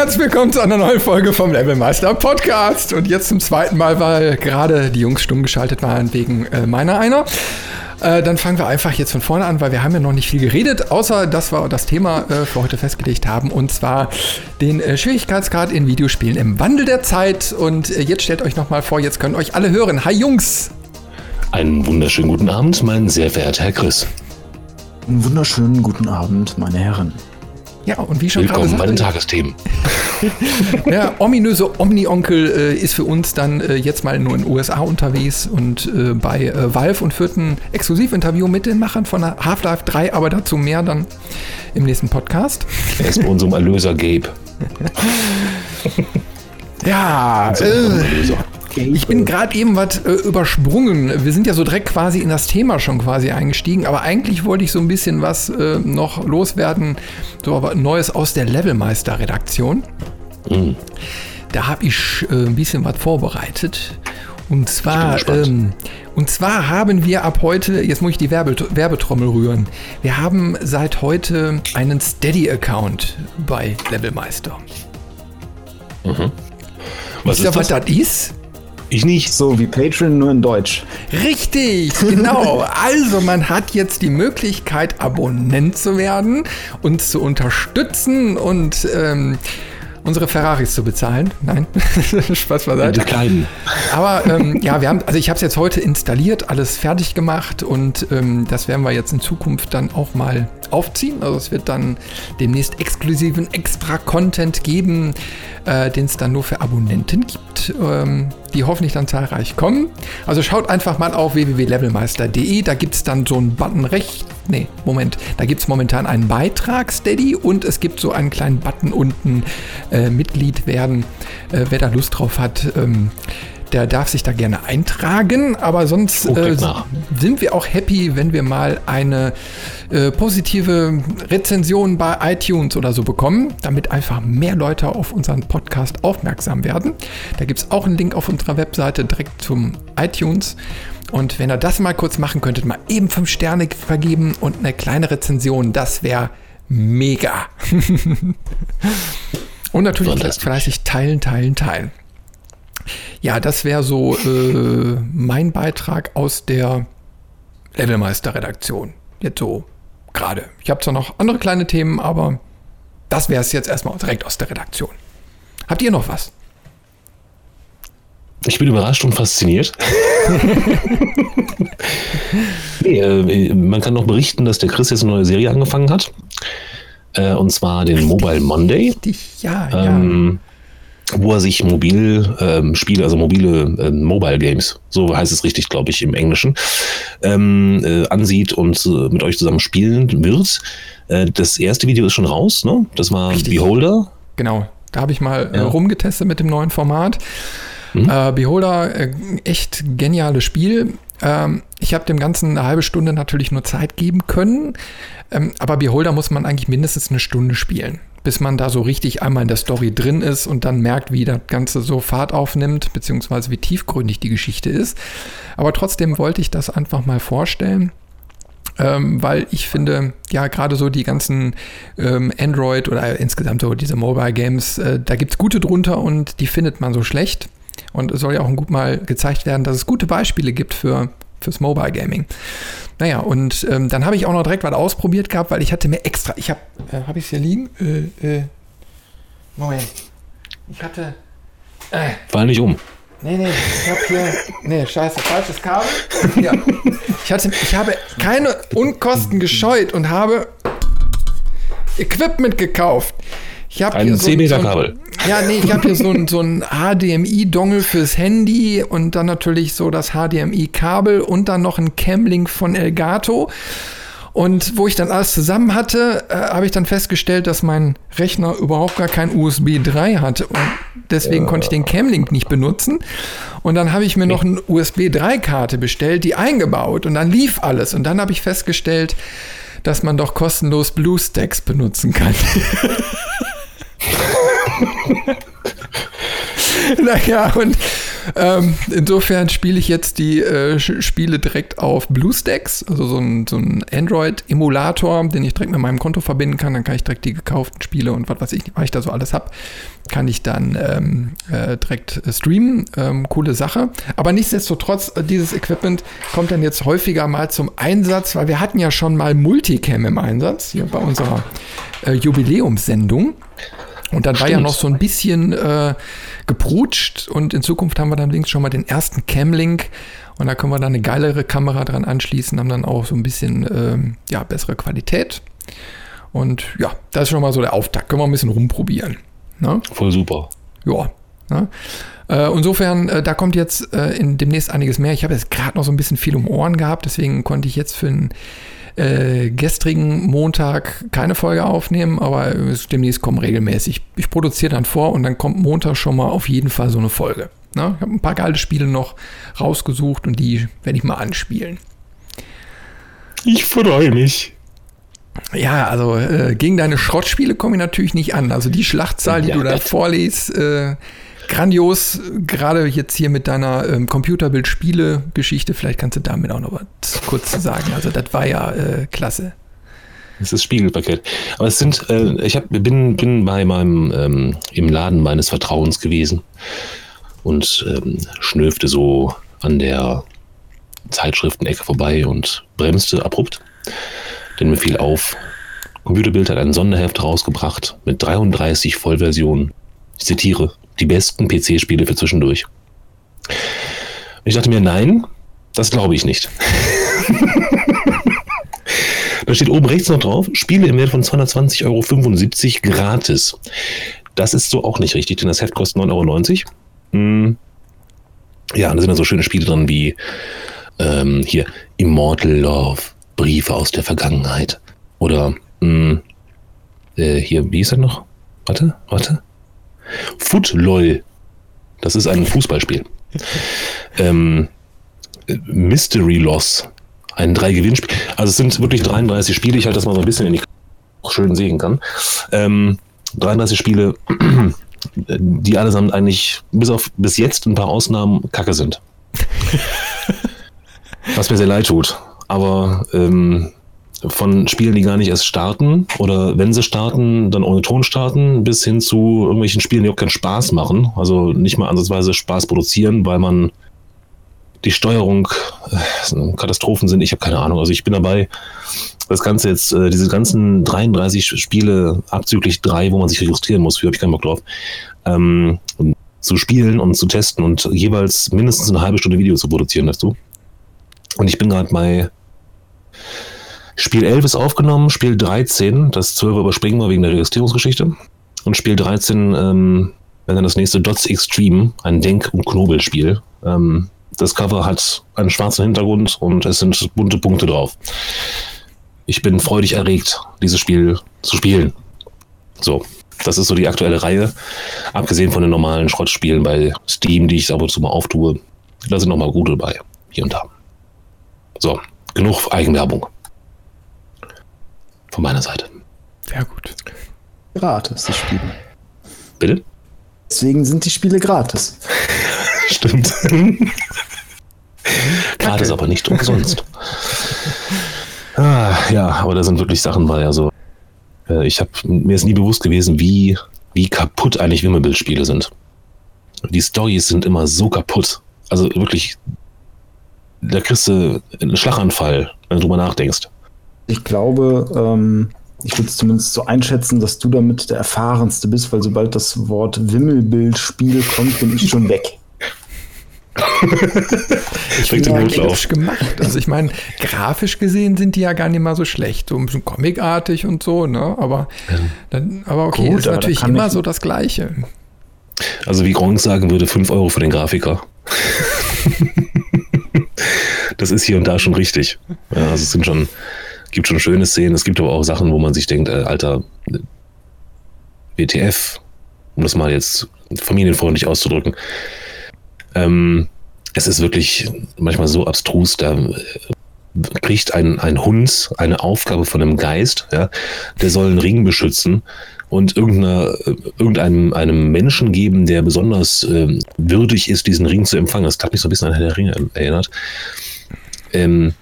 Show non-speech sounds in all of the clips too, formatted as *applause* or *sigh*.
herzlich willkommen zu einer neuen Folge vom Levelmeister Podcast. Und jetzt zum zweiten Mal, weil gerade die Jungs stumm geschaltet waren wegen äh, meiner einer. Äh, dann fangen wir einfach jetzt von vorne an, weil wir haben ja noch nicht viel geredet, außer dass wir das Thema äh, für heute festgelegt haben, und zwar den äh, Schwierigkeitsgrad in Videospielen im Wandel der Zeit. Und äh, jetzt stellt euch nochmal vor, jetzt können euch alle hören. Hi Jungs! Einen wunderschönen guten Abend, mein sehr verehrter Herr Chris. Einen wunderschönen guten Abend, meine Herren. Ja, und wie schon Willkommen bei den Tagesthemen. *laughs* der ominöse Omni-Onkel äh, ist für uns dann äh, jetzt mal nur in den USA unterwegs und äh, bei äh, Valve und führt ein Exklusivinterview mit den Machern von Half-Life 3, aber dazu mehr dann im nächsten Podcast. Er ist bei unserem Erlöser Gabe. *laughs* Ja, äh, Erlöser. Ich bin gerade eben was äh, übersprungen. Wir sind ja so direkt quasi in das Thema schon quasi eingestiegen, aber eigentlich wollte ich so ein bisschen was äh, noch loswerden, so aber Neues aus der Levelmeister-Redaktion. Mhm. Da habe ich äh, ein bisschen was vorbereitet. Und zwar, ähm, und zwar haben wir ab heute, jetzt muss ich die Werbe, Werbetrommel rühren, wir haben seit heute einen Steady-Account bei Levelmeister. Was Wisst ihr, ist was das? das ist? Ich nicht. So wie Patreon, nur in Deutsch. Richtig, genau. *laughs* Also man hat jetzt die Möglichkeit, Abonnent zu werden, uns zu unterstützen und ähm, unsere Ferraris zu bezahlen. Nein, *laughs* Spaß Die beiseite. Kleinen. Aber ähm, ja, wir haben, also ich habe es jetzt heute installiert, alles fertig gemacht und ähm, das werden wir jetzt in Zukunft dann auch mal aufziehen. Also es wird dann demnächst exklusiven Extra-Content geben, äh, den es dann nur für Abonnenten gibt, ähm, die hoffentlich dann zahlreich kommen. Also schaut einfach mal auf www.levelmeister.de, da gibt es dann so einen Button rechts. Nee, Moment, da gibt es momentan einen Beitrag Steady und es gibt so einen kleinen Button unten äh, Mitglied werden. Äh, wer da Lust drauf hat, ähm, der darf sich da gerne eintragen, aber sonst Oh, äh, sind wir auch happy, wenn wir mal eine äh, positive Rezension bei iTunes oder so bekommen, damit einfach mehr Leute auf unseren Podcast aufmerksam werden. Da gibt es auch einen Link auf unserer Webseite direkt zum iTunes. Und wenn ihr das mal kurz machen könntet, mal eben fünf Sterne vergeben und eine kleine Rezension, das wäre mega. *laughs* und natürlich fleißig teilen, teilen, teilen. Ja, das wäre so äh, mein Beitrag aus der Levelmeister-Redaktion. Jetzt so gerade. Ich habe zwar noch andere kleine Themen, aber das wäre es jetzt erstmal direkt aus der Redaktion. Habt ihr noch was? Ich bin überrascht und fasziniert. *laughs* nee, äh, man kann noch berichten, dass der Chris jetzt eine neue Serie angefangen hat. Äh, und zwar den Mobile Monday. Richtig, ja, ähm, wo er sich mobil ähm, Spiele, also mobile äh, Mobile Games, so heißt es richtig, glaube ich, im Englischen, ähm, äh, ansieht und äh, mit euch zusammen spielen wird. Äh, das erste Video ist schon raus, ne? Das war Richtig. Beholder. Genau. Da habe ich mal äh, Ja. rumgetestet mit dem neuen Format. Äh, Beholder, echt geniales Spiel. Ähm, ich habe dem Ganzen eine halbe Stunde natürlich nur Zeit geben können. Ähm, aber Beholder muss man eigentlich mindestens eine Stunde spielen, bis man da so richtig einmal in der Story drin ist und dann merkt, wie das Ganze so Fahrt aufnimmt, beziehungsweise wie tiefgründig die Geschichte ist. Aber trotzdem wollte ich das einfach mal vorstellen. Ähm, weil ich finde, ja, gerade so die ganzen ähm, Android oder insgesamt so diese Mobile Games, äh, da gibt es gute drunter und die findet man so schlecht. Und es soll ja auch gut mal gezeigt werden, dass es gute Beispiele gibt für, fürs Mobile Gaming. Naja, und ähm, dann habe ich auch noch direkt was ausprobiert gehabt, weil ich hatte mir extra, ich habe, äh, habe ich es hier liegen? Äh, äh, Moment. Ich hatte, äh, Fall nicht um. Nee, nee, ich habe hier. Nee, scheiße, falsches Kabel. Ja. Ich, hatte, ich habe keine Unkosten gescheut und habe Equipment gekauft. Ich habe Ein hier so 10 Meter so Kabel. Ja, nee, ich habe hier so ein, so ein HDMI-Dongle fürs Handy und dann natürlich so das HDMI-Kabel und dann noch ein Camlink von Elgato. Und wo ich dann alles zusammen hatte, äh, habe ich dann festgestellt, dass mein Rechner überhaupt gar kein USB 3 hatte. Und deswegen konnte ich den Camlink nicht benutzen. Und dann habe ich mir noch eine USB 3-Karte bestellt, die eingebaut. Und dann lief alles. Und dann habe ich festgestellt, dass man doch kostenlos BlueStacks benutzen kann. *laughs* *laughs* naja, und ähm, insofern spiele ich jetzt die äh, Spiele direkt auf BlueStacks, also so ein, so ein Android-Emulator, den ich direkt mit meinem Konto verbinden kann. Dann kann ich direkt die gekauften Spiele und was weiß ich, was ich da so alles habe, kann ich dann ähm, äh, direkt streamen. Ähm, coole Sache. Aber nichtsdestotrotz, äh, dieses Equipment kommt dann jetzt häufiger mal zum Einsatz, weil wir hatten ja schon mal Multicam im Einsatz hier bei unserer äh, Jubiläumssendung. Und dann Stimmt. war ja noch so ein bisschen äh, geprutscht und in Zukunft haben wir dann links schon mal den ersten Cam-Link und da können wir dann eine geilere Kamera dran anschließen, haben dann auch so ein bisschen ähm, ja, bessere Qualität. Und ja, das ist schon mal so der Auftakt. Können wir ein bisschen rumprobieren. Ne? Voll super. Ja. Ne? Äh, insofern, äh, da kommt jetzt äh, in demnächst einiges mehr. Ich habe jetzt gerade noch so ein bisschen viel um Ohren gehabt, deswegen konnte ich jetzt für ein äh, gestrigen Montag keine Folge aufnehmen, aber demnächst kommen regelmäßig. Ich produziere dann vor und dann kommt Montag schon mal auf jeden Fall so eine Folge. Na, ich habe ein paar geile Spiele noch rausgesucht und die werde ich mal anspielen. Ich freue mich. Ja, also äh, gegen deine Schrottspiele komme ich natürlich nicht an. Also die Schlachtzahl, die ja, du da vorliest, äh, grandios, gerade jetzt hier mit deiner ähm, Computerbild-Spiele-Geschichte. Vielleicht kannst du damit auch noch was kurz sagen. Also, das war ja äh, klasse. Das ist Spiegelpaket. Aber es sind, äh, ich hab, bin, bin bei meinem, ähm, im Laden meines Vertrauens gewesen und ähm, schnürfte so an der Zeitschriftenecke vorbei und bremste abrupt. Denn mir fiel auf, Computerbild hat ein Sonderheft rausgebracht mit 33 Vollversionen. Ich zitiere, die besten PC-Spiele für zwischendurch. Und ich dachte mir, nein, das glaube ich nicht. *laughs* da steht oben rechts noch drauf, Spiele im Wert von 220,75 Euro gratis. Das ist so auch nicht richtig, denn das Heft kostet 9,90 Euro. Hm. Ja, und da sind dann so schöne Spiele drin wie ähm, hier Immortal Love, Briefe aus der Vergangenheit. Oder mh, hm, äh, hier, wie hieß er noch? Warte, warte. Footlol. Das ist ein Fußballspiel. ähm, Mystery Loss. Ein drei Gewinnspiel. Also es sind wirklich 33 Spiele. Ich halte das mal so ein bisschen in die schön sehen kann. Ähm, 33 Spiele, *clears throat* die allesamt eigentlich bis auf bis jetzt ein paar Ausnahmen kacke sind. *laughs* Was mir sehr leid tut. Aber ähm, von Spielen, die gar nicht erst starten oder wenn sie starten, dann ohne Ton starten, bis hin zu irgendwelchen Spielen, die auch keinen Spaß machen. Also nicht mal ansatzweise Spaß produzieren, weil man die Steuerung äh, Katastrophen sind. Ich habe keine Ahnung. Also ich bin dabei, das Ganze jetzt, äh, diese ganzen 33 Spiele, abzüglich drei, wo man sich registrieren muss, für habe ich keinen Bock drauf, ähm, zu spielen und zu testen und jeweils mindestens eine halbe Stunde Video zu produzieren, weißt du? Und ich bin gerade bei Spiel 11 ist aufgenommen, Spiel 13, das 12 überspringen wir wegen der Registrierungsgeschichte. Und Spiel 13 ähm, wäre dann das nächste Dots Extreme, ein Denk- und Knobelspiel. Ähm, das Cover hat einen schwarzen Hintergrund und es sind bunte Punkte drauf. Ich bin freudig erregt, dieses Spiel zu spielen. So, das ist so die aktuelle Reihe. Abgesehen von den normalen Schrottspielen bei Steam, die ich ab und zu mal auftue. Da sind nochmal gute dabei. Hier und da. So, genug Eigenwerbung von meiner Seite. Sehr gut. Gratis, die Spiele. Bitte? Deswegen sind die Spiele gratis. *laughs* Stimmt. gratis, aber nicht umsonst. *laughs* ah, ja, aber da sind wirklich Sachen bei. Also, äh, ich habe mir ist nie bewusst gewesen, wie, wie kaputt eigentlich Wimmelbildspiele sind. Die Stories sind immer so kaputt. Also wirklich, da kriegst du einen Schlaganfall, wenn du drüber nachdenkst. Ich glaube, ähm, ich würde es zumindest so einschätzen, dass du damit der Erfahrenste bist, weil sobald das Wort Wimmelbildspiel kommt, bin ich schon weg. ich finde ja hübsch gemacht. Also ich meine, grafisch gesehen sind die ja gar nicht mal so schlecht, so ein bisschen comicartig und so, ne? Aber, dann, aber okay, Gut, ist natürlich immer so das Gleiche. Also wie Gronk sagen würde, 5 Euro für den Grafiker. *laughs* das ist hier und da schon richtig. Ja, also es sind schon gibt schon schöne Szenen, es gibt aber auch Sachen, wo man sich denkt, äh, alter, WTF, um das mal jetzt familienfreundlich auszudrücken. Ähm, es ist wirklich manchmal so abstrus, da äh, kriegt ein, ein Hund eine Aufgabe von einem Geist, ja, der soll einen Ring beschützen und irgendeiner, irgendeinem einem Menschen geben, der besonders äh, würdig ist, diesen Ring zu empfangen. Das hat mich so ein bisschen an Herr der Ringe erinnert. Ähm,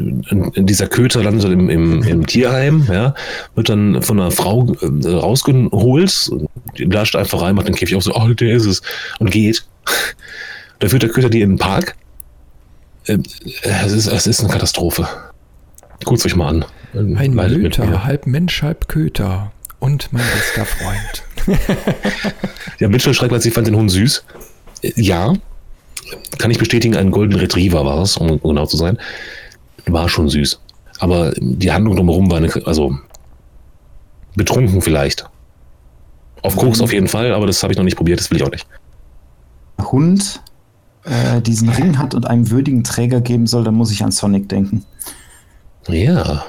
dieser Köter landet im, im, im, Tierheim, ja, wird dann von einer Frau äh, rausgeholt, lascht einfach rein, macht den Käfig auf, so, oh, der ist es, und geht. Da führt der Köter die in den Park. Äh, es, ist, es ist eine Katastrophe. Guckt euch mal an. Ein Köter, halb Mensch, halb Köter. Und mein bester Freund. *laughs* ja, Mitchell schreibt, als ich fand den Hund süß. Äh, ja, kann ich bestätigen, ein Golden Retriever war es, um genau zu sein war schon süß. Aber die Handlung drumherum war eine, also betrunken vielleicht. Auf Koks auf jeden Fall, aber das habe ich noch nicht probiert, das will ich auch nicht. Hund äh, diesen Ring hat und einem würdigen Träger geben soll, dann muss ich an Sonic denken. Ja.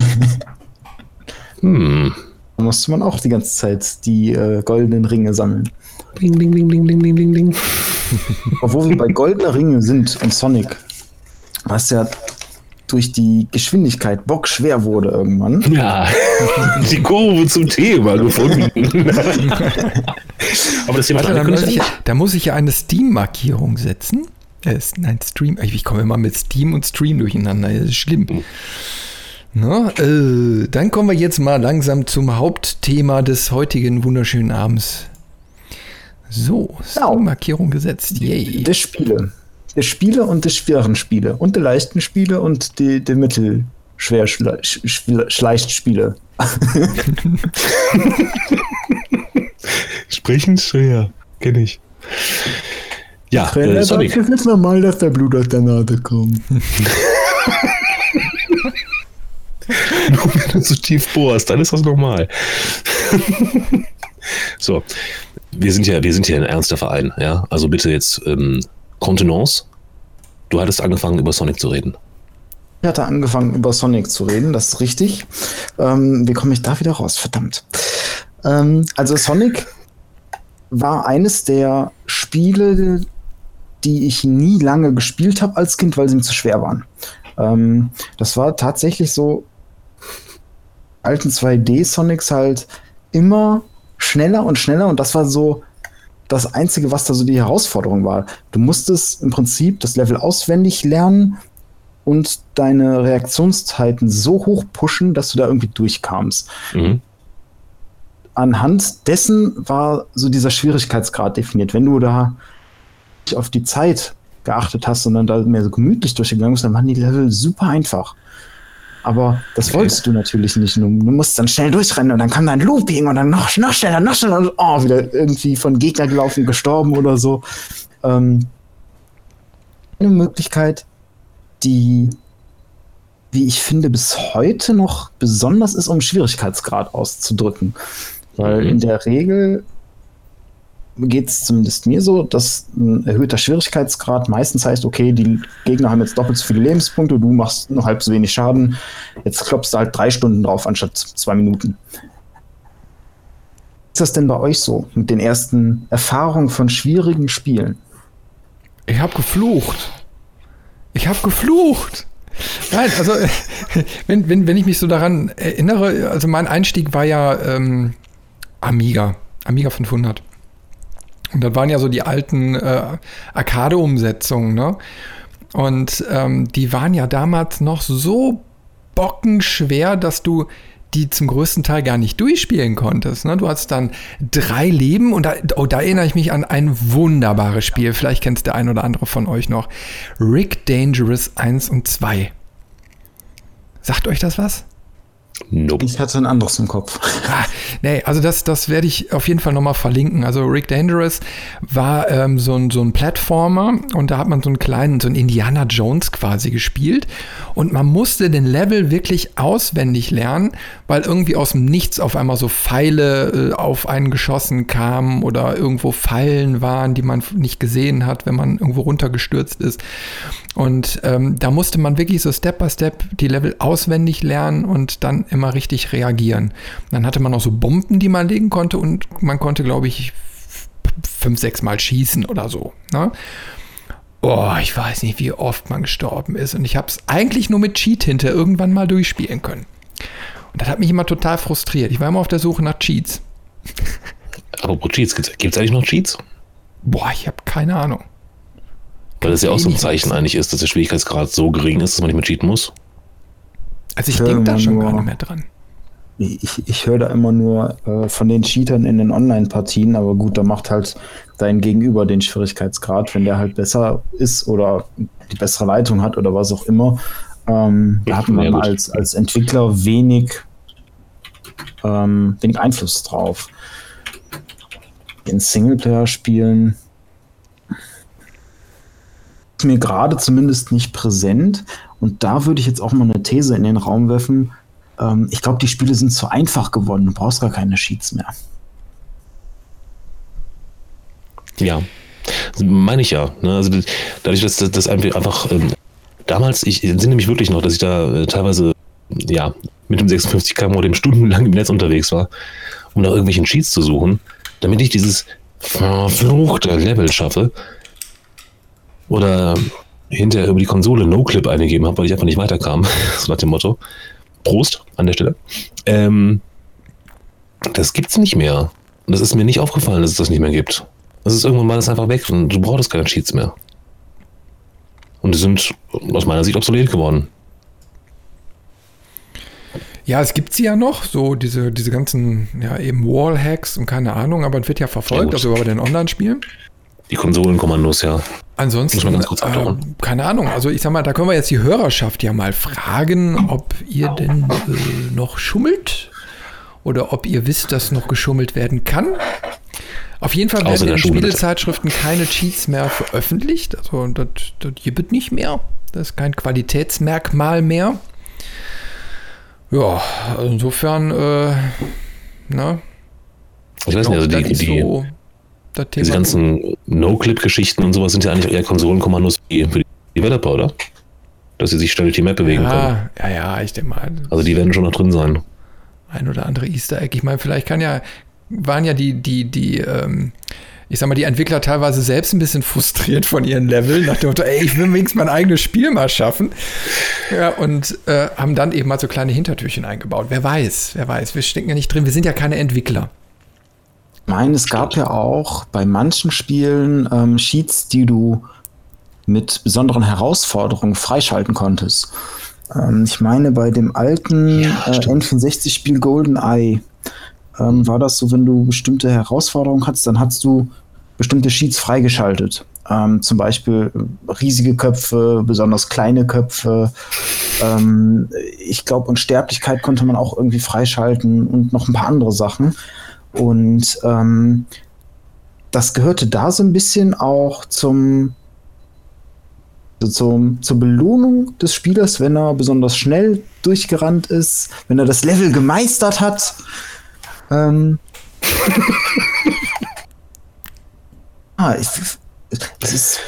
*laughs* hm. Da musste man auch die ganze Zeit die äh, goldenen Ringe sammeln. Bling, bling, bling, bling, bling, bling, bling. Obwohl wir bei goldenen Ringen sind und Sonic, was ja durch die Geschwindigkeit bockschwer wurde irgendwann. Ja, *laughs* die Kurve zum Thema gefunden. *laughs* Aber das Thema Warte, da, muss ich, da muss ich ja eine Steam-Markierung setzen. Äh, nein, Stream. Ich komme immer mit Steam und Stream durcheinander. Das ist schlimm. Mhm. Na, äh, dann kommen wir jetzt mal langsam zum Hauptthema des heutigen wunderschönen Abends. So, Steam-Markierung gesetzt. Yay. Des Spiele der Spiele und der schweren Spiele und der leichten Spiele und die, der mittelschwer schle schleicht Spiele. *laughs* Sprechen schwer, kenne ich. Ja, äh, Sonic. Es ist normal, dass der Blut aus der Nase kommt. *laughs* Nur wenn du zu tief bohrst, dann ist das normal. *laughs* so, wir sind ja, wir sind ja ein ernster Verein, ja. Also bitte jetzt ähm, Kontenance. Du hattest angefangen, über Sonic zu reden. Ich hatte angefangen, über Sonic zu reden, das ist richtig. Ähm, wie komme ich da wieder raus? Verdammt. Ähm, also Sonic war eines der Spiele, die ich nie lange gespielt habe als Kind, weil sie mir zu schwer waren. Ähm, das war tatsächlich so alten 2D-Sonics halt immer schneller und schneller und das war so das Einzige, was da so die Herausforderung war. Du musstest im Prinzip das Level auswendig lernen und deine Reaktionszeiten so hoch pushen, dass du da irgendwie durchkamst. Mhm. Anhand dessen war so dieser Schwierigkeitsgrad definiert. Wenn du da auf die Zeit geachtet hast und dann da mehr so gemütlich durchgegangen bist, dann waren die Level super einfach. Aber das okay. wolltest du natürlich nicht. Du, musst dann schnell durchrennen und dann kam dann Looping und dann noch, noch schneller, noch schneller und oh, wieder irgendwie von Gegner gelaufen, gestorben oder so. Ähm, eine Möglichkeit, die, wie ich finde, bis heute noch besonders ist, um Schwierigkeitsgrad auszudrücken. Weil mhm. in der Regel geht es zumindest mir so, dass ein erhöhter Schwierigkeitsgrad meistens heißt, okay, die Gegner haben jetzt doppelt so viele Lebenspunkte, du machst nur halb so wenig Schaden. Jetzt klopfst du halt drei Stunden drauf anstatt zwei Minuten. Ist das denn bei euch so mit den ersten Erfahrungen von schwierigen Spielen? Ich habe geflucht. Ich habe geflucht. Nein, also *laughs* wenn, wenn, wenn ich mich so daran erinnere, also mein Einstieg war ja ähm, Amiga, Amiga 500. Und das waren ja so die alten äh, Arcade-Umsetzungen, ne? Und ähm, die waren ja damals noch so bockenschwer, dass du die zum größten Teil gar nicht durchspielen konntest. Ne? Du hast dann drei Leben und da, oh, da erinnere ich mich an ein wunderbares Spiel. Vielleicht kennt es der ein oder andere von euch noch. Rick Dangerous 1 und 2. Sagt euch das was? Nope. Ich hatte ein anderes im Kopf. *laughs* Ah, nee, also das, das werde ich auf jeden Fall nochmal verlinken. Also Rick Dangerous war ähm, so, ein, so ein Plattformer und da hat man so einen kleinen, so einen Indiana Jones quasi gespielt und man musste den Level wirklich auswendig lernen, weil irgendwie aus dem Nichts auf einmal so Pfeile äh, auf einen geschossen kamen oder irgendwo Fallen waren, die man nicht gesehen hat, wenn man irgendwo runtergestürzt ist. Und ähm, da musste man wirklich so Step by Step die Level auswendig lernen und dann immer richtig reagieren. Dann hatte man noch so Bomben, die man legen konnte und man konnte, glaube ich, fünf, sechs Mal schießen oder so. Ne? Oh, ich weiß nicht, wie oft man gestorben ist. Und ich habe es eigentlich nur mit Cheat hinter irgendwann mal durchspielen können. Und das hat mich immer total frustriert. Ich war immer auf der Suche nach Cheats. Apropos Cheats, gibt es eigentlich noch Cheats? Boah, ich habe keine Ahnung. Weil das ja auch so ein Zeichen eigentlich ist, dass der Schwierigkeitsgrad so gering ist, dass man nicht mehr cheaten muss. Also ich denke da schon gar nicht mehr dran. Ich, ich höre da immer nur äh, von den Cheatern in den Online-Partien, aber gut, da macht halt dein Gegenüber den Schwierigkeitsgrad, wenn der halt besser ist oder die bessere Leitung hat oder was auch immer. Ähm, da hat man als, als Entwickler wenig, ähm, wenig Einfluss drauf. In Singleplayer-Spielen ist mir gerade zumindest nicht präsent. Und da würde ich jetzt auch mal eine These in den Raum werfen. Ähm, ich glaube, die Spiele sind zu einfach geworden. Du brauchst gar keine Sheets mehr. Ja, meine ich ja. Ne? Also dadurch, dass das einfach ähm, damals, ich entsinne mich wirklich noch, dass ich da äh, teilweise ja mit dem 56K Modem stundenlang im Netz unterwegs war, um nach irgendwelchen Cheats zu suchen, damit ich dieses verfluchte Level schaffe. Oder hinterher über die Konsole No-Clip eingegeben habe, weil ich einfach nicht weiterkam. *laughs* so nach dem Motto. Prost an der Stelle. Ähm, das gibt's nicht mehr. Und das ist mir nicht aufgefallen, dass es das nicht mehr gibt. Das ist irgendwann mal das einfach weg und du brauchst keine Cheats mehr. Und die sind aus meiner Sicht obsolet geworden. Ja, es gibt sie ja noch, so diese, diese ganzen, ja, eben Wallhacks und keine Ahnung, aber es wird ja verfolgt, ja, also bei den Online-Spielen. Die Konsolenkommandos, ja. Ansonsten, äh, keine Ahnung, also ich sag mal, da können wir jetzt die Hörerschaft ja mal fragen, ob ihr denn äh, noch schummelt oder ob ihr wisst, dass noch geschummelt werden kann. Auf jeden Fall werden in Spielezeitschriften keine Cheats mehr veröffentlicht. Also das, das gibt nicht mehr. Das ist kein Qualitätsmerkmal mehr. Ja, also insofern, äh, na. Ich weiß nicht, also die, die, so diese ganzen No-Clip-Geschichten und sowas sind ja eigentlich eher Konsolenkommandos für die Developer, oder? Dass sie sich schnell durch die Map bewegen ja, können. Ja, ja, ich denke mal. Also die werden schon noch drin sein. Ein oder andere Easter Egg. Ich meine, vielleicht kann ja, waren ja die, die, die, ähm, ich sag mal, die Entwickler teilweise selbst ein bisschen frustriert von ihren Leveln, nach dem Motto, ey, ich will wenigstens mein eigenes Spiel mal schaffen. Ja, und äh, haben dann eben mal so kleine Hintertürchen eingebaut. Wer weiß, wer weiß, wir stecken ja nicht drin, wir sind ja keine Entwickler. Ich meine, es gab ja auch bei manchen Spielen ähm, Sheets, die du mit besonderen Herausforderungen freischalten konntest. Ähm, ich meine, bei dem alten ja, äh, N64-Spiel GoldenEye ähm, war das so, wenn du bestimmte Herausforderungen hattest, dann hast du bestimmte Sheets freigeschaltet. Ähm, zum Beispiel riesige Köpfe, besonders kleine Köpfe. Ähm, ich glaube, Unsterblichkeit konnte man auch irgendwie freischalten und noch ein paar andere Sachen. Und ähm, das gehörte da so ein bisschen auch zum, zum, zur Belohnung des Spielers, wenn er besonders schnell durchgerannt ist, wenn er das Level gemeistert hat. Ähm. *laughs* ah, ich, es ist.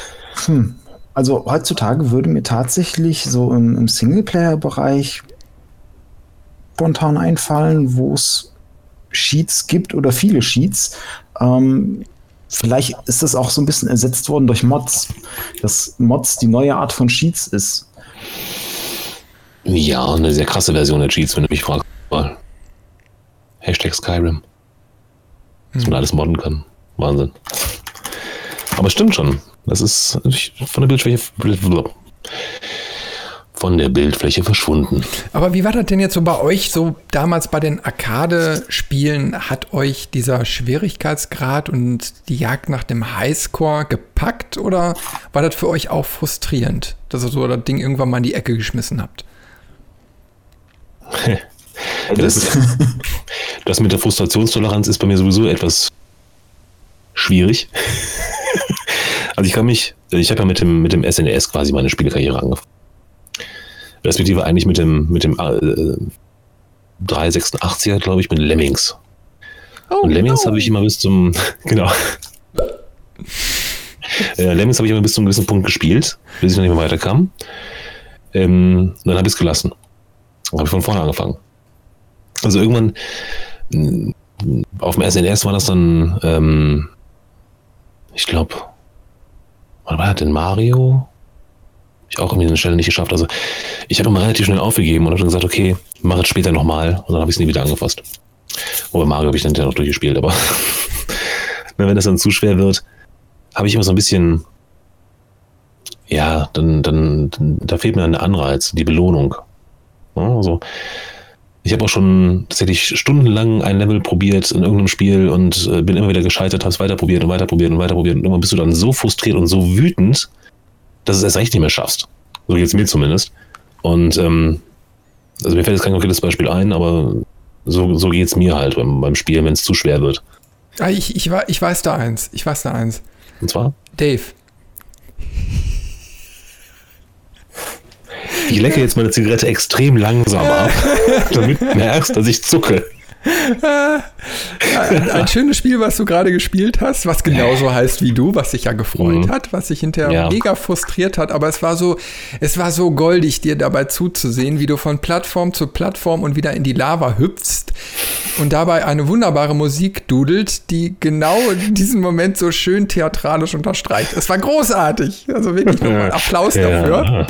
Hm. Also heutzutage würde mir tatsächlich so im, im Singleplayer-Bereich spontan einfallen, wo es Sheets gibt oder viele Sheets. Ähm, vielleicht ist das auch so ein bisschen ersetzt worden durch Mods, dass Mods die neue Art von Sheets ist. Ja, eine sehr krasse Version der Cheats, wenn du mich fragst. Hashtag Skyrim. Dass man hm. alles modden kann. Wahnsinn. Aber es stimmt schon. Das ist von der Bildschwäche von der Bildfläche verschwunden. Aber wie war das denn jetzt so bei euch, so damals bei den Arcade-Spielen? Hat euch dieser Schwierigkeitsgrad und die Jagd nach dem Highscore gepackt oder war das für euch auch frustrierend, dass ihr so das Ding irgendwann mal in die Ecke geschmissen habt? *laughs* das, *laughs* das mit der Frustrationstoleranz ist bei mir sowieso etwas schwierig. *laughs* also ich kann mich, ich habe ja mit dem, mit dem SNES e quasi meine Spielekarriere angefangen respektive eigentlich mit dem, mit dem äh, 386er, glaube ich, mit Lemmings. Oh, und Lemmings no. habe ich immer bis zum, *laughs* genau. *laughs* äh, Lemmings habe ich immer bis zum gewissen Punkt gespielt, bis ich noch nicht mehr weiterkam. Ähm, dann habe ich es gelassen. Habe ich von vorne angefangen. Also irgendwann mm, auf dem SNES war das dann, ähm, ich glaube, wann war das denn Mario? Ich auch irgendwie eine Stelle nicht geschafft. Also ich habe immer relativ schnell aufgegeben und habe gesagt, okay, mach es später nochmal. Und dann habe ich es nie wieder angefasst. Wobei Mario habe ich dann ja noch durchgespielt, aber *laughs* wenn das dann zu schwer wird, habe ich immer so ein bisschen, ja, dann, dann, dann da fehlt mir ein Anreiz, die Belohnung. Ja, also, ich habe auch schon tatsächlich stundenlang ein Level probiert in irgendeinem Spiel und äh, bin immer wieder gescheitert, habe es weiter probiert und weiter probiert und weiter probiert und irgendwann bist du dann so frustriert und so wütend, dass du es erst recht nicht mehr schaffst. So geht es mir zumindest. Und ähm, also mir fällt jetzt kein konkretes Beispiel ein, aber so, so geht es mir halt beim, beim Spielen, wenn es zu schwer wird. Ah, ich, ich, ich weiß da eins. Ich weiß da eins. Und zwar? Dave. Ich lecke jetzt meine Zigarette extrem langsam ab, *laughs* damit du merkst, dass ich zucke. Ein, schönes Spiel, was du gerade gespielt hast, was genauso heißt wie du, was sich ja gefreut mhm. hat, was sich hinterher ja. mega frustriert hat, aber es war so, es war so goldig, dir dabei zuzusehen, wie du von Plattform zu Plattform und wieder in die Lava hüpfst und dabei eine wunderbare Musik dudelt, die genau in diesem Moment so schön theatralisch unterstreicht. Es war großartig. Also wirklich nochmal Applaus ja, dafür.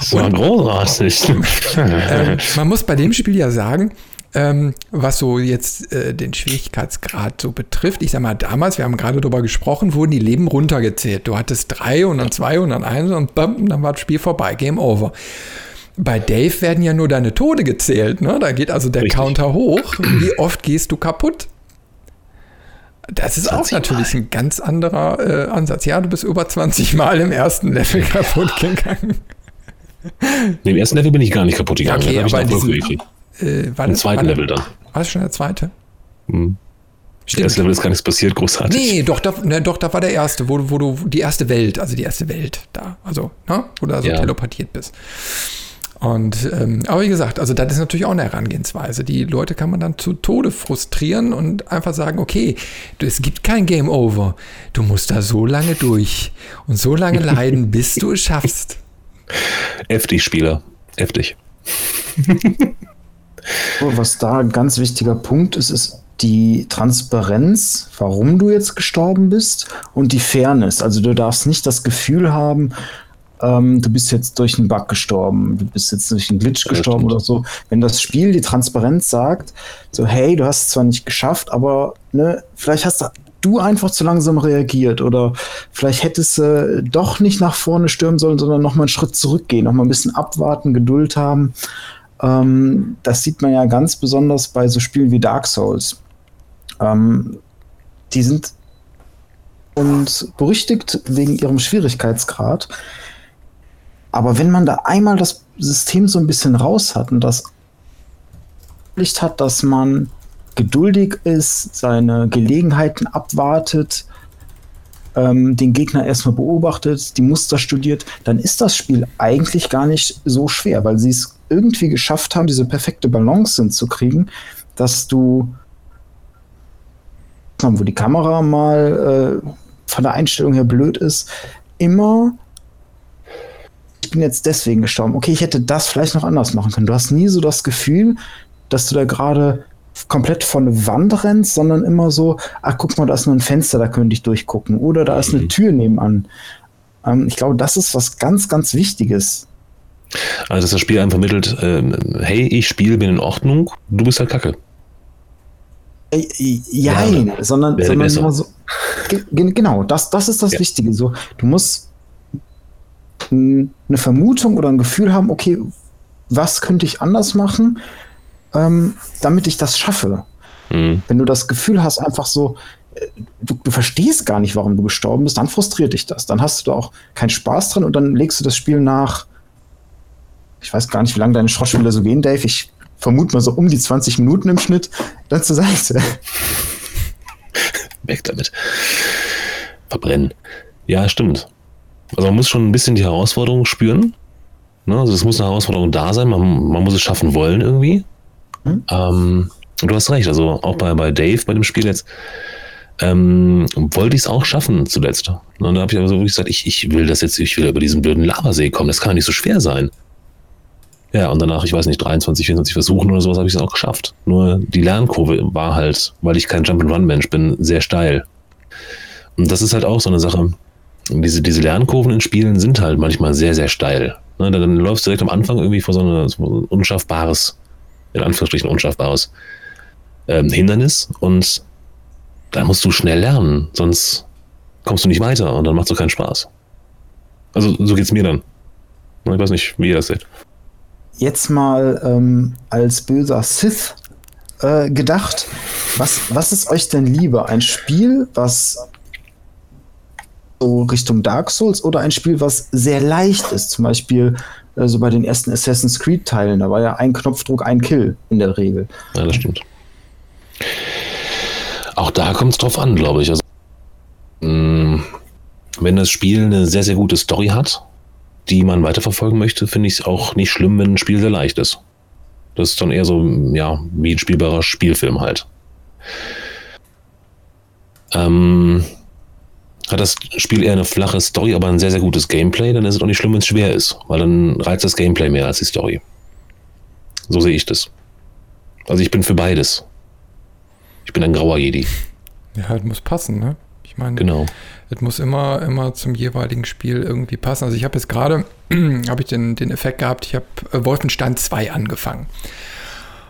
Es war und, großartig. *laughs* ähm, man muss bei dem Spiel ja sagen, ähm, was so jetzt äh, den Schwierigkeitsgrad so betrifft. Ich sag mal, damals, wir haben gerade darüber gesprochen, wurden die Leben runtergezählt. Du hattest drei und dann zwei und dann eins und bam, dann war das Spiel vorbei, Game Over. Bei Dave werden ja nur deine Tode gezählt. Ne? Da geht also der Richtig. Counter hoch. Wie oft gehst du kaputt? Das ist auch natürlich Mal. ein ganz anderer äh, Ansatz. Ja, du bist über 20 Mal im ersten Level *laughs* kaputt gegangen. Nee, Im ersten Level bin ich gar nicht kaputt gegangen. Okay, aber in diesem, äh, war Im das, zweiten war Level dann. War das schon der zweite? Hm. Stimmt. Das Level ist gar nichts passiert, großartig. Nee, doch, da, ne, doch, da war der erste, wo, wo du die erste Welt, also die erste Welt da, also, ne, wo du also ja. teleportiert bist. Und ähm, aber wie gesagt, also das ist natürlich auch eine Herangehensweise. Die Leute kann man dann zu Tode frustrieren und einfach sagen, okay, es gibt kein Game Over. Du musst da so lange durch und so lange leiden, *laughs* bis du es schaffst. Heftig, Spieler. Heftig. *laughs* Was da ein ganz wichtiger Punkt ist, ist die Transparenz, warum du jetzt gestorben bist und die Fairness. Also du darfst nicht das Gefühl haben, ähm, du bist jetzt durch einen Bug gestorben, du bist jetzt durch einen Glitch ja, gestorben oder so. Wenn das Spiel die Transparenz sagt, so hey, du hast es zwar nicht geschafft, aber ne, vielleicht hast du einfach zu langsam reagiert oder vielleicht hättest du äh, doch nicht nach vorne stürmen sollen, sondern noch mal einen Schritt zurückgehen, noch mal ein bisschen abwarten, Geduld haben. Ähm, das sieht man ja ganz besonders bei so Spielen wie Dark Souls. Ähm, die sind und berüchtigt wegen ihrem Schwierigkeitsgrad. Aber wenn man da einmal das System so ein bisschen raus hat und das Licht hat, dass man geduldig ist, seine Gelegenheiten abwartet, ähm, den Gegner erstmal beobachtet, die Muster studiert, dann ist das Spiel eigentlich gar nicht so schwer, weil sie es irgendwie geschafft haben, diese perfekte Balance hinzukriegen, dass du, wo die Kamera mal äh, von der Einstellung her blöd ist, immer ich bin jetzt deswegen gestorben. Okay, ich hätte das vielleicht noch anders machen können. Du hast nie so das Gefühl, dass du da gerade komplett von Wand rennst, sondern immer so, ach guck mal, da ist nur ein Fenster, da könnte ich durchgucken. Oder da ist eine mhm. Tür nebenan. Ähm, ich glaube, das ist was ganz, ganz Wichtiges. Also, dass das Spiel einem vermittelt, äh, hey, ich spiele, bin in Ordnung, du bist halt kacke. Äh, ja, ja, sondern, sondern immer so. Genau, das, das ist das ja. Wichtige. So, du musst eine Vermutung oder ein Gefühl haben, okay, was könnte ich anders machen, ähm, damit ich das schaffe. Mhm. Wenn du das Gefühl hast, einfach so, äh, du, du, verstehst gar nicht, warum du gestorben bist, dann frustriert dich das. Dann hast du da auch keinen Spaß dran und dann legst du das Spiel nach. Ich weiß gar nicht, wie lange deine Schrottspiele so gehen, Dave. Ich vermute mal so um die 20 Minuten im Schnitt. Dann zur Seite. Weg damit. Verbrennen. Ja, stimmt. Also man muss schon ein bisschen die Herausforderung spüren. Ne? Also es muss eine Herausforderung da sein. Man, man muss es schaffen wollen irgendwie. Mhm. Ähm, du hast recht. Also auch bei, bei Dave, bei dem Spiel jetzt, ähm, wollte ich es auch schaffen zuletzt. Und da habe ich aber so wirklich gesagt, ich, ich will das jetzt, ich will über diesen blöden Lavasee kommen. Das kann ja nicht so schwer sein. Ja, und danach, ich weiß nicht, 23, 24 Versuchen oder sowas habe ich es auch geschafft. Nur die Lernkurve war halt, weil ich kein Jump-and-Run-Mensch bin, sehr steil. Und das ist halt auch so eine Sache diese, diese Lernkurven in Spielen sind halt manchmal sehr, sehr steil. Ne, dann, dann läufst du direkt am Anfang irgendwie vor so, ein unschaffbares, in Anführungsstrichen unschaffbares ähm, Hindernis und da musst du schnell lernen, sonst kommst du nicht weiter und dann macht es keinen Spaß. Also so geht es mir dann. Ich weiß nicht, wie ihr das seht. Jetzt mal ähm, als böser Sith äh, gedacht. Was, was ist euch denn lieber? Ein Spiel, was so Richtung Dark Souls oder ein Spiel, was sehr leicht ist? Zum Beispiel äh, so bei den ersten Assassin's Creed-Teilen. Da war ja ein Knopfdruck, ein Kill in der Regel. Ja, das stimmt. Auch da kommt es drauf an, glaube ich. Also, mh, mm, wenn das Spiel eine sehr, sehr gute Story hat, die man weiterverfolgen möchte, finde ich es auch nicht schlimm, wenn ein Spiel sehr leicht ist. Das ist dann eher so, ja, wie ein spielbarer Spielfilm halt. Ähm, hat das Spiel eher eine flache Story, aber ein sehr, sehr gutes Gameplay, dann ist es auch nicht schlimm, wenn es schwer ist, weil dann reizt das Gameplay mehr als die Story. So sehe ich das. Also ich bin für beides. Ich bin ein grauer Jedi. Ja, das muss passen, ne? Ich meine, genau. es muss immer, immer zum jeweiligen Spiel irgendwie passen. Also ich habe jetzt gerade, *clears throat* habe ich den, den Effekt gehabt, ich habe äh, Wolfenstein 2 angefangen.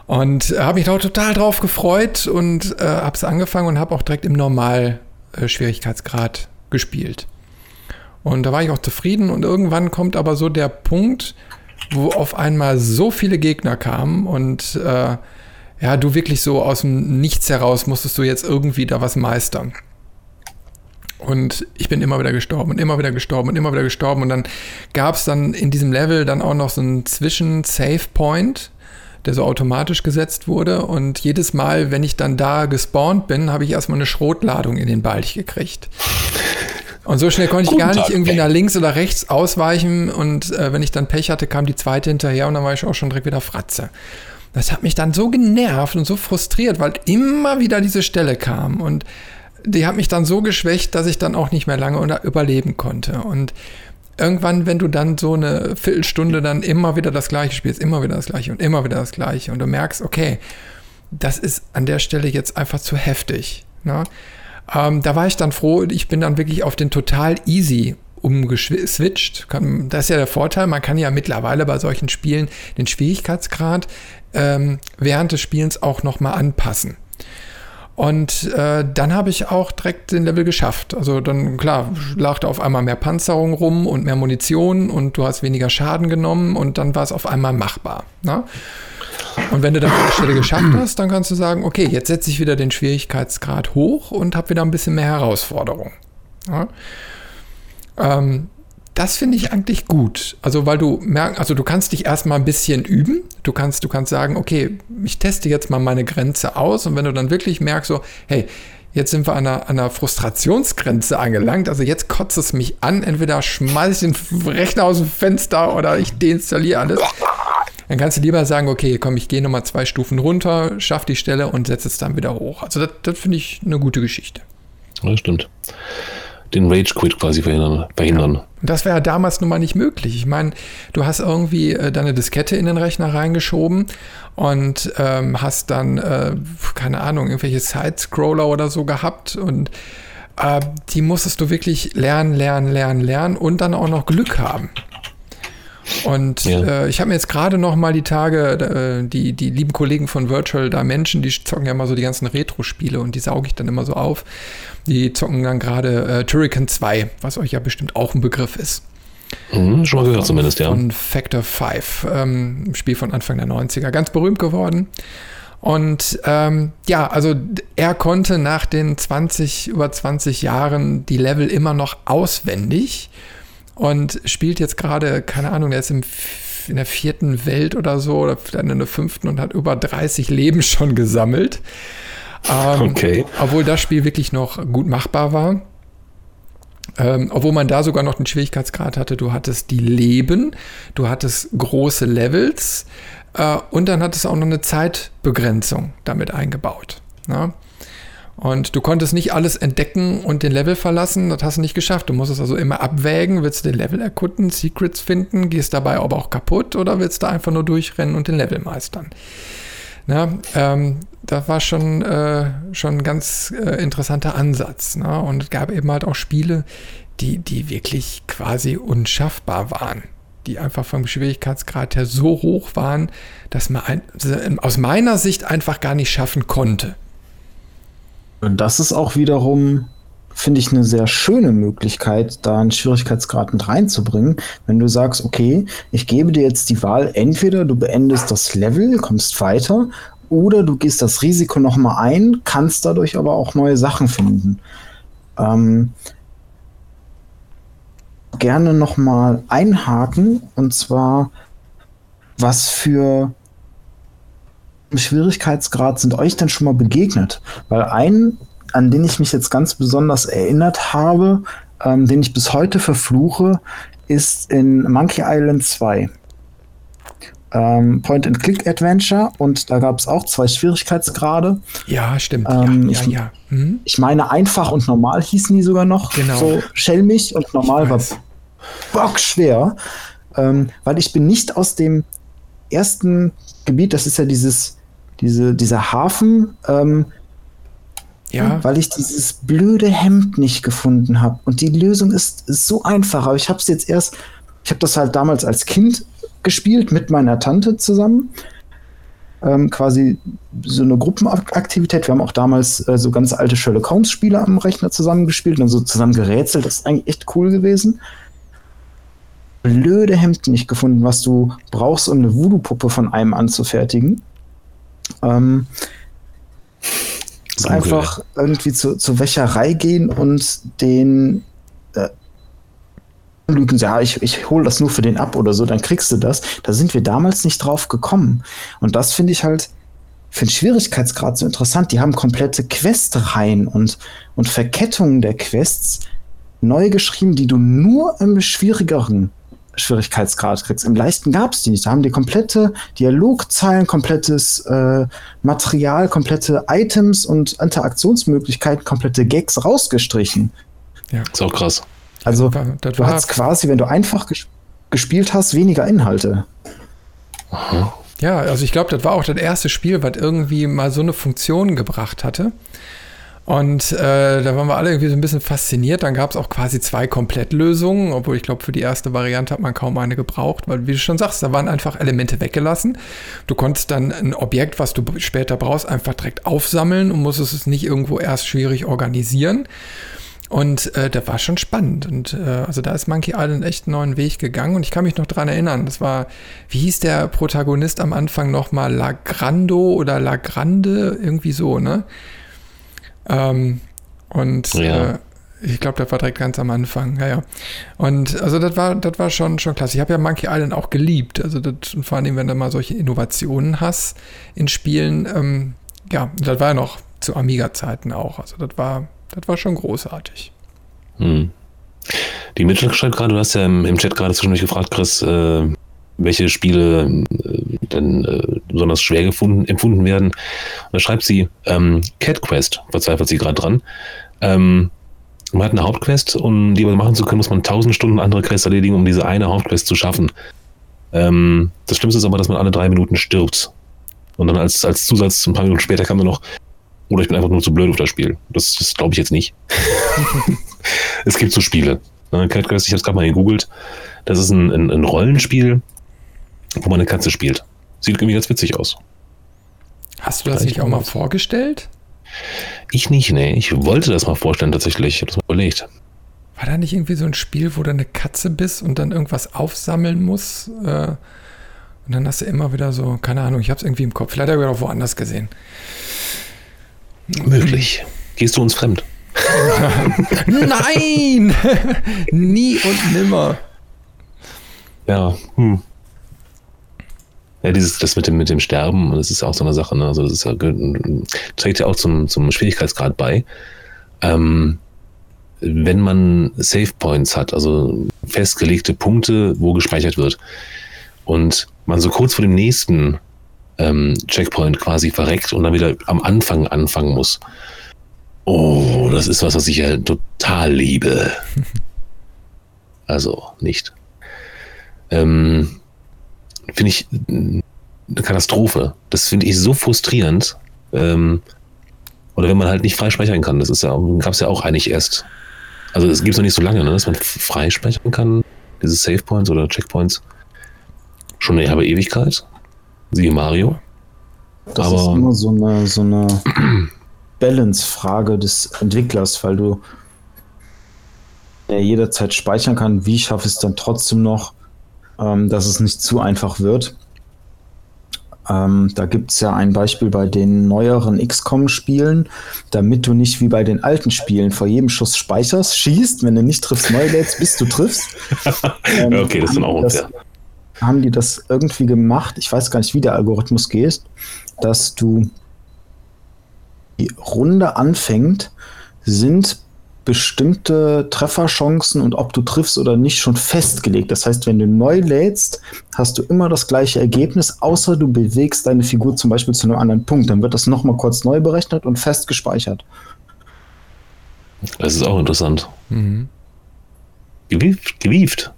Und äh, habe mich da total drauf gefreut und äh, habe es angefangen und habe auch direkt im Normal-Schwierigkeitsgrad äh, gespielt. Und da war ich auch zufrieden und irgendwann kommt aber so der Punkt, wo auf einmal so viele Gegner kamen und äh, ja, du wirklich so aus dem Nichts heraus musstest du jetzt irgendwie da was meistern. Und ich bin immer wieder gestorben und immer wieder gestorben und immer wieder gestorben. Und dann gab es dann in diesem Level dann auch noch so einen Zwischen-Save-Point, der so automatisch gesetzt wurde. Und jedes Mal, wenn ich dann da gespawnt bin, habe ich erstmal eine Schrotladung in den Balch gekriegt. Und so schnell konnte ich gar nicht irgendwie nach links oder rechts ausweichen. Und äh, wenn ich dann Pech hatte, kam die zweite hinterher und dann war ich auch schon direkt wieder Fratze. Das hat mich dann so genervt und so frustriert, weil immer wieder diese Stelle kam. Und die hat mich dann so geschwächt, dass ich dann auch nicht mehr lange überleben konnte. Und irgendwann, wenn du dann so eine Viertelstunde dann immer wieder das Gleiche spielst, immer wieder das Gleiche und immer wieder das Gleiche und du merkst, okay, das ist an der Stelle jetzt einfach zu heftig. Ne? Ähm, da war ich dann froh, ich bin dann wirklich auf den total easy umgeswitcht. Das ist ja der Vorteil, man kann ja mittlerweile bei solchen Spielen den Schwierigkeitsgrad ähm, während des Spielens auch nochmal anpassen. Und äh, dann habe ich auch direkt den Level geschafft. Also dann, klar, lag da auf einmal mehr Panzerung rum und mehr Munition und du hast weniger Schaden genommen und dann war es auf einmal machbar. Ne? Und wenn du dann die Stelle geschafft hast, dann kannst du sagen, okay, jetzt setze ich wieder den Schwierigkeitsgrad hoch und habe wieder ein bisschen mehr Herausforderung. Ja? Ähm, das finde ich eigentlich gut. Also, weil du merkst, also du kannst dich erstmal ein bisschen üben. Du kannst, du kannst sagen, okay, ich teste jetzt mal meine Grenze aus. Und wenn du dann wirklich merkst, so, hey, jetzt sind wir an einer, an einer Frustrationsgrenze angelangt. Also jetzt kotzt es mich an. Entweder schmeiße ich den Rechner aus dem Fenster oder ich deinstalliere alles. Dann kannst du lieber sagen, okay, komm, ich gehe nochmal zwei Stufen runter, schaff die Stelle und setze es dann wieder hoch. Also das, das finde ich eine gute Geschichte. Ja, stimmt den Rage-Quit quasi verhindern. verhindern. Ja. Das wäre damals nun mal nicht möglich. Ich meine, du hast irgendwie äh, deine Diskette in den Rechner reingeschoben und ähm, hast dann, äh, keine Ahnung, irgendwelche Side-Scroller oder so gehabt und äh, die musstest du wirklich lernen, lernen, lernen, lernen und dann auch noch Glück haben. Und ja. äh, ich habe mir jetzt gerade noch mal die Tage, äh, die, die lieben Kollegen von Virtual Dimension, die zocken ja immer so die ganzen Retro-Spiele und die sauge ich dann immer so auf. Die zocken dann gerade äh, Turrican 2, was euch ja bestimmt auch ein Begriff ist. Mhm, schon mal gehört zumindest, ja. Von Factor 5, ähm, Spiel von Anfang der 90er, ganz berühmt geworden. Und ähm, ja, also er konnte nach den 20, über 20 Jahren die Level immer noch auswendig und spielt jetzt gerade, keine Ahnung, er ist im, in der vierten Welt oder so oder vielleicht in der fünften und hat über 30 Leben schon gesammelt. Ähm, okay. Obwohl das Spiel wirklich noch gut machbar war. Ähm, obwohl man da sogar noch den Schwierigkeitsgrad hatte, du hattest die Leben, du hattest große Levels äh, und dann hattest du auch noch eine Zeitbegrenzung damit eingebaut. Ne? Und du konntest nicht alles entdecken und den Level verlassen, das hast du nicht geschafft. Du musstest also immer abwägen, willst du den Level erkunden, Secrets finden, gehst dabei aber auch kaputt oder willst du einfach nur durchrennen und den Level meistern. Na, ähm, das war schon, äh, schon ein ganz äh, interessanter Ansatz. Ne? Und es gab eben halt auch Spiele, die, die wirklich quasi unschaffbar waren. die einfach vom Schwierigkeitsgrad her so hoch waren, dass man ein, aus meiner Sicht einfach gar nicht schaffen konnte. Und das ist auch wiederum, finde ich, eine sehr schöne Möglichkeit, da einen Schwierigkeitsgrad mit reinzubringen. Wenn du sagst, okay, ich gebe dir jetzt die Wahl, entweder du beendest das Level, kommst weiter, oder du gehst das Risiko nochmal ein, kannst dadurch aber auch neue Sachen finden. Ähm, gerne nochmal einhaken, und zwar, was für Schwierigkeitsgrad sind euch denn schon mal begegnet? Weil einen, an den ich mich jetzt ganz besonders erinnert habe, ähm, den ich bis heute verfluche, ist in Monkey Island 2 ähm, Point-and-Click-Adventure und da gab es auch zwei Schwierigkeitsgrade. Ja, stimmt. Ähm, ja, ich, ja, ja. Hm? ich meine, einfach und normal hießen die sogar noch. Genau. So schelmig und normal war bockschwer. Ähm, weil ich bin nicht aus dem ersten Gebiet, das ist ja dieses, diese, dieser Hafen, ähm, ja. weil ich dieses blöde Hemd nicht gefunden habe. Und die Lösung ist, ist so einfach, aber ich habe es jetzt erst, ich habe das halt damals als Kind gespielt mit meiner Tante zusammen. Ähm, quasi so eine Gruppenaktivität. Wir haben auch damals äh, so ganz alte Sherlock Holmes-Spiele am Rechner zusammengespielt und so zusammen gerätselt. Das ist eigentlich echt cool gewesen. Blöde Hemden nicht gefunden, was du brauchst, um eine Voodoo-Puppe von einem anzufertigen. Ähm, einfach irgendwie zu, zur Wäscherei gehen und den lügen, ja, ich, ich hole das nur für den ab oder so, dann kriegst du das. Da sind wir damals nicht drauf gekommen. Und das finde ich halt für den Schwierigkeitsgrad so interessant. Die haben komplette Questreihen und, und Verkettungen der Quests neu geschrieben, die du nur im schwierigeren Schwierigkeitsgrad kriegst. Im leichten gab es die nicht. Da haben die komplette Dialogzeilen, komplettes äh, Material, komplette Items und Interaktionsmöglichkeiten, komplette Gags rausgestrichen. Ja. Ist auch krass. Also das war, das du hast quasi, wenn du einfach ges gespielt hast, weniger Inhalte. Aha. Ja, also ich glaube, das war auch das erste Spiel, was irgendwie mal so eine Funktion gebracht hatte. Und äh, da waren wir alle irgendwie so ein bisschen fasziniert. Dann gab es auch quasi zwei Komplettlösungen, obwohl ich glaube, für die erste Variante hat man kaum eine gebraucht, weil, wie du schon sagst, da waren einfach Elemente weggelassen. Du konntest dann ein Objekt, was du später brauchst, einfach direkt aufsammeln und musstest es nicht irgendwo erst schwierig organisieren. Und äh, das war schon spannend. Und äh, also da ist Monkey Island echt einen neuen Weg gegangen. Und ich kann mich noch dran erinnern, das war, wie hieß der Protagonist am Anfang nochmal? Lagrando oder Lagrande? Irgendwie so, ne? Ähm, und ja. äh, ich glaube, das war direkt ganz am Anfang, ja, ja. Und also das war, das war schon, schon klasse. Ich habe ja Monkey Island auch geliebt. Also das, vor allem, wenn du mal solche Innovationen hast in Spielen, ähm, ja, das war ja noch zu Amiga-Zeiten auch. Also das war, das war schon großartig. Hm. Die Mitchell schreibt gerade, du hast ja im, im Chat gerade zwischendurch gefragt, Chris, äh, welche Spiele äh, denn äh, besonders schwer gefunden, empfunden werden. Und da schreibt sie, ähm, Cat Quest, verzweifelt sie gerade dran. Ähm, man hat eine Hauptquest, um die machen zu können, muss man tausend Stunden andere Quests erledigen, um diese eine Hauptquest zu schaffen. Ähm, das Schlimmste ist aber, dass man alle drei Minuten stirbt. Und dann als, als Zusatz, ein paar Minuten später kam dann noch, oder ich bin einfach nur zu blöd auf das Spiel. Das, das glaube ich jetzt nicht. *laughs* es gibt so Spiele. Ne, ich habe es gerade mal gegoogelt. Das ist ein, ein, ein, Rollenspiel, wo man eine Katze spielt. Sieht irgendwie ganz witzig aus. Hast du das Vielleicht nicht auch mal vorgestellt? Ich nicht, nee. Ich wollte das mal vorstellen tatsächlich. Ich habe das mal überlegt. War da nicht irgendwie so ein Spiel, wo du eine Katze bist und dann irgendwas aufsammeln musst? Äh, und dann hast du immer wieder so, keine Ahnung, ich habe es irgendwie im Kopf. Vielleicht habe ich auch woanders gesehen. Möglich. Gehst du uns fremd? *laughs* Nein! *laughs* Nie und nimmer. Ja, hm. Ja, dieses, das mit dem, mit dem Sterben, das ist auch so eine Sache, ne? Also das ist ja, trägt ja auch zum, zum Schwierigkeitsgrad bei. Ähm, wenn man Save Points hat, also festgelegte Punkte, wo gespeichert wird, und man so kurz vor dem nächsten ähm, Checkpoint quasi verreckt und dann wieder am Anfang anfangen muss. Oh, das ist was, was ich ja total liebe. *laughs* Also nicht. Ähm, finde ich eine Katastrophe. Das finde ich so frustrierend. Ähm, oder wenn man halt nicht freispeichern kann. Das ist ja, gab es ja auch eigentlich erst. Also es gibt es noch nicht so lange, ne, dass man freispeichern kann. diese Save Points oder Checkpoints, schon eine herbe Ewigkeit. Siehe Mario. Das Aber- ist immer so eine, so eine *clears throat* Balance-Frage des Entwicklers, weil du ja jederzeit speichern kann, wie schaffe ich es dann trotzdem noch, ähm, dass es nicht zu einfach wird. Ähm, da gibt es ja ein Beispiel bei den neueren XCOM-Spielen, damit du nicht wie bei den alten Spielen vor jedem Schuss speicherst, schießt, wenn du nicht triffst, neu lädst, bis du triffst. *laughs* Ähm, okay, das ist dann auch die unfair. haben die das irgendwie gemacht, ich weiß gar nicht, wie der Algorithmus geht, dass du die Runde anfängt, sind bestimmte Trefferchancen und ob du triffst oder nicht schon festgelegt. Das heißt, wenn du neu lädst, hast du immer das gleiche Ergebnis, außer du bewegst deine Figur zum Beispiel zu einem anderen Punkt. Dann wird das nochmal kurz neu berechnet und fest gespeichert. Das ist auch interessant. Mhm. Gewieft, gewieft.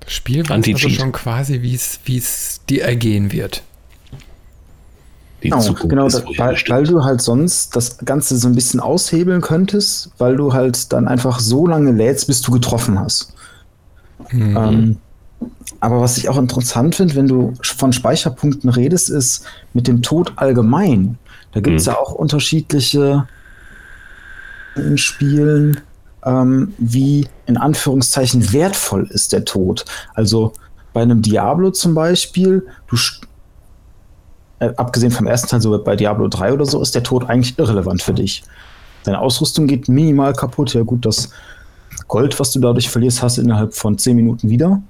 Das Spiel weiß also schon quasi, wie es wie es dir ergehen wird. Die Genau, Zukunft genau ist da, vorher weil, weil du halt sonst das Ganze so ein bisschen aushebeln könntest, weil du halt dann einfach so lange lädst, bis du getroffen hast. Mhm. Ähm, aber was ich auch interessant finde, wenn du von Speicherpunkten redest, ist mit dem Tod allgemein. Da gibt es Mhm. ja auch unterschiedliche in Spielen, ähm, wie in Anführungszeichen wertvoll ist der Tod. Also bei einem Diablo zum Beispiel, du äh, abgesehen vom ersten Teil, so bei Diablo 3 oder so, ist der Tod eigentlich irrelevant für dich. Deine Ausrüstung geht minimal kaputt. Ja, gut, das Gold, was du dadurch verlierst, hast du innerhalb von 10 Minuten wieder.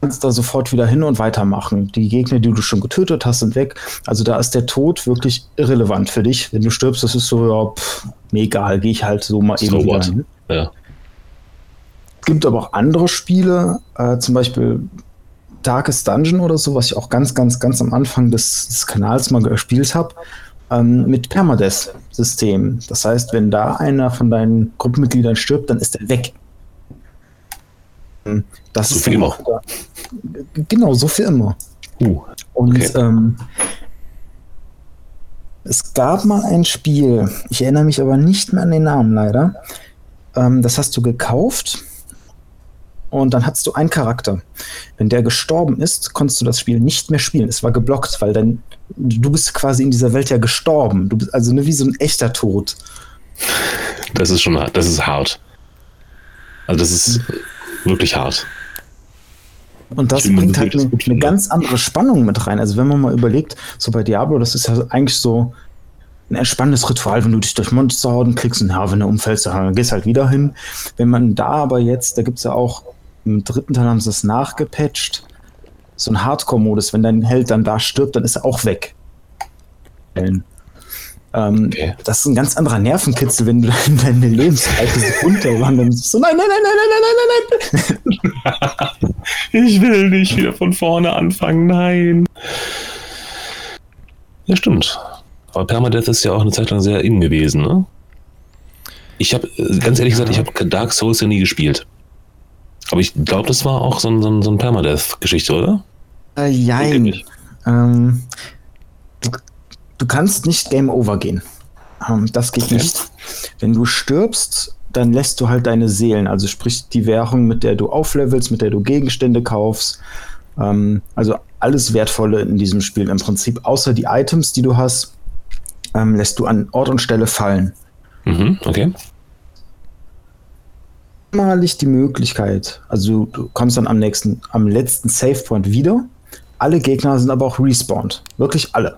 Du kannst da sofort wieder hin und weitermachen. Die Gegner, die du schon getötet hast, sind weg. Also da ist der Tod wirklich irrelevant für dich. Wenn du stirbst, das ist so, ja, pff, mir egal, gehe ich halt so mal So eben wieder hin. Ja. Es gibt aber auch andere Spiele, äh, zum Beispiel Darkest Dungeon oder so, was ich auch ganz, ganz, ganz am Anfang des, des Kanals mal gespielt habe, ähm, mit Permadeath-System. Das heißt, wenn da einer von deinen Gruppenmitgliedern stirbt, dann ist er weg. Ähm, Das So ist dann immer. wieder- Genau, so für immer. Uh, Und Okay. ähm, es gab mal ein Spiel, ich erinnere mich aber nicht mehr an den Namen leider. Ähm, das hast du gekauft und dann hattest du einen Charakter. Wenn der gestorben ist, konntest du das Spiel nicht mehr spielen. Es war geblockt, weil dann du bist quasi in dieser Welt ja gestorben. Du bist also ne, wie so ein echter Tod. das ist schon hart. Das ist hart. Also das ist wirklich hart. Und das bringt halt eine, eine ganz andere Spannung mit rein. Also wenn man mal überlegt, so bei Diablo, das ist ja eigentlich so ein entspannendes Ritual, wenn du dich durch Monsterhorden klickst und ja, wenn du umfällst, dann gehst halt wieder hin. Wenn man da aber jetzt, da gibt es ja auch, im dritten Teil haben sie es nachgepatcht, so ein Hardcore-Modus, wenn dein Held dann da stirbt, dann ist er auch weg. Ähm, Okay. Das ist ein ganz anderer Nervenkitzel, wenn du *laughs* deine, Lebensweite so runterwanderst. So, nein, nein, nein, nein, nein, nein, nein, nein, nein. *laughs* Ich will nicht wieder von vorne anfangen, nein. Ja, stimmt. Aber Permadeath ist ja auch eine Zeit lang sehr in gewesen, ne? Ich habe, ganz ehrlich gesagt, ich habe Dark Souls ja nie gespielt. Aber ich glaube, das war auch so ein, so ein, so ein Permadeath-Geschichte, oder? Äh, jein. Ähm, du, du kannst nicht Game Over gehen. Ähm, das geht Okay. nicht. Wenn du stirbst, dann lässt du halt deine Seelen, also sprich die Währung, mit der du auflevelst, mit der du Gegenstände kaufst. Ähm, also alles Wertvolle in diesem Spiel im Prinzip, außer die Items, die du hast, ähm, lässt du an Ort und Stelle fallen. Mhm, okay. Einmalig die Möglichkeit, also du, kommst dann am nächsten, am letzten Save Point wieder. Alle Gegner sind aber auch respawned. Wirklich alle.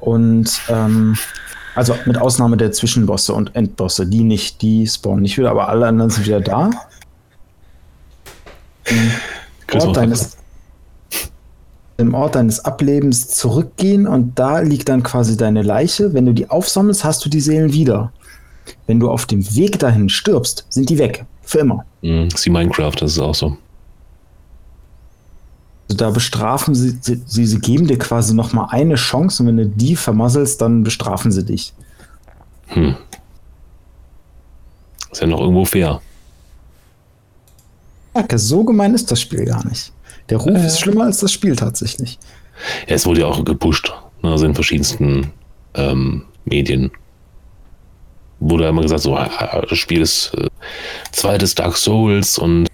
Und ähm, also mit Ausnahme der Zwischenbosse und Endbosse, die nicht, die spawnen nicht wieder, aber alle anderen sind wieder da. Chris Ort deines, im Ort deines Ablebens zurückgehen und da liegt dann quasi deine Leiche. Wenn du die aufsammelst, hast du die Seelen wieder. Wenn du auf dem Weg dahin stirbst, sind die weg. Für immer. Mhm, sie Minecraft, das ist auch so. Also da bestrafen sie, sie, sie, geben dir quasi noch mal eine Chance und wenn du die vermasselst, dann bestrafen sie dich. Hm. Ist ja noch irgendwo fair. Ja, so gemein ist das Spiel gar nicht. Der Ruf Äh. ist schlimmer als das Spiel tatsächlich. Ja, es wurde ja auch gepusht, ne, also in verschiedensten ähm, Medien. Wurde immer gesagt, so, ah, das Spiel ist äh, zweites Dark Souls und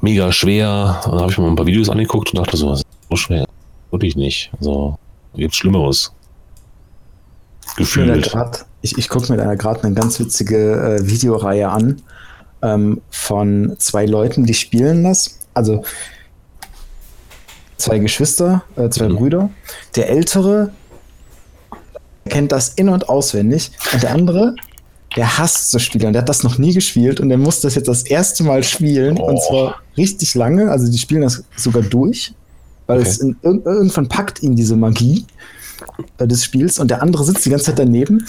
mega schwer. Und dann habe ich mir mal ein paar Videos angeguckt und dachte so, so schwer. Wirklich nicht. Also, gibt Schlimmeres. Gefühlt. Ich, ich gucke mir da gerade eine ganz witzige äh, Videoreihe an ähm, von zwei Leuten, die spielen das. Also zwei Geschwister, äh, zwei mhm. Brüder. Der ältere kennt das in- und auswendig und der andere, der hasst zu spielen und der hat das noch nie gespielt und der muss das jetzt das erste Mal spielen oh. und zwar richtig lange. Also die spielen das sogar durch, weil okay. es in, irgendwann packt ihn diese Magie äh, des Spiels und der andere sitzt die ganze Zeit daneben.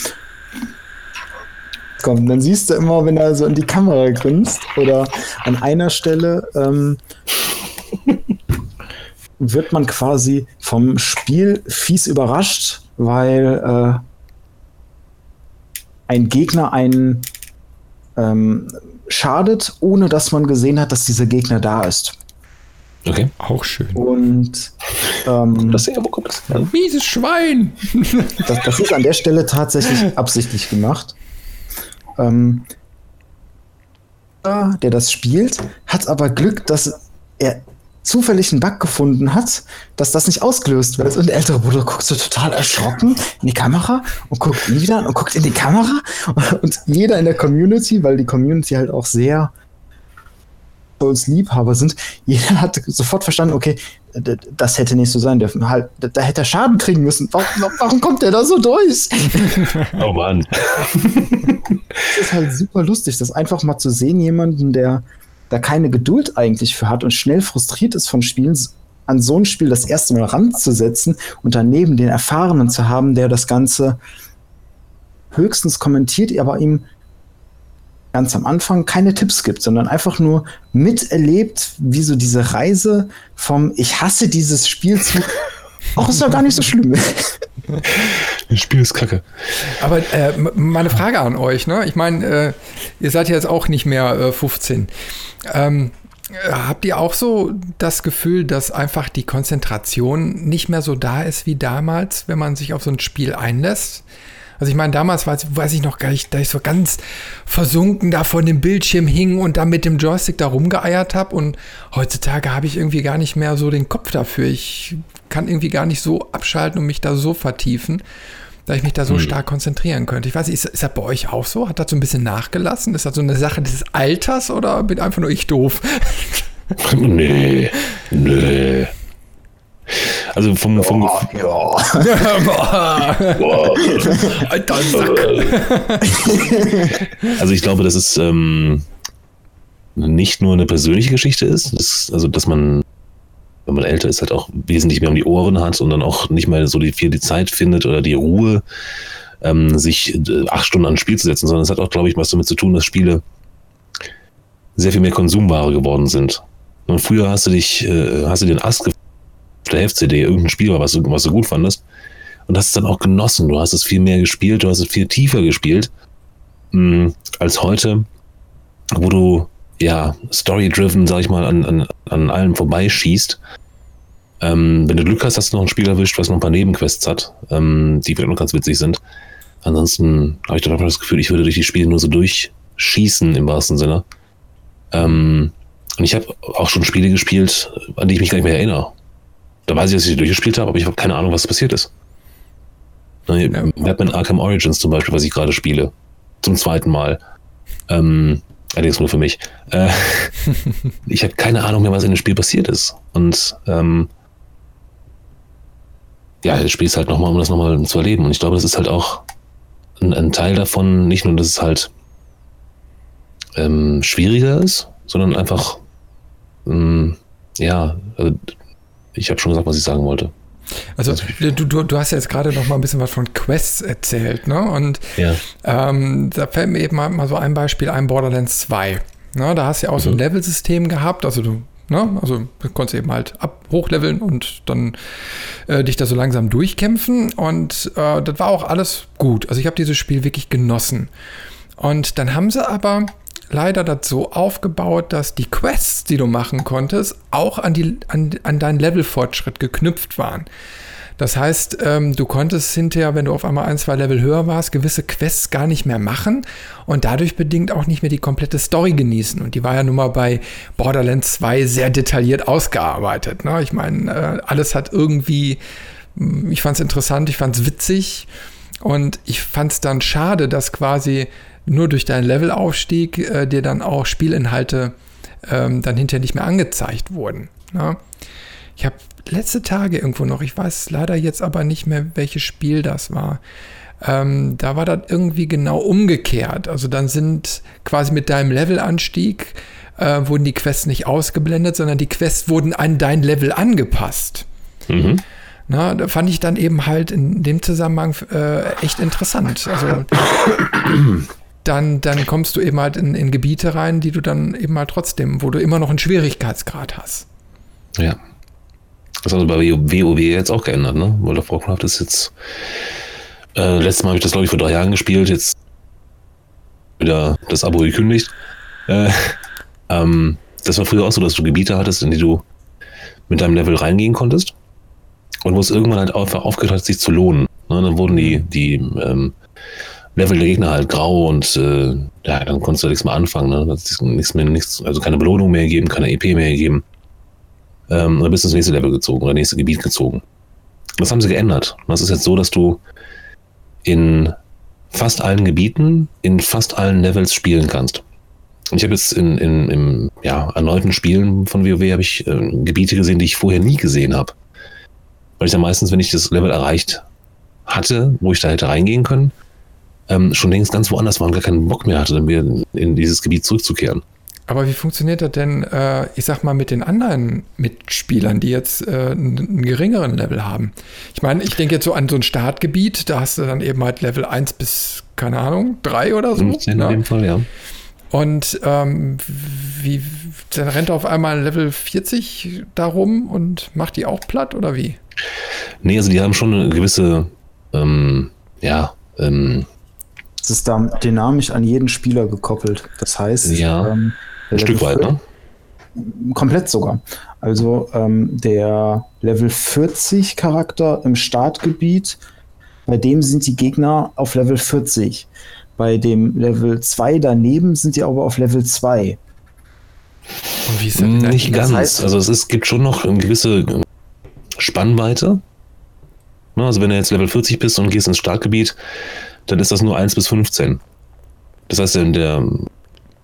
Komm, dann siehst du immer, wenn er so in die Kamera grinst oder an einer Stelle ähm, wird man quasi vom Spiel fies überrascht, weil äh, ein Gegner einen ähm, schadet, ohne dass man gesehen hat, dass dieser Gegner da ist. Okay. Auch schön. Und ähm, das her, wo kommt das her? Mieses Schwein! *laughs* das, das, ist an der Stelle tatsächlich absichtlich gemacht. Ähm, der das spielt, hat aber Glück, dass er zufällig einen Bug gefunden hat, dass das nicht ausgelöst wird. Und der ältere Bruder guckt so total erschrocken in die Kamera und guckt ihn wieder an und guckt in die Kamera. Und jeder in der Community, weil die Community halt auch sehr Souls Liebhaber sind, jeder hat sofort verstanden, okay, das hätte nicht so sein dürfen. Halt, da hätte er Schaden kriegen müssen. Warum, warum kommt der da so durch? Oh Mann. *laughs* Es ist halt super lustig, das einfach mal zu sehen, jemanden, der da keine Geduld eigentlich für hat und schnell frustriert ist von Spielen, an so ein Spiel das erste Mal ranzusetzen und daneben den Erfahrenen zu haben, der das Ganze höchstens kommentiert, aber ihm ganz am Anfang keine Tipps gibt, sondern einfach nur miterlebt, wie so diese Reise vom Ich hasse dieses Spiel zu Auch ist doch gar nicht so schlimm. Das Spiel ist kacke. Aber äh, meine Frage an euch, ne? Ich meine, äh, ihr seid ja jetzt auch nicht mehr äh, 15. Ähm, habt ihr auch so das Gefühl, dass einfach die Konzentration nicht mehr so da ist wie damals, wenn man sich auf so ein Spiel einlässt? Also ich meine, damals weiß, weiß, ich noch gar nicht, da ich so ganz versunken da vor dem Bildschirm hing und da mit dem Joystick da rumgeeiert habe. Und heutzutage habe ich irgendwie gar nicht mehr so den Kopf dafür. Ich kann irgendwie gar nicht so abschalten und mich da so vertiefen, dass ich mich da so hm. stark konzentrieren könnte. Ich weiß nicht, ist, ist, das bei euch auch so? Hat das so ein bisschen nachgelassen? Ist das so eine Sache des Alters oder bin einfach nur ich doof? *laughs* nee, nee. Also vom, vom oh, ja. *laughs* Alter Sack. *laughs* Also ich glaube, dass es ähm, nicht nur eine persönliche Geschichte ist, dass, also dass man, wenn man älter ist, halt auch wesentlich mehr um die Ohren hat und dann auch nicht mehr so viel die Zeit findet oder die Ruhe, ähm, sich äh, acht Stunden ans Spiel zu setzen, sondern es hat auch, glaube ich, was damit zu tun, dass Spiele sehr viel mehr Konsumware geworden sind. Und früher hast du dich, äh, hast du den Ast der Heft-CD irgendein Spiel war, was du, was du gut fandest. Und hast es dann auch genossen. Du hast es viel mehr gespielt, du hast es viel tiefer gespielt mh, mm, als heute, wo du ja story-driven, sag ich mal, an, an, an allem vorbeischießt. Ähm, wenn du Glück hast, hast du noch ein Spiel erwischt, was noch ein paar Nebenquests hat, ähm, die vielleicht noch ganz witzig sind. Ansonsten habe ich dann das Gefühl, ich würde durch die Spiele nur so durchschießen im wahrsten Sinne. Ähm, und ich habe auch schon Spiele gespielt, an die ich mich gar nicht mehr erinnere. Da weiß ich, dass ich sie durchgespielt habe, aber ich habe keine Ahnung, was passiert ist. Ja. Batman Arkham Origins zum Beispiel, was ich gerade spiele. Zum zweiten Mal. Ähm, allerdings nur für mich. Äh, *laughs* ich habe keine Ahnung mehr, was in dem Spiel passiert ist. Und ähm, ja, das Spiel ist halt nochmal, um das nochmal zu erleben. Und ich glaube, das ist halt auch ein, ein Teil davon, nicht nur, dass es halt ähm, schwieriger ist, sondern einfach, ähm, ja, also ich habe schon gesagt, was ich sagen wollte. Also, also du, du, du hast jetzt gerade noch mal ein bisschen was von Quests erzählt, ne? Und ja. ähm, da fällt mir eben mal, mal, so ein Beispiel ein, Borderlands 2. Ne? Da hast du ja auch mhm. so ein mhm. Level-System gehabt, also du, ne? Also du konntest eben halt ab hochleveln und dann äh, dich da so langsam durchkämpfen. Und äh, das war auch alles gut. Also ich habe dieses Spiel wirklich genossen. Und dann haben sie aber leider das so aufgebaut, dass die Quests, die du machen konntest, auch an, die, an, an deinen Levelfortschritt geknüpft waren. Das heißt, ähm, du konntest hinterher, wenn du auf einmal ein, zwei Level höher warst, gewisse Quests gar nicht mehr machen und dadurch bedingt auch nicht mehr die komplette Story genießen. Und die war ja nun mal bei Borderlands 2 sehr detailliert ausgearbeitet. Ne? Ich meine, äh, alles hat irgendwie, hm, ich fand es interessant, ich fand es witzig und ich fand es dann schade, dass quasi nur durch deinen Levelaufstieg äh, dir dann auch Spielinhalte ähm, dann hinterher nicht mehr angezeigt wurden. Ne? Ich habe letzte Tage irgendwo noch, ich weiß leider jetzt aber nicht mehr, welches Spiel das war. Ähm, da war das irgendwie genau umgekehrt. Also dann sind quasi mit deinem Levelanstieg äh, wurden die Quests nicht ausgeblendet, sondern die Quests wurden an dein Level angepasst. Mhm. Na, da fand ich dann eben halt in dem Zusammenhang äh, echt interessant. Also *coughs* dann, dann kommst du eben halt in, in Gebiete rein, die du dann eben halt trotzdem, wo du immer noch einen Schwierigkeitsgrad hast. Ja. Das hat also bei WoW jetzt auch geändert, ne? World of Warcraft ist jetzt. Äh, letztes Mal habe ich das, glaube ich, vor drei Jahren gespielt, jetzt wieder das Abo gekündigt. Äh, *laughs* ähm, das war früher auch so, dass du Gebiete hattest, in die du mit deinem Level reingehen konntest. Und wo es irgendwann halt einfach aufgehört hat, sich zu lohnen. Ne? Dann wurden die, die ähm, Level der Gegner halt grau und äh, ja, dann konntest du nichts mehr anfangen. Ne? Nichts mehr, nichts, also keine Belohnung mehr geben, keine EP mehr gegeben. Ähm, dann bist du ins nächste Level gezogen oder nächste Gebiet gezogen. Das haben sie geändert. Das ist jetzt so, dass du in fast allen Gebieten, in fast allen Levels spielen kannst. Ich habe jetzt in, in, im ja, erneuten Spielen von WoW habe ich äh, Gebiete gesehen, die ich vorher nie gesehen habe. Weil ich dann meistens, wenn ich das Level erreicht hatte, wo ich da hätte reingehen können, ähm, schon längst ganz woanders war und gar keinen Bock mehr hatte, dann wieder in dieses Gebiet zurückzukehren. Aber wie funktioniert das denn, äh, ich sag mal, mit den anderen Mitspielern, die jetzt äh, einen, geringeren Level haben? Ich meine, ich denke jetzt so an so ein Startgebiet, da hast du dann eben halt Level 1 bis, keine Ahnung, 3 oder so. 15 ne? in dem Fall, ja. Und ähm, wie, dann rennt auf einmal Level 40 darum und macht die auch platt oder wie? Nee, also die haben schon eine gewisse, ähm, ja, ähm, es ist da dynamisch an jeden Spieler gekoppelt. Das heißt, ja, ähm, ein Stück weit, ne? Komplett sogar. Also ähm, der Level 40 Charakter im Startgebiet, bei dem sind die Gegner auf Level 40. Bei dem Level 2 daneben sind die aber auf Level 2. Und wie ist das Nicht ganz. Das heißt, also es ist, gibt schon noch eine gewisse Spannweite. Ne, also wenn du jetzt Level 40 bist und gehst ins Startgebiet, dann ist das nur 1 bis 15. Das heißt, der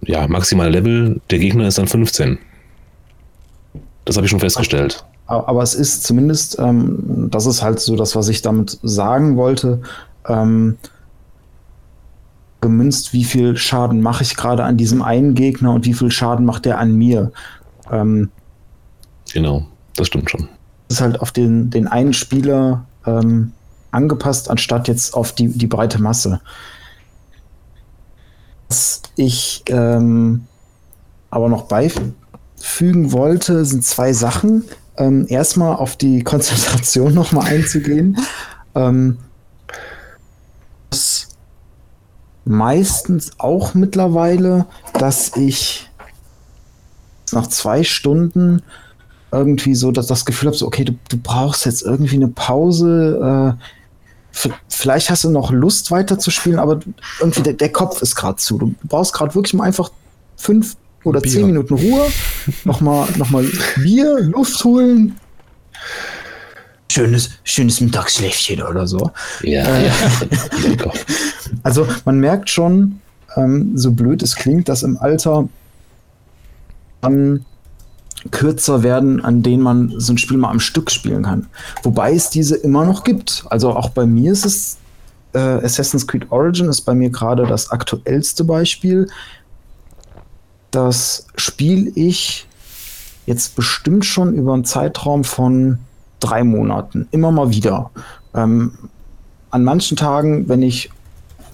ja, maximale Level der Gegner ist dann 15. Das habe ich schon festgestellt. Aber es ist zumindest, ähm, das ist halt so das, was ich damit sagen wollte, ähm, gemünzt, wie viel Schaden mache ich gerade an diesem einen Gegner und wie viel Schaden macht der an mir. Ähm, genau, das stimmt schon. Das ist halt auf den, den einen Spieler ähm, angepasst, anstatt jetzt auf die, die breite Masse. Was ich ähm, aber noch beifügen wollte, sind zwei Sachen. Ähm, erstmal auf die Konzentration *laughs* nochmal einzugehen. Ähm, meistens auch mittlerweile, dass ich nach zwei Stunden irgendwie so dass das Gefühl habe, so, okay, du, du brauchst jetzt irgendwie eine Pause. Äh, vielleicht hast du noch Lust weiterzuspielen, aber irgendwie der, der Kopf ist gerade zu. Du brauchst gerade wirklich mal einfach fünf oder Bier. zehn Minuten Ruhe, nochmal noch mal Bier, Luft holen. Schönes, schönes Mittagsschläfchen oder so. Ja, äh, ja. *laughs* also man merkt schon, ähm, so blöd es klingt, dass im Alter dann kürzer werden, an denen man so ein Spiel mal am Stück spielen kann. Wobei es diese immer noch gibt. Also auch bei mir ist es, äh, Assassin's Creed Origin ist bei mir gerade das aktuellste Beispiel. Das spiele ich jetzt bestimmt schon über einen Zeitraum von drei Monaten. Immer mal wieder. Ähm, an manchen Tagen, wenn ich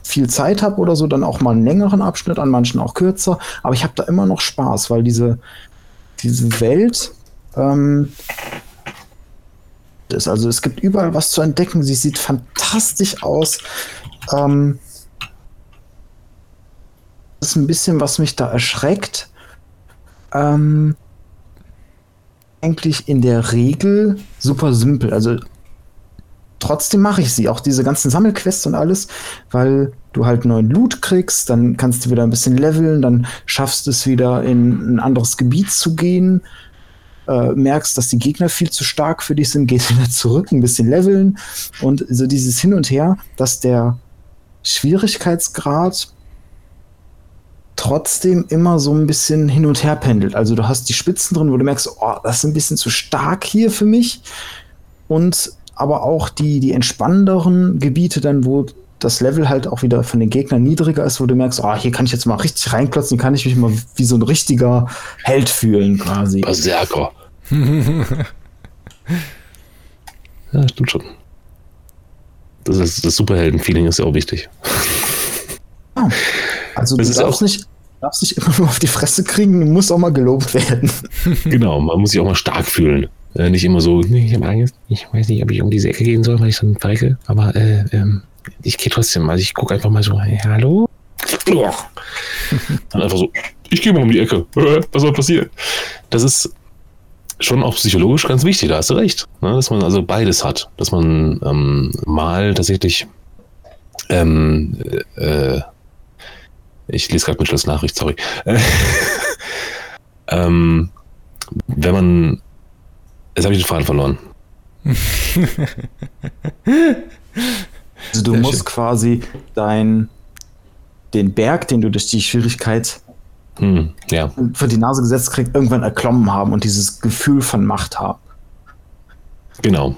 viel Zeit habe oder so, dann auch mal einen längeren Abschnitt, an manchen auch kürzer. Aber ich habe da immer noch Spaß, weil diese, diese Welt ähm, ist. Also es gibt überall was zu entdecken. Sie sieht fantastisch aus. Ähm, das ist ein bisschen, was mich da erschreckt. Ähm, eigentlich in der Regel super simpel. Also trotzdem mache ich sie, auch diese ganzen Sammelquests und alles, weil du halt neuen Loot kriegst, dann kannst du wieder ein bisschen leveln, dann schaffst du es wieder in ein anderes Gebiet zu gehen, äh, merkst, dass die Gegner viel zu stark für dich sind, gehst *laughs* wieder zurück, ein bisschen leveln und so dieses Hin und Her, dass der Schwierigkeitsgrad trotzdem immer so ein bisschen hin und her pendelt. Also du hast die Spitzen drin, wo du merkst, oh, das ist ein bisschen zu stark hier für mich. Und aber auch die, die entspannenderen Gebiete dann, wo das Level halt auch wieder von den Gegnern niedriger ist, wo du merkst, oh, hier kann ich jetzt mal richtig reinklotzen, kann ich mich mal wie so ein richtiger Held fühlen quasi. Berserker. *laughs* ja, stimmt schon. Das, ist, das Superhelden-Feeling ist ja auch wichtig. Ja. Also das du darfst, nicht, darfst nicht immer nur auf die Fresse kriegen, muss auch mal gelobt werden. *laughs* genau, man muss sich auch mal stark fühlen. Äh, nicht immer so, ich habe Angst, ich weiß nicht, ob ich um diese Ecke gehen soll, weil ich dann verrecke, aber äh, ähm, ich gehe trotzdem. Also ich gucke einfach mal so, hey, hallo? *laughs* dann einfach so, ich gehe mal um die Ecke. Was soll passieren? Das ist schon auch psychologisch ganz wichtig, da hast du recht. Ne? Dass man also beides hat. Dass man ähm, mal tatsächlich ähm, äh, ich lese gerade mit Nachricht, sorry. *laughs* ähm, wenn man. Jetzt habe ich den Faden verloren. *laughs* also du Sehr musst schön. quasi dein den Berg, den du durch die Schwierigkeit hm, ja. für die Nase gesetzt kriegst, irgendwann erklommen haben und dieses Gefühl von Macht haben. Genau.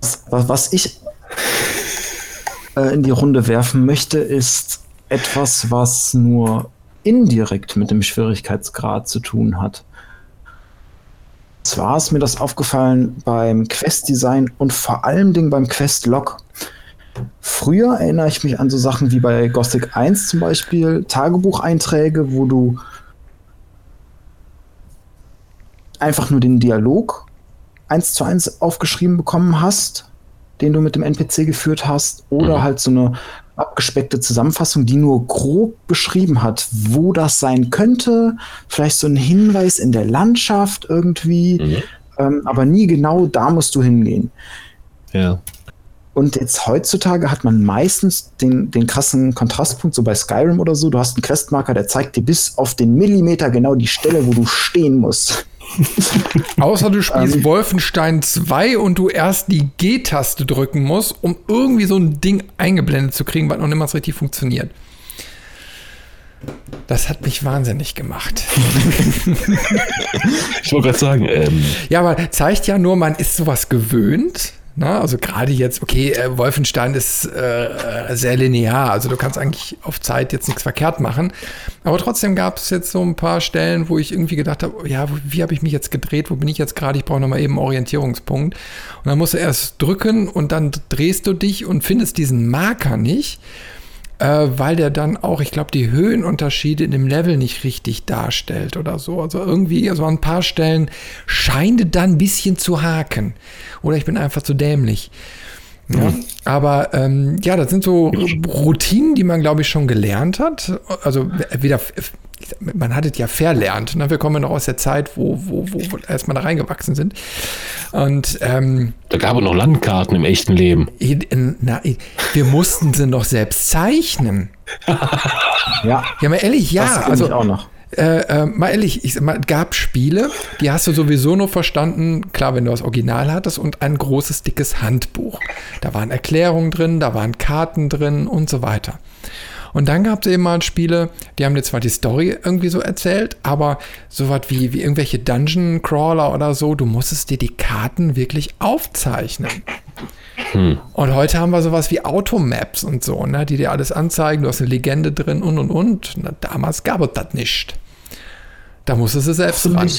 Was, was ich äh, in die Runde werfen möchte, ist etwas, was nur indirekt mit dem Schwierigkeitsgrad zu tun hat. Zwar ist mir das aufgefallen beim Quest-Design und vor allem Dingen beim Quest-Log. Früher erinnere ich mich an so Sachen wie bei Gothic 1 zum Beispiel, Tagebucheinträge, wo du einfach nur den Dialog eins zu eins aufgeschrieben bekommen hast den du mit dem NPC geführt hast, oder mhm. halt so eine abgespeckte Zusammenfassung, die nur grob beschrieben hat, wo das sein könnte, vielleicht so ein Hinweis in der Landschaft irgendwie, mhm. ähm, aber nie genau, da musst du hingehen. Ja. Und jetzt heutzutage hat man meistens den, den krassen Kontrastpunkt, so bei Skyrim oder so. Du hast einen Questmarker, der zeigt dir bis auf den Millimeter genau die Stelle, wo du stehen musst. *laughs* Außer du spielst ähm, Wolfenstein 2 und du erst die G-Taste drücken musst, um irgendwie so ein Ding eingeblendet zu kriegen, was noch nicht mal so richtig funktioniert. Das hat mich wahnsinnig gemacht. ich wollte gerade sagen. Ähm ja, aber zeigt ja nur, man ist sowas gewöhnt. Na, also gerade jetzt, okay, äh, Wolfenstein ist äh, sehr linear, also du kannst eigentlich auf Zeit jetzt nichts verkehrt machen. Aber trotzdem gab es jetzt so ein paar Stellen, wo ich irgendwie gedacht habe, ja, wie habe ich mich jetzt gedreht, wo bin ich jetzt gerade, ich brauche nochmal eben einen Orientierungspunkt. Und dann musst du erst drücken und dann drehst du dich und findest diesen Marker nicht äh, weil der dann auch, ich glaube, die Höhenunterschiede in dem Level nicht richtig darstellt oder so. Also irgendwie, also an ein paar Stellen scheint dann ein bisschen zu haken. Oder ich bin einfach zu dämlich. Ja, mhm. aber ähm, ja, das sind so Routinen, die man, glaube ich, schon gelernt hat. Also wieder man hat es ja verlernt. Ne? Wir kommen noch aus der Zeit, wo, wo, wo, wo erstmal da reingewachsen sind. Und ähm, da gab es noch Landkarten im echten Leben. Na, wir mussten sie noch selbst zeichnen. ja. Ja, mal ehrlich, ja. Das also auch noch. Äh, äh, mal ehrlich, ich mal, gab Spiele, die hast du sowieso nur verstanden, klar, wenn du das Original hattest und ein großes, dickes Handbuch. Da waren Erklärungen drin, da waren Karten drin und so weiter. Und dann gab es eben mal Spiele, die haben dir zwar die Story irgendwie so erzählt, aber sowas wie, wie irgendwelche Dungeon Crawler oder so, du musstest dir die Karten wirklich aufzeichnen. Hm. Und heute haben wir sowas wie Automaps und so, ne, die dir alles anzeigen, du hast eine Legende drin und und und. Na, damals gab es das nicht. Da musstest du selbst ran.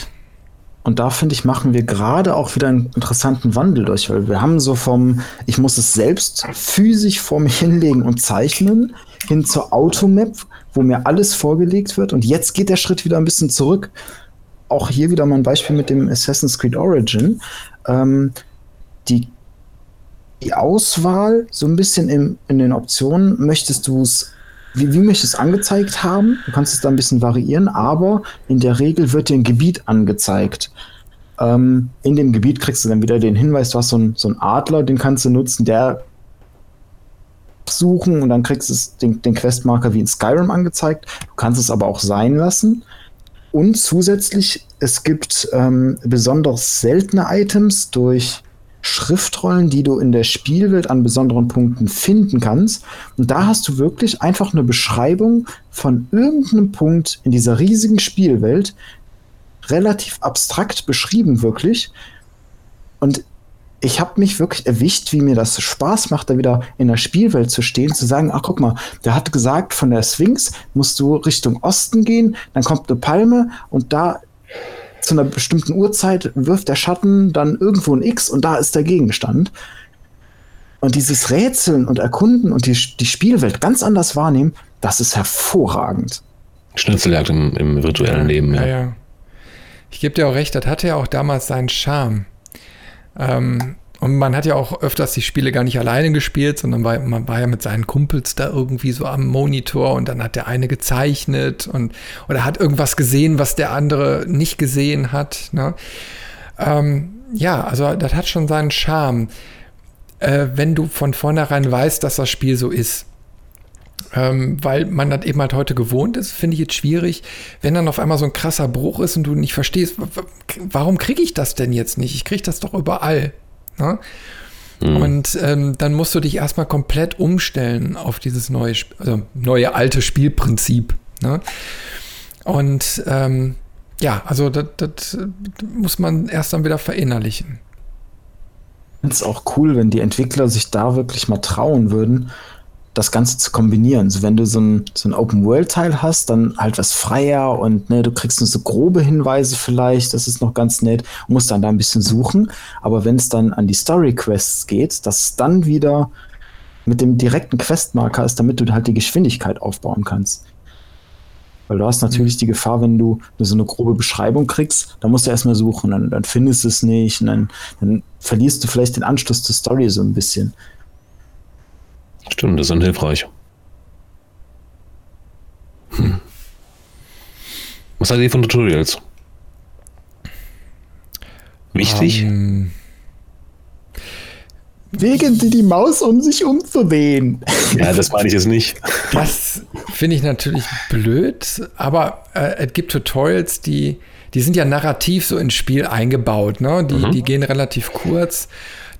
Und da finde ich, machen wir gerade auch wieder einen interessanten Wandel durch, weil wir haben so vom, ich muss es selbst physisch vor mich *laughs* hinlegen und zeichnen, hin zur Automap, wo mir alles vorgelegt wird. Und jetzt geht der Schritt wieder ein bisschen zurück. Auch hier wieder mal ein Beispiel mit dem Assassin's Creed Origin. Ähm, die, die Auswahl so ein bisschen im, in den Optionen, möchtest du es wie, wie möchtest du es angezeigt haben? Du kannst es da ein bisschen variieren, aber in der Regel wird dir ein Gebiet angezeigt. Ähm, in dem Gebiet kriegst du dann wieder den Hinweis, du hast so einen, so Adler, den kannst du nutzen, der suchen und dann kriegst du den, den Questmarker wie in Skyrim angezeigt. Du kannst es aber auch sein lassen. Und zusätzlich, es gibt ähm, besonders seltene Items durch Schriftrollen, die du in der Spielwelt an besonderen Punkten finden kannst. Und da hast du wirklich einfach eine Beschreibung von irgendeinem Punkt in dieser riesigen Spielwelt, relativ abstrakt beschrieben wirklich. Und ich habe mich wirklich erwischt, wie mir das Spaß macht, da wieder in der Spielwelt zu stehen, zu sagen, ach guck mal, der hat gesagt, von der Sphinx musst du Richtung Osten gehen, dann kommt eine Palme und da zu einer bestimmten Uhrzeit wirft der Schatten dann irgendwo ein X und da ist der Gegenstand. Und dieses Rätseln und Erkunden und die, die Spielwelt ganz anders wahrnehmen, das ist hervorragend. Schnitzeljagd im, im virtuellen Leben, ja. ja, ja. Ich gebe dir auch recht, das hatte ja auch damals seinen Charme. Ähm, und man hat ja auch öfters die Spiele gar nicht alleine gespielt, sondern war, man war ja mit seinen Kumpels da irgendwie so am Monitor und dann hat der eine gezeichnet und oder hat irgendwas gesehen, was der andere nicht gesehen hat. Ne? Ähm, ja, also das hat schon seinen Charme, äh, wenn du von vornherein weißt, dass das Spiel so ist. Ähm, weil man das eben halt heute gewohnt ist, finde ich jetzt schwierig, wenn dann auf einmal so ein krasser Bruch ist und du nicht verstehst, warum kriege ich das denn jetzt nicht? Ich kriege das doch überall. Ne? Mhm. Und ähm, dann musst du dich erstmal komplett umstellen auf dieses neue, also neue alte Spielprinzip. Ne? Und ähm, ja, also das, das muss man erst dann wieder verinnerlichen. Ich finde es auch cool, wenn die Entwickler sich da wirklich mal trauen würden das Ganze zu kombinieren. So, wenn du so ein, so ein Open-World-Teil hast, dann halt was freier und ne, du kriegst nur so grobe Hinweise vielleicht, das ist noch ganz nett, musst dann da ein bisschen suchen. Aber wenn es dann an die Story-Quests geht, dass es dann wieder mit dem direkten Questmarker ist, damit du halt die Geschwindigkeit aufbauen kannst. Weil du hast natürlich die Gefahr, wenn du so eine grobe Beschreibung kriegst, dann musst du erstmal suchen, dann, dann findest du es nicht und dann, dann verlierst du vielleicht den Anschluss zur Story so ein bisschen. Stimmt, das ist hilfreich. Hm. Was seid ihr von Tutorials? Wichtig? Um, ähm, Wegen Sie die Maus, um sich umzudrehen. Ja, das meine ich jetzt nicht. Das finde ich natürlich blöd, aber äh, es gibt Tutorials, die, die sind ja narrativ so ins Spiel eingebaut. Ne? Die, mhm. die gehen relativ kurz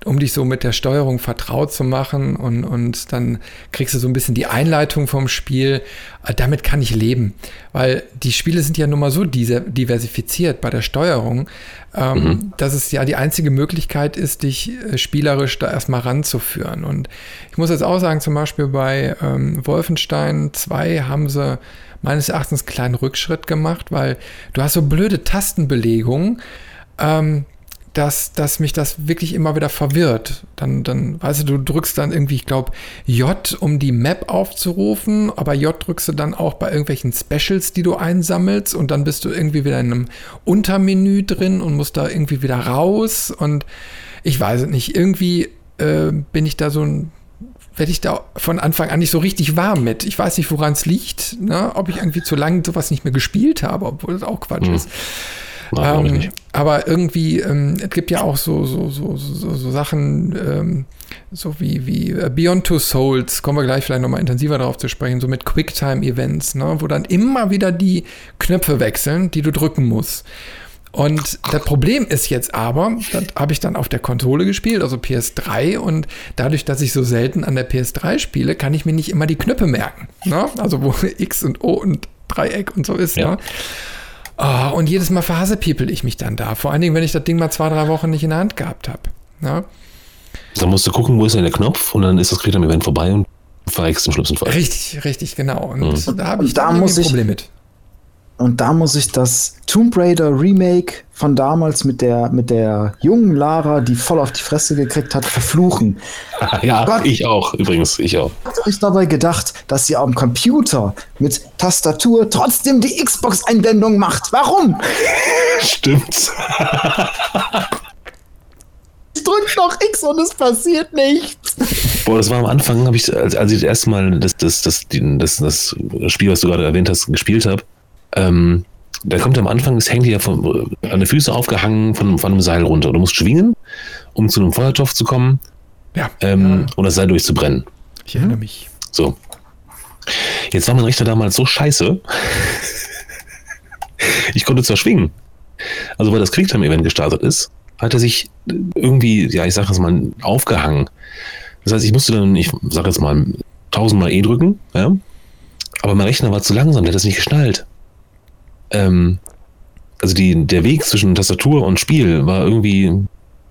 um dich so mit der Steuerung vertraut zu machen und, und dann kriegst du so ein bisschen die Einleitung vom Spiel. Äh, damit kann ich leben, weil die Spiele sind ja nun mal so diversifiziert bei der Steuerung, ähm, mhm. dass es ja die einzige Möglichkeit ist, dich äh, spielerisch da erstmal ranzuführen. Und ich muss jetzt auch sagen, zum Beispiel bei ähm, Wolfenstein 2 haben sie meines Erachtens einen kleinen Rückschritt gemacht, weil du hast so blöde Tastenbelegungen. Ähm, dass, dass mich das wirklich immer wieder verwirrt. Dann, dann, weißt du, du drückst dann irgendwie, ich glaube, J, um die Map aufzurufen, aber J drückst du dann auch bei irgendwelchen Specials, die du einsammelst und dann bist du irgendwie wieder in einem Untermenü drin und musst da irgendwie wieder raus und ich weiß es nicht, irgendwie äh, bin ich da so ein werde ich da von Anfang an nicht so richtig warm mit. Ich weiß nicht, woran es liegt, ne? ob ich irgendwie zu lange sowas nicht mehr gespielt habe, obwohl das auch Quatsch mhm. ist. Ähm, aber irgendwie, ähm, es gibt ja auch so, so, so, so, so Sachen, ähm, so wie, wie äh, Beyond Two Souls, kommen wir gleich vielleicht nochmal intensiver darauf zu sprechen, so mit Quicktime-Events, ne, wo dann immer wieder die Knöpfe wechseln, die du drücken musst. Und das Problem ist jetzt aber, das habe ich dann auf der Konsole gespielt, also PS3, und dadurch, dass ich so selten an der PS3 spiele, kann ich mir nicht immer die Knöpfe merken. Ne? Also wo *laughs* X und O und Dreieck und so ist. Ja. Ne? Oh, und jedes Mal verhassepiepel ich mich dann da. Vor allen Dingen, wenn ich das Ding mal zwei, drei Wochen nicht in der Hand gehabt habe. Ja? Dann musst du gucken, wo ist denn der Knopf und dann ist das Quicktime-Event vorbei und verreckst im schlimmsten Fall. Richtig, richtig, genau. Und mhm. da habe ich da muss ein Problem mit. Und da muss ich das Tomb Raider Remake von damals mit der, mit der jungen Lara, die voll auf die Fresse gekriegt hat, verfluchen. *laughs* ja, Gott, ich auch, übrigens, ich auch. Habt ihr euch dabei gedacht, dass ihr am Computer mit Tastatur trotzdem die Xbox-Einblendung macht? Warum? *laughs* Stimmt. *laughs* ich drück noch X und es passiert nichts. Boah, das war am Anfang, habe ich, als, als ich das erste Mal das, das, das, das, das Spiel, was du gerade erwähnt hast, gespielt habe, ähm, da kommt am Anfang, es hängt dir von, an den Füßen aufgehangen von, von einem Seil runter. Du musst schwingen, um zu einem Feuertopf zu kommen Ja. ähm, und das Seil durchzubrennen. Ich erinnere mich. So. Jetzt war mein Rechner damals so scheiße. ich konnte zwar schwingen. Also, weil das Quicktime-Event gestartet ist, hat er sich irgendwie, ja, ich sag es mal, aufgehangen. Das heißt, ich musste dann, ich sag jetzt mal, tausendmal E drücken, ja. Aber mein Rechner war zu langsam, der hat das nicht geschnallt. Ähm, also die, der Weg zwischen Tastatur und Spiel war irgendwie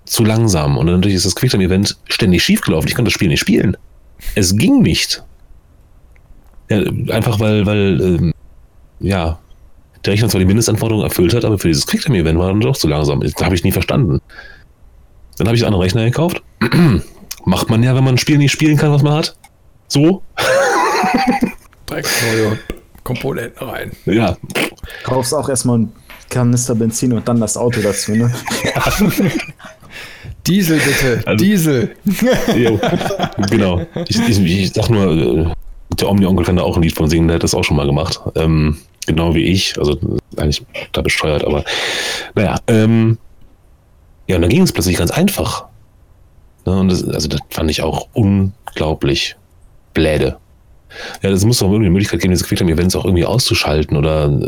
zu langsam. Und dadurch ist das Quicktime-Event ständig schiefgelaufen. Ich konnte das Spiel nicht spielen. Es ging nicht. Ja, einfach weil, weil, ähm, ja, der Rechner zwar die Mindestanforderungen erfüllt hat, aber für dieses Quicktime-Event war dann doch zu langsam. Das habe ich nie verstanden. Dann habe ich einen anderen Rechner gekauft. *clears throat* Macht man ja, wenn man ein Spiel nicht spielen kann, was man hat. So. Direkt neue Komponenten rein. Ja. Kaufst auch erstmal einen Kanister Benzin und dann das Auto dazu, ne? *laughs* Diesel bitte, Also- Diesel. Jo. genau. Ich, ich, ich sag nur, äh, der Omni-Onkel kann da auch ein Lied von singen, der hat das auch schon mal gemacht. Ähm, genau wie ich. Also eigentlich da besteuert, aber naja. Ähm, ja, und dann ging es plötzlich ganz einfach. Ne, und das, also das fand ich auch unglaublich bläde. Ja, das muss doch irgendwie eine Möglichkeit geben, diese Quicktime-Events auch irgendwie auszuschalten oder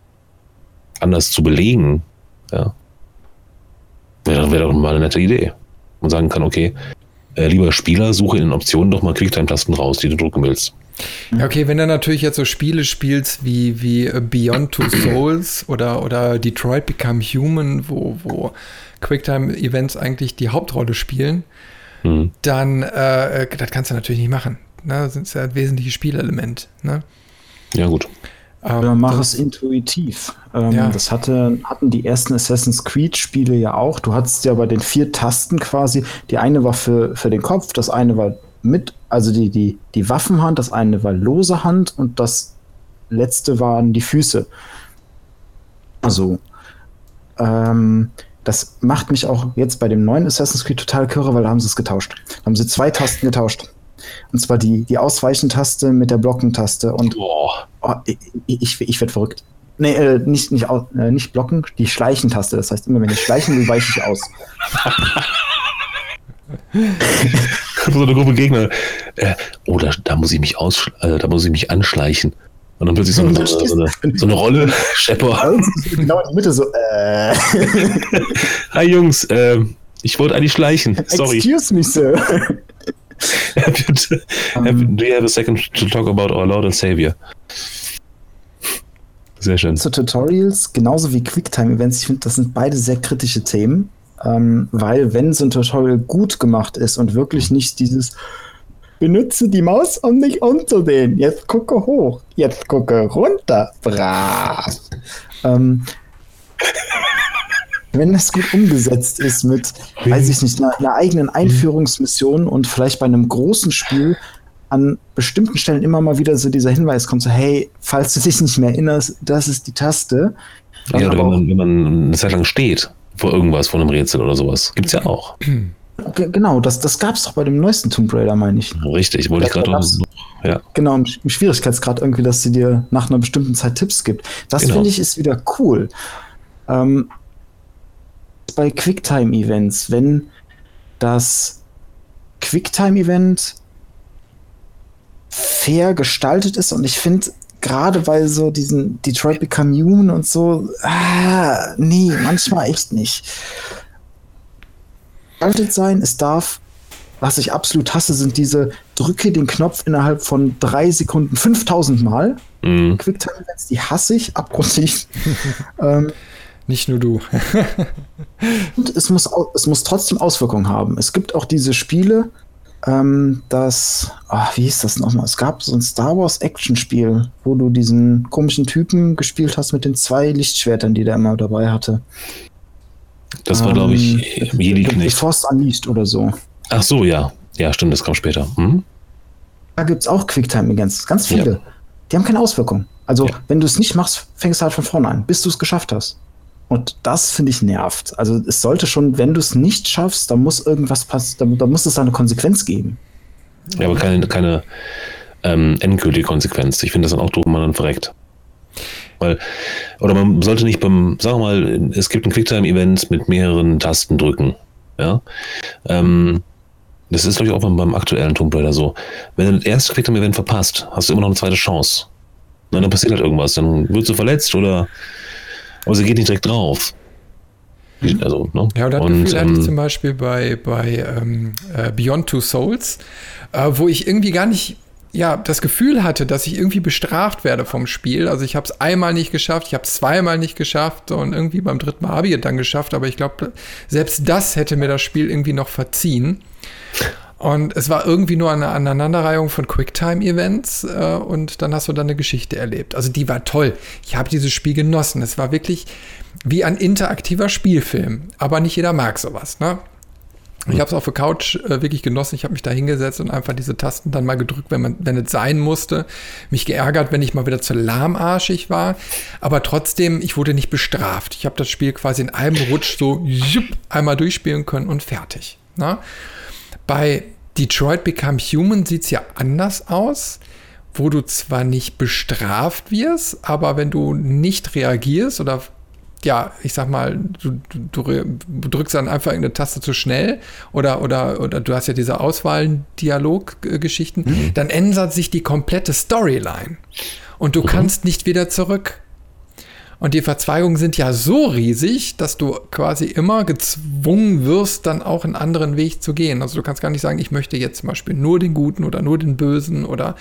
anders zu belegen. Ja. Wäre wär doch mal eine nette Idee. Man sagen kann, okay, äh, lieber Spieler, suche in den Optionen doch mal Quicktime-Tasten raus, die du drücken willst. Ja, okay, wenn du natürlich jetzt so Spiele spielst wie, wie äh, Beyond Two Souls oder, oder Detroit Become Human, wo, wo Quicktime-Events eigentlich die Hauptrolle spielen, Mhm. dann äh, äh, das kannst du natürlich nicht machen. Ne? Das ist ja ein wesentliches Spielelement. Ne? Ja, gut. Ähm, Oder mach das- es intuitiv. Ähm, Ja. Das hatte, hatten die ersten Assassin's Creed-Spiele ja auch. Du hattest ja bei den vier Tasten quasi, die eine war für, für den Kopf, das eine war mit, also die, die, die Waffenhand, das eine war lose Hand und das letzte waren die Füße. Also, ähm, das macht mich auch jetzt bei dem neuen Assassin's Creed total kirre, weil da haben sie es getauscht. Da haben sie zwei Tasten getauscht. Und zwar die, die Ausweichentaste mit der Blockentaste. Und. Oh, ich, ich, ich werde verrückt. Nee, äh, nicht, nicht, äh, nicht blocken, die Schleichentaste. Das heißt, immer wenn ich schleichen will, weiche ich aus. *laughs* so eine Gruppe Gegner. Äh, oh, da, da muss ich mich aus, äh, da muss ich mich anschleichen. Und dann plötzlich so eine, so *laughs* eine, so eine, so eine Rolle, *laughs* Schepper. Genau in die Mitte so, äh, Hi Jungs, äh, ich wollte eigentlich schleichen. Sorry. excuse me, sir. Bitte. Do you have a second to talk about our Lord and Savior? Sehr schön. Zu Tutorials, genauso wie Quicktime-Events, ich finde, das sind beide sehr kritische Themen. Ähm, weil, wenn so ein Tutorial gut gemacht ist und wirklich nicht dieses Benutze die Maus, um nicht umzudrehen. Jetzt gucke hoch, jetzt gucke runter. Brav. Ähm, wenn das gut umgesetzt ist mit, weiß ich nicht, einer, einer eigenen Einführungsmission und vielleicht bei einem großen Spiel an bestimmten Stellen immer mal wieder so dieser Hinweis kommt, so hey, falls du dich nicht mehr erinnerst, das ist die Taste. Ja, oder wenn man, wenn man eine Zeit lang steht vor irgendwas, vor einem Rätsel oder sowas. Gibt's ja auch. Ge- Genau, das, das gab es doch bei dem neuesten Tomb Raider, meine ich. Richtig, wollte ich gerade. Ja, Genau, im Schwierigkeitsgrad irgendwie, dass sie dir nach einer bestimmten Zeit Tipps gibt. Das Genau. finde ich ist wieder cool. Ähm, bei Quicktime-Events, wenn das Quicktime-Event fair gestaltet ist und ich finde, gerade bei so diesen Detroit Become Human und so, ah, nee, manchmal echt nicht. Gestaltet sein, es darf was ich absolut hasse, sind diese drücke den Knopf innerhalb von drei Sekunden 5000 Mal. mhm. Quicktime-Events, die hasse ich abgrundtief. *laughs* ähm, Nicht nur du. *laughs* und es muss, es muss trotzdem Auswirkungen haben. Es gibt auch diese Spiele, ähm, das, ah, wie hieß das nochmal? Es gab so ein Star Wars Action-Spiel, wo du diesen komischen Typen gespielt hast mit den zwei Lichtschwertern, die der immer dabei hatte. das war, glaube ich, Ähm, Jedi Knecht. Force Unleashed oder so. Ach so, ja. Ja, stimmt, das kam später. Mhm. Da gibt es auch Quicktime-Events, ganz viele. Ja. Die haben keine Auswirkung. Also, Ja. wenn du es nicht machst, fängst du halt von vorne an, bis du es geschafft hast. Und das finde ich nervt. Also, es sollte schon, wenn du es nicht schaffst, dann muss irgendwas passieren, da, da muss es eine Konsequenz geben. Ja, aber keine, keine ähm, endgültige Konsequenz. Ich finde das dann auch doof, wenn man dann verreckt. Weil, oder man sollte nicht beim, sagen wir mal, es gibt ein Quicktime-Event mit mehreren Tasten drücken. Ja. Ähm, das ist, glaube ich, auch beim, aktuellen Tomb Raider so. Wenn du das erste Quicktime-Event verpasst, hast du immer noch eine zweite Chance. Na, dann passiert halt irgendwas. Dann wird sie verletzt oder. Aber sie geht nicht direkt drauf. Also, ne? Ja, und das und, Gefühl hatte ich ähm, zum Beispiel bei, bei ähm, äh, Beyond Two Souls, äh, wo ich irgendwie gar nicht ja, das Gefühl hatte, dass ich irgendwie bestraft werde vom Spiel. Also ich habe es einmal nicht geschafft, ich habe es zweimal nicht geschafft und irgendwie beim dritten Mal habe ich es dann geschafft. Aber ich glaube, selbst das hätte mir das Spiel irgendwie noch verziehen. Und es war irgendwie nur eine Aneinanderreihung von Quicktime-Events äh, und dann hast du dann eine Geschichte erlebt. Also die war toll. Ich habe dieses Spiel genossen. Es war wirklich wie ein interaktiver Spielfilm. Aber nicht jeder mag sowas. Ne? Ich habe es auf der Couch äh, wirklich genossen. Ich habe mich da hingesetzt und einfach diese Tasten dann mal gedrückt, wenn man, wenn es sein musste. Mich geärgert, wenn ich mal wieder zu lahmarschig war. Aber trotzdem, ich wurde nicht bestraft. Ich habe das Spiel quasi in einem Rutsch so jupp, einmal durchspielen können und fertig. Na? Bei Detroit Become Human sieht es ja anders aus wo du zwar nicht bestraft wirst, aber wenn du nicht reagierst oder ja, ich sag mal, du, du, du, drückst dann einfach irgendeine Taste zu schnell oder, oder, oder du hast ja diese Auswahl-Dialog-Geschichten, mhm. dann ändert sich die komplette Storyline und du mhm. kannst nicht wieder zurück. Und die Verzweigungen sind ja so riesig, dass du quasi immer gezwungen wirst, dann auch einen anderen Weg zu gehen. Also du kannst gar nicht sagen, ich möchte jetzt zum Beispiel nur den Guten oder nur den Bösen oder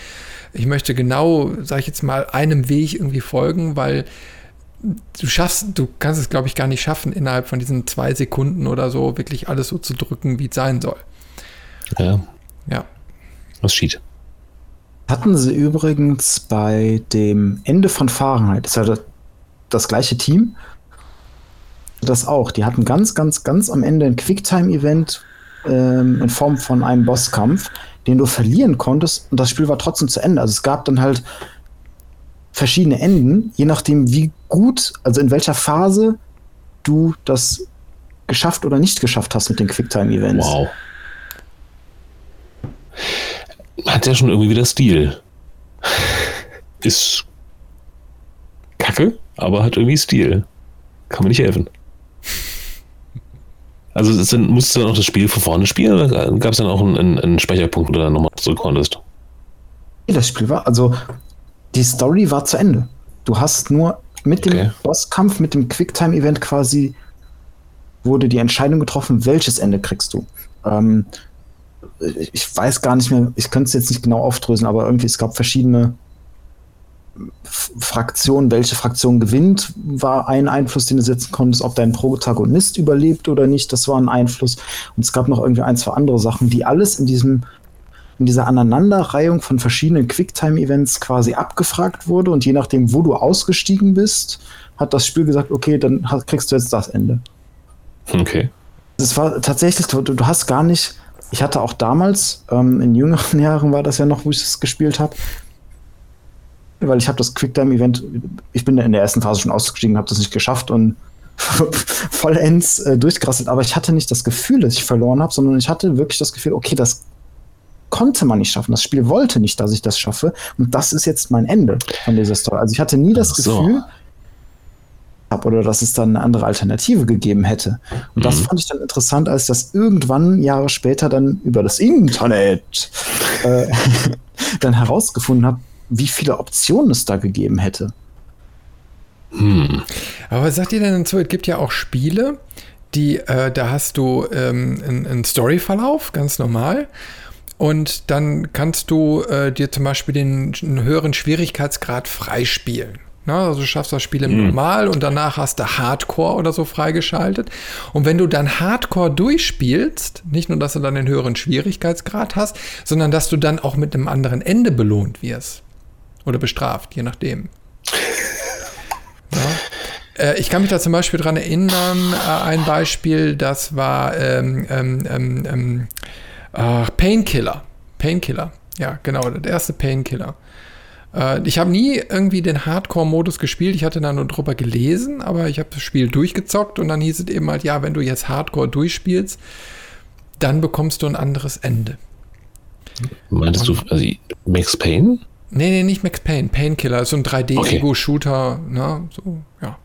ich möchte genau, sag ich jetzt mal, einem Weg irgendwie folgen, weil du schaffst, du kannst es, glaube ich, gar nicht schaffen, innerhalb von diesen zwei Sekunden oder so wirklich alles so zu drücken, wie es sein soll. Ja. Ja. Was schied. Hatten sie übrigens bei dem Ende von Fahrenheit, das ist ja das, gleiche Team, das auch. Die hatten ganz, ganz, ganz am Ende ein Quicktime-Event ähm, in Form von einem Bosskampf, den du verlieren konntest und das Spiel war trotzdem zu Ende. Also es gab dann halt verschiedene Enden, je nachdem, wie gut, also in welcher Phase du das geschafft oder nicht geschafft hast mit den Quicktime-Events. Wow. Hat ja schon irgendwie wieder Stil. *laughs* Ist kacke, aber hat irgendwie Stil. Kann man nicht helfen. Also dann, musstest du dann auch das Spiel von vorne spielen oder gab es dann auch einen, einen Speicherpunkt, wo du dann nochmal zurück konntest? Das Spiel war, also die Story war zu Ende. Du hast nur mit dem okay. Bosskampf, mit dem Quicktime-Event quasi wurde die Entscheidung getroffen, welches Ende kriegst du. Ähm, ich weiß gar nicht mehr, ich könnte es jetzt nicht genau aufdröseln, aber irgendwie es gab verschiedene Fraktionen, welche Fraktion gewinnt, war ein Einfluss, den du setzen konntest, ob dein Protagonist überlebt oder nicht, das war ein Einfluss. Und es gab noch irgendwie ein, zwei andere Sachen, die alles in diesem in dieser Aneinanderreihung von verschiedenen Quicktime-Events quasi abgefragt wurde und je nachdem, wo du ausgestiegen bist, hat das Spiel gesagt, okay, dann kriegst du jetzt das Ende. Okay. Es war tatsächlich, du, du, hast gar nicht, ich hatte auch damals, ähm, in jüngeren *laughs* Jahren war das ja noch, wo ich es gespielt habe, weil ich habe das Quicktime-Event, ich bin in der ersten Phase schon ausgestiegen, habe das nicht geschafft und *laughs* vollends äh, durchgerasselt, aber ich hatte nicht das Gefühl, dass ich verloren habe, sondern ich hatte wirklich das Gefühl, okay, das konnte man nicht schaffen. Das Spiel wollte nicht, dass ich das schaffe. Und das ist jetzt mein Ende von dieser Story. Also ich hatte nie das so. Gefühl, oder dass es dann eine andere Alternative gegeben hätte. Und mhm. das fand ich dann interessant, als das irgendwann Jahre später dann über das Internet äh, *laughs* dann herausgefunden habe, wie viele Optionen es da gegeben hätte. Hm. Aber was sagt ihr denn dazu? Es gibt ja auch Spiele, die, äh, da hast du ähm, einen, Storyverlauf, ganz normal. Und dann kannst du äh, dir zum Beispiel den höheren Schwierigkeitsgrad freispielen. Na, also du schaffst das Spiel im mhm. Normal und danach hast du Hardcore oder so freigeschaltet. Und wenn du dann Hardcore durchspielst, nicht nur, dass du dann den höheren Schwierigkeitsgrad hast, sondern dass du dann auch mit einem anderen Ende belohnt wirst. Oder bestraft, je nachdem. Ja. Äh, ich kann mich da zum Beispiel dran erinnern, äh, ein Beispiel, das war ähm, ähm, ähm, Ach, Painkiller. Painkiller. Ja, genau, der erste Painkiller. Äh, ich habe nie irgendwie den Hardcore-Modus gespielt. Ich hatte da nur drüber gelesen, aber ich habe das Spiel durchgezockt und dann hieß es eben halt, ja, wenn du jetzt Hardcore durchspielst, dann bekommst du ein anderes Ende. Meintest und, du also Max Payne? Nee, nee, nicht Max Payne. Painkiller ist so ein 3D-Ego-Shooter. Ne? So, ja.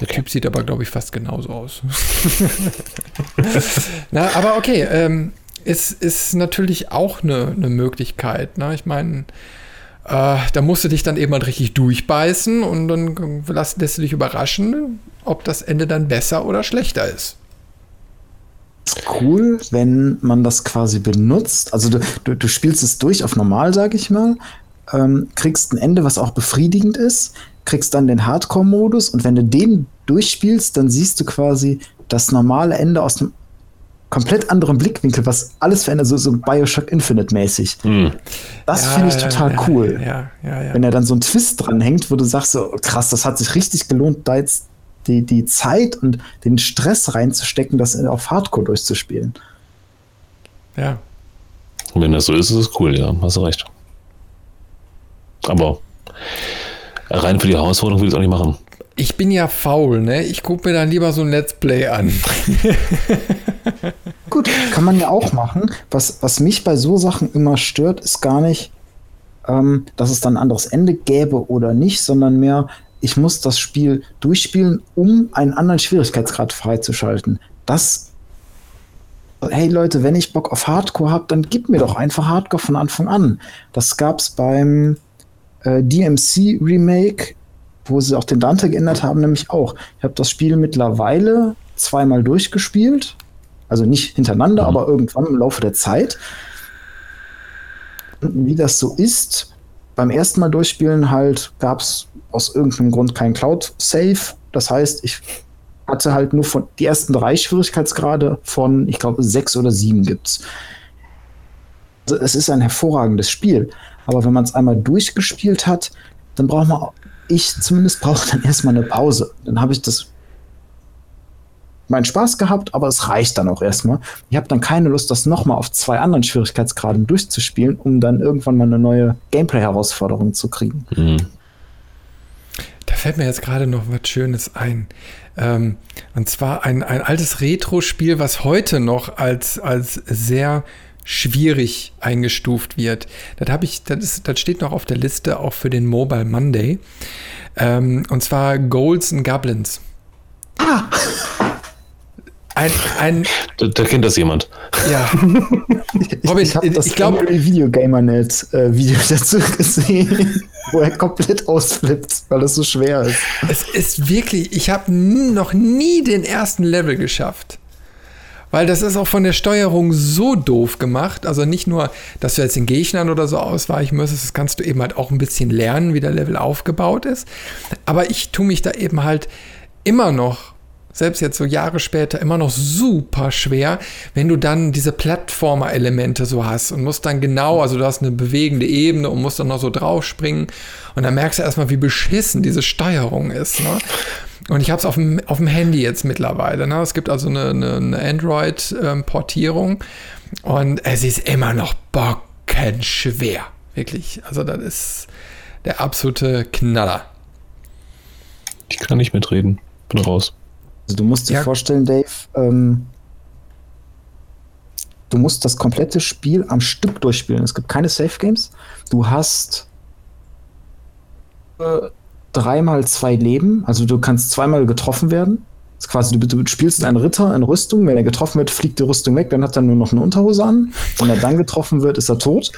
Der Typ sieht aber, glaube ich, fast genauso aus. *laughs* Na, aber okay, ähm, ist, ist natürlich auch eine, eine Möglichkeit. Ne? Ich meine, äh, da musst du dich dann eben mal richtig durchbeißen und dann lässt, lässt du dich überraschen, ob das Ende dann besser oder schlechter ist cool, wenn man das quasi benutzt. Also du, du, du spielst es durch auf normal, sag ich mal, ähm, kriegst ein Ende, was auch befriedigend ist, kriegst dann den Hardcore-Modus und wenn du den durchspielst, dann siehst du quasi das normale Ende aus einem komplett anderen Blickwinkel, was alles verändert, so, so Bioshock Infinite mäßig. Hm. Das ja, finde ich total ja, cool. Ja, Wenn er dann so ein Twist dran hängt, wo du sagst, so krass, das hat sich richtig gelohnt, da jetzt die, die Zeit und den Stress reinzustecken, das auf Hardcore durchzuspielen. Ja. wenn das so ist, ist es cool, ja, hast du recht. Aber rein für die Herausforderung will ich es auch nicht machen. Ich bin ja faul, ne? Ich gucke mir dann lieber so ein Let's Play an. *laughs* Gut, kann man ja auch machen. Was, was mich bei so Sachen immer stört, ist gar nicht, ähm, dass es dann ein anderes Ende gäbe oder nicht, sondern mehr, ich muss das Spiel durchspielen, um einen anderen Schwierigkeitsgrad freizuschalten. Das, hey Leute, wenn ich Bock auf Hardcore habe, dann gib mir doch einfach Hardcore von Anfang an. Das gab es beim äh, DMC Remake, wo sie auch den Dante geändert haben, nämlich auch. Ich habe das Spiel mittlerweile zweimal durchgespielt. Also nicht hintereinander, mhm. aber irgendwann im Laufe der Zeit. Und wie das so ist, beim ersten Mal durchspielen halt gab es aus irgendeinem Grund kein Cloud-Save. Das heißt, ich hatte halt nur von die ersten drei Schwierigkeitsgrade von, ich glaube, sechs oder sieben gibt's. Also es ist ein hervorragendes Spiel. Aber wenn man es einmal durchgespielt hat, dann braucht man, ich zumindest brauche dann erstmal eine Pause. Dann habe ich das meinen Spaß gehabt, aber es reicht dann auch erstmal. Ich habe dann keine Lust, das nochmal auf zwei anderen Schwierigkeitsgraden durchzuspielen, um dann irgendwann mal eine neue Gameplay-Herausforderung zu kriegen. Mhm. Da fällt mir jetzt gerade noch was Schönes ein. Ähm, und zwar ein, ein altes Retro-Spiel, was heute noch als, als sehr schwierig eingestuft wird. Das, hab ich, das, ist, das steht noch auf der Liste auch für den Mobile Monday. Ähm, und zwar Golds and Goblins. Ah! Ein, ein da, da, kennt das jemand. Ja. Robin, ich, ich habe das ich glaube Videogamer.net äh, Video *laughs* dazu gesehen, wo er komplett ausflippt, weil es so schwer ist. Es ist wirklich, ich habe noch nie den ersten Level geschafft. Weil das ist auch von der Steuerung so doof gemacht. Also nicht nur, dass du jetzt den Gegnern oder so ausweichen müsstest, das kannst du eben halt auch ein bisschen lernen, wie der Level aufgebaut ist. Aber ich tue mich da eben halt immer noch selbst jetzt so Jahre später, immer noch super schwer, wenn du dann diese Plattformer-Elemente so hast und musst dann genau, also du hast eine bewegende Ebene und musst dann noch so draufspringen und dann merkst du erstmal, wie beschissen diese Steuerung ist. Ne? Und ich habe es auf dem, auf dem Handy jetzt mittlerweile. Ne? Es gibt also eine, eine, eine Android-Portierung und es ist immer noch bockenschwer. Wirklich. Also das ist der absolute Knaller. Ich kann nicht mitreden. Bin raus. Also du musst dir ja. vorstellen, Dave, ähm, du musst das komplette Spiel am Stück durchspielen. Es gibt keine Safe Games. Du hast äh, dreimal zwei Leben, also du kannst zweimal getroffen werden. Das ist quasi, du, du spielst einen Ritter in Rüstung, wenn er getroffen wird, fliegt die Rüstung weg, dann hat er nur noch eine Unterhose an. Wenn er dann *laughs* getroffen wird, ist er tot.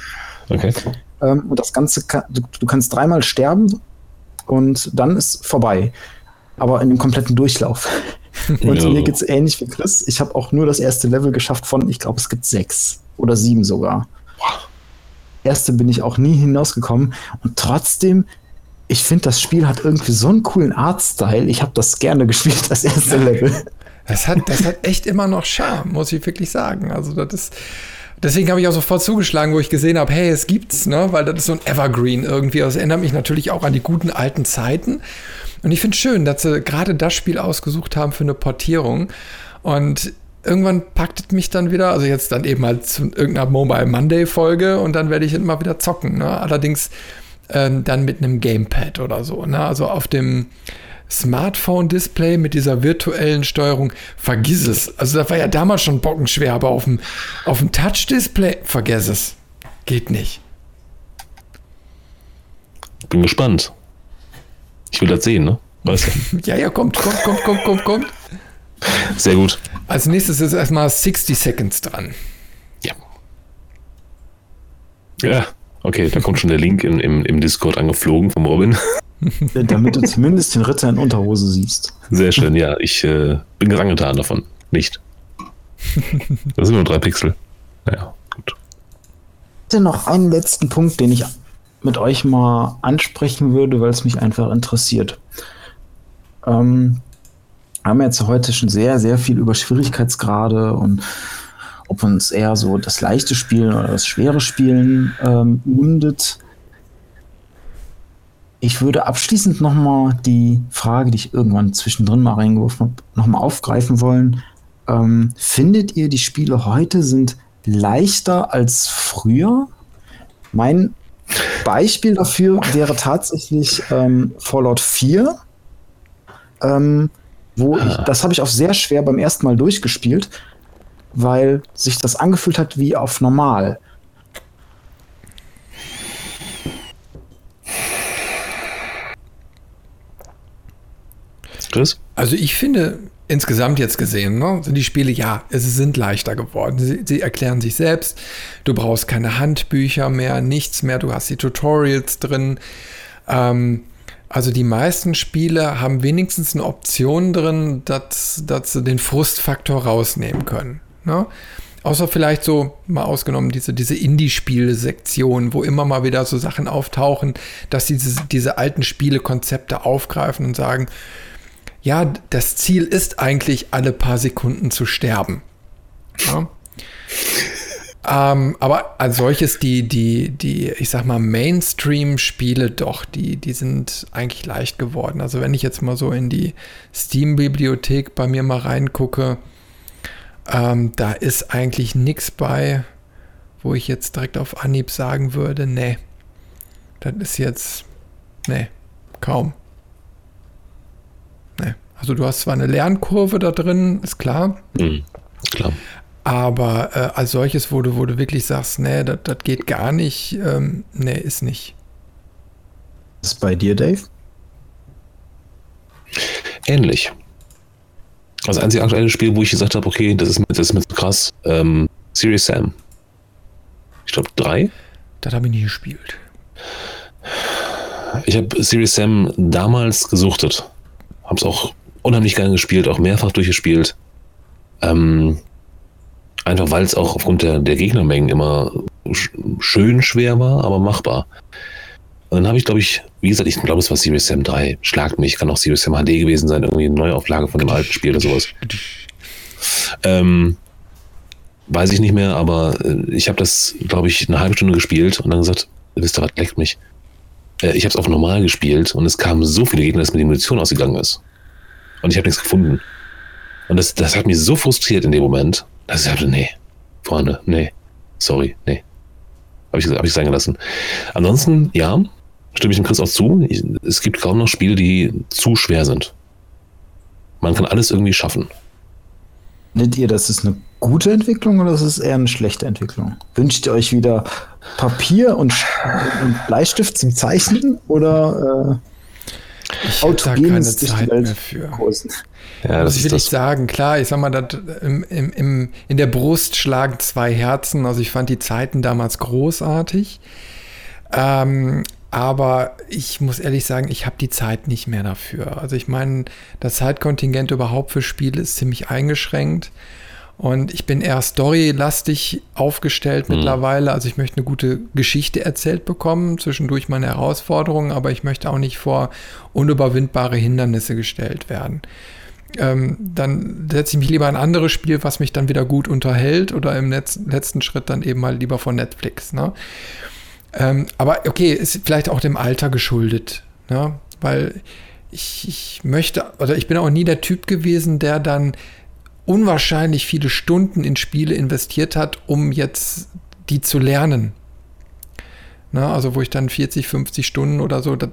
Okay. Ähm, und das Ganze, kann, du, du kannst dreimal sterben und dann ist vorbei. Aber in dem kompletten Durchlauf. Und ja. mir geht es ähnlich wie Chris. Ich habe auch nur das erste Level geschafft von, ich glaube, es gibt sechs oder sieben sogar. Erste bin ich auch nie hinausgekommen. Und trotzdem, ich finde, das Spiel hat irgendwie so einen coolen Artstyle. Ich habe das gerne *laughs* gespielt, das erste ja. Level. Das hat, das hat echt immer noch Charme, muss ich wirklich sagen. Also, das ist. Deswegen habe ich auch sofort zugeschlagen, wo ich gesehen habe, hey, es gibt's, ne? Weil das ist so ein Evergreen irgendwie. Das erinnert mich natürlich auch an die guten alten Zeiten. Und ich finde es schön, dass sie gerade das Spiel ausgesucht haben für eine Portierung. Und irgendwann packt es mich dann wieder, also jetzt dann eben halt zu irgendeiner Mobile Monday Folge und dann werde ich immer wieder zocken. Ne? Allerdings ähm, dann mit einem Gamepad oder so. Ne? Also auf dem Smartphone-Display mit dieser virtuellen Steuerung, vergiss es. Also das war ja damals schon bockenschwer, aber auf dem, auf dem Touch-Display, vergiss es. Geht nicht. bin gespannt. Ich will das sehen, ne? Weißt du? *laughs* ja, ja, kommt, kommt, kommt, kommt, kommt, kommt. Sehr gut. Als nächstes ist erstmal 60 Seconds dran. Ja. Ja, okay, da kommt schon der Link im, im, im Discord angeflogen vom Robin. Damit du zumindest den Ritter in Unterhose siehst. Sehr schön, ja. Ich äh, bin getan davon. Nicht. Das sind nur drei Pixel. Naja, gut. Ich hätte noch einen letzten Punkt, den ich mit euch mal ansprechen würde, weil es mich einfach interessiert. Ähm, haben jetzt heute schon sehr, sehr viel über Schwierigkeitsgrade und ob uns eher so das leichte Spielen oder das schwere Spielen ähm, mundet. Ich würde abschließend nochmal die Frage, die ich irgendwann zwischendrin mal reingeworfen habe, nochmal aufgreifen wollen. Ähm, findet ihr, die Spiele heute sind leichter als früher? Mein Beispiel dafür wäre tatsächlich ähm, Fallout 4. Ähm, wo ich, ah. das habe ich auch sehr schwer beim ersten Mal durchgespielt, weil sich das angefühlt hat wie auf normal. Chris? Also ich finde, insgesamt jetzt gesehen, ne, sind die Spiele, ja, es sind leichter geworden. Sie, sie, erklären sich selbst. Du brauchst keine Handbücher mehr, nichts mehr. Du hast die Tutorials drin. Ähm, also die meisten Spiele haben wenigstens eine Option drin, dass, dass sie den Frustfaktor rausnehmen können. Ne? Außer vielleicht so, mal ausgenommen, diese, diese Indie-Spiele-Sektion, wo immer mal wieder so Sachen auftauchen, dass sie diese, diese alten Spielekonzepte aufgreifen und sagen, ja, das Ziel ist eigentlich, alle paar Sekunden zu sterben. Ja? ähm, aber als solches, die, die, die, ich sag mal, Mainstream-Spiele doch, die, die sind eigentlich leicht geworden. Also wenn ich jetzt mal so in die Steam-Bibliothek bei mir mal reingucke, ähm, da ist eigentlich nichts bei, wo ich jetzt direkt auf Anhieb sagen würde, nee, das ist jetzt, nee, kaum. Also du hast zwar eine Lernkurve da drin, ist klar. Mhm, klar. Aber äh, als solches, wo du, wo du wirklich sagst, nee, das geht gar nicht, ähm, nee, ist nicht. Was ist bei dir, Dave? Ähnlich. Das einzige aktuelle Spiel, wo ich gesagt habe, okay, das ist mir, das ist mir krass, ähm, Serious Sam. Ich glaube, drei. Das habe ich nie gespielt. Ich habe Serious Sam damals gesuchtet. Habe es auch unheimlich gerne gespielt, auch mehrfach durchgespielt. Ähm, einfach weil es auch aufgrund der, der Gegnermengen immer sch schön schwer war, aber machbar. Und dann habe ich, glaube ich, wie gesagt, ich glaube, es war Serious Sam 3. Schlagt mich, kann auch Serious Sam HD gewesen sein, irgendwie eine Neuauflage von dem alten Spiel oder sowas. Ähm, weiß ich nicht mehr, aber äh, ich habe das, glaube ich, eine halbe Stunde gespielt und dann gesagt, wisst ihr was, leckt mich. Äh, ich habe es auf normal gespielt und es kamen so viele Gegner, dass mir die Munition ausgegangen ist. Und ich habe nichts gefunden. Und das, das hat mich so frustriert in dem Moment, dass ich sagte, nee, Freunde, nee, sorry, nee. Habe ich, hab ich sein gelassen. Ansonsten, ja, stimme ich dem Chris auch zu. Es gibt kaum noch Spiele, die zu schwer sind. Man kann alles irgendwie schaffen. Findet ihr, das ist eine gute Entwicklung oder ist es eher eine schlechte Entwicklung? Wünscht ihr euch wieder Papier und, und Bleistift zum Zeichnen oder äh, ich autogenes da keine Zeit mehr für. Kursen? Ja, das will ich sagen. Klar, ich sag mal, das, im, im, im, in der Brust schlagen zwei Herzen. Also ich fand die Zeiten damals großartig. Ähm, aber ich muss ehrlich sagen, ich habe die Zeit nicht mehr dafür. Also ich meine, das Zeitkontingent überhaupt für Spiele ist ziemlich eingeschränkt. Und ich bin eher storylastig aufgestellt mhm. mittlerweile. Also ich möchte eine gute Geschichte erzählt bekommen, zwischendurch meine Herausforderungen, aber ich möchte auch nicht vor unüberwindbare Hindernisse gestellt werden. Ähm, dann setze ich mich lieber ein anderes Spiel, was mich dann wieder gut unterhält oder im Netz, letzten Schritt dann eben mal lieber von Netflix. Ne? Ähm, aber okay, ist vielleicht auch dem Alter geschuldet, ne? weil ich, ich möchte, oder ich bin auch nie der Typ gewesen, der dann unwahrscheinlich viele Stunden in Spiele investiert hat, um jetzt die zu lernen. Na, also wo ich dann 40, 50 Stunden oder so, das,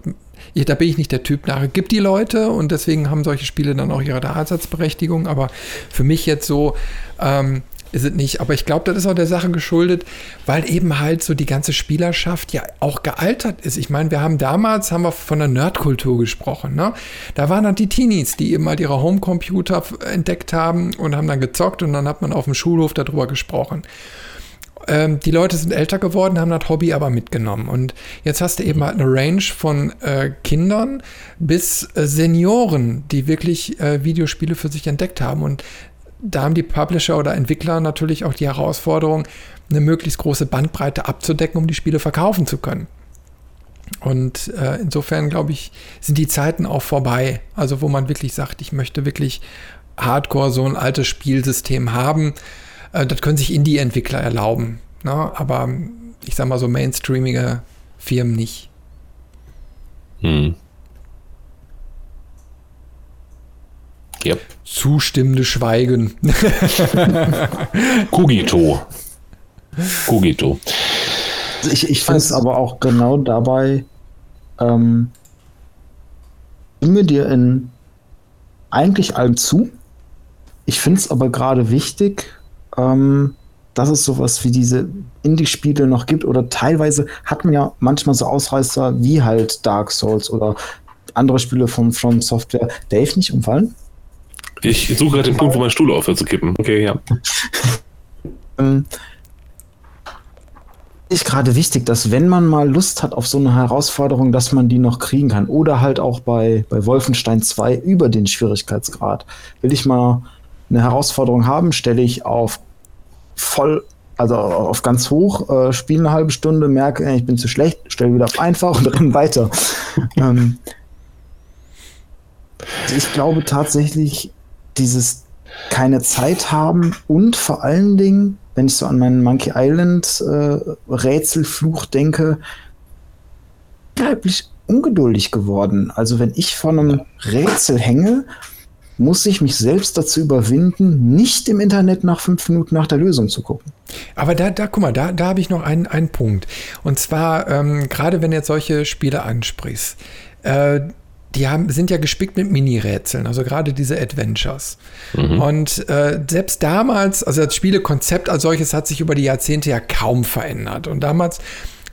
da bin ich nicht der Typ nachher. Gibt die Leute und deswegen haben solche Spiele dann auch ihre Daseinsberechtigung. Aber für mich jetzt so, ähm, ist es nicht. Aber ich glaube, das ist auch der Sache geschuldet, weil eben halt so die ganze Spielerschaft ja auch gealtert ist. Ich meine, wir haben damals, haben wir von der Nerdkultur gesprochen. Ne? Da waren dann die Teenies, die eben halt ihre Homecomputer entdeckt haben und haben dann gezockt und dann hat man auf dem Schulhof darüber gesprochen ähm, die Leute sind älter geworden, haben das Hobby aber mitgenommen. Und jetzt hast du eben halt eine Range von äh, Kindern bis äh, Senioren, die wirklich äh, Videospiele für sich entdeckt haben. Und da haben die Publisher oder Entwickler natürlich auch die Herausforderung, eine möglichst große Bandbreite abzudecken, um die Spiele verkaufen zu können. Und äh, insofern, glaube ich, sind die Zeiten auch vorbei. Also, wo man wirklich sagt, ich möchte wirklich hardcore so ein altes Spielsystem haben. Äh, das können sich Indie-Entwickler erlauben. Ne? Aber ich sag mal so mainstreamige Firmen nicht. Hm. Yep. Zustimmende Schweigen. *laughs* Kugito. Kugito. Ich, ich finde es aber auch genau dabei, ähm, stimme dir in eigentlich allem zu. Ich finde es aber gerade wichtig, ähm, dass es sowas wie diese Indie-Spiele noch gibt oder teilweise hat man ja manchmal so Ausreißer wie halt Dark Souls oder andere Spiele von From Software. Dave nicht umfallen? Ich suche gerade den Punkt, wo mein Stuhl aufhört zu kippen. Okay, ja. *laughs* ähm, ist gerade wichtig, dass wenn man mal Lust hat auf so eine Herausforderung, dass man die noch kriegen kann. Oder halt auch bei, bei Wolfenstein 2 über den Schwierigkeitsgrad. Will ich mal eine Herausforderung haben, stelle ich auf voll, also auf ganz hoch, äh, spiele eine halbe Stunde, merke, ich bin zu schlecht, stelle wieder auf einfach und *laughs* renne weiter. ähm, ich glaube tatsächlich, dieses keine Zeit haben und vor allen Dingen, wenn ich so an meinen Monkey Island äh, Rätselfluch denke, unglaublich ungeduldig geworden. Also wenn ich vor einem Rätsel hänge muss ich mich selbst dazu überwinden, nicht im Internet nach fünf Minuten nach der Lösung zu gucken. Aber da, da guck mal, da, da habe ich noch einen, einen Punkt. Und zwar, ähm, gerade wenn du jetzt solche Spiele ansprichst, äh, die haben, sind ja gespickt mit Mini-Rätseln, also gerade diese Adventures. Mhm. Und äh, selbst damals, also das Spielekonzept als solches hat sich über die Jahrzehnte ja kaum verändert. Und damals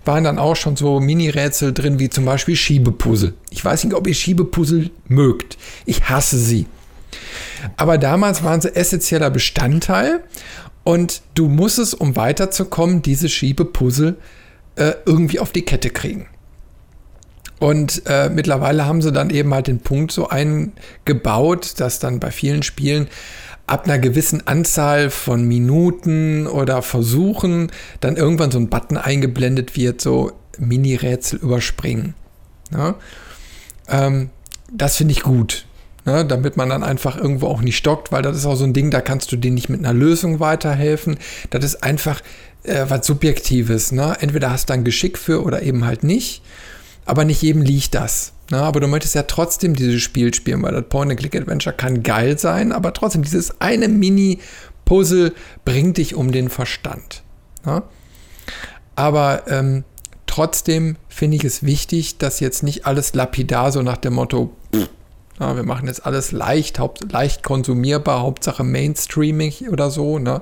waren dann auch schon so Mini-Rätsel drin, wie zum Beispiel Schiebepuzzle. Ich weiß nicht, ob ihr Schiebepuzzle mögt. Ich hasse sie. Aber damals waren sie essentieller Bestandteil und du musstest, um weiterzukommen, diese Schiebepuzzle äh, irgendwie auf die Kette kriegen. Und äh, mittlerweile haben sie dann eben halt den Punkt so eingebaut, dass dann bei vielen Spielen ab einer gewissen Anzahl von Minuten oder Versuchen dann irgendwann so ein Button eingeblendet wird, so Mini-Rätsel überspringen. Ja? Ähm, das finde ich gut. Ne, damit man dann einfach irgendwo auch nicht stockt, weil das ist auch so ein Ding, da kannst du dir nicht mit einer Lösung weiterhelfen. Das ist einfach äh, was Subjektives. Ne? Entweder hast du ein Geschick für oder eben halt nicht. Aber nicht jedem liegt das. Ne? Aber du möchtest ja trotzdem dieses Spiel spielen, weil das Point-and-Click-Adventure kann geil sein, aber trotzdem, dieses eine Mini-Puzzle bringt dich um den Verstand. Ne? Aber ähm, trotzdem finde ich es wichtig, dass jetzt nicht alles lapidar so nach dem Motto, pff, ja, wir machen jetzt alles leicht, haupt, leicht konsumierbar, Hauptsache Mainstreaming oder so, ne?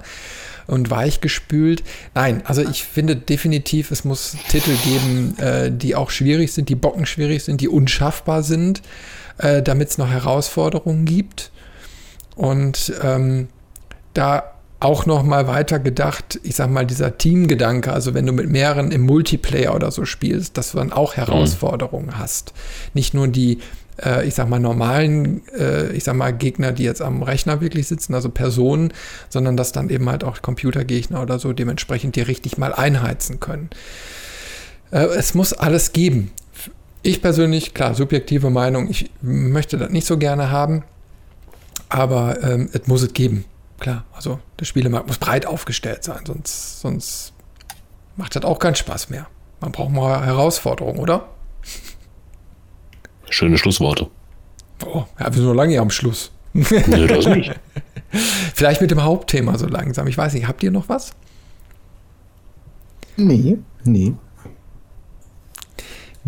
Und weichgespült. Nein, also ich finde definitiv, es muss Titel geben, äh, die auch schwierig sind, die bockenschwierig sind, die unschaffbar sind, äh, damit es noch Herausforderungen gibt. Und ähm, da auch noch mal weiter gedacht, ich sag mal, dieser Teamgedanke, also wenn du mit mehreren im Multiplayer oder so spielst, dass du dann auch mhm. Herausforderungen mhm. hast. Nicht nur die äh, ich sag mal, normalen, äh, ich sag mal, Gegner, die jetzt am Rechner wirklich sitzen, also Personen, sondern dass dann eben halt auch Computergegner oder so dementsprechend die richtig mal einheizen können. Äh, es muss alles geben. Ich persönlich, klar, subjektive Meinung, ich möchte das nicht so gerne haben, aber ähm, es muss es geben. Klar, also der Spielemarkt muss breit aufgestellt sein, sonst, sonst macht das auch keinen Spaß mehr. Man braucht mal Herausforderungen, oder? Schöne Schlussworte. Oh, ja, wir sind noch lange am Schluss. Nee, das nicht. *laughs* Vielleicht mit dem Hauptthema so langsam. Ich weiß nicht, habt ihr noch was? Nee, nee.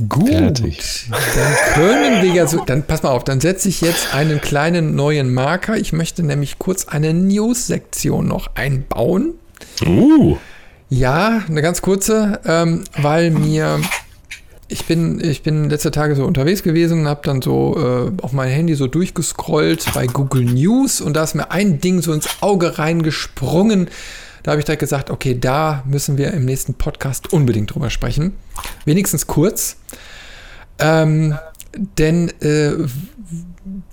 Gut, Fertig. dann können wir ja so, dann pass mal auf, dann setze ich jetzt einen kleinen neuen Marker. Ich möchte nämlich kurz eine News-Sektion noch einbauen. Uh. Ja, eine ganz kurze, ähm, weil mir ich bin, ich bin letzte Tage so unterwegs gewesen und habe dann so äh, auf mein Handy so durchgescrollt bei Google News und da ist mir ein Ding so ins Auge reingesprungen. Da habe ich direkt gesagt, okay, da müssen wir im nächsten Podcast unbedingt drüber sprechen. Wenigstens kurz. Ähm, denn äh,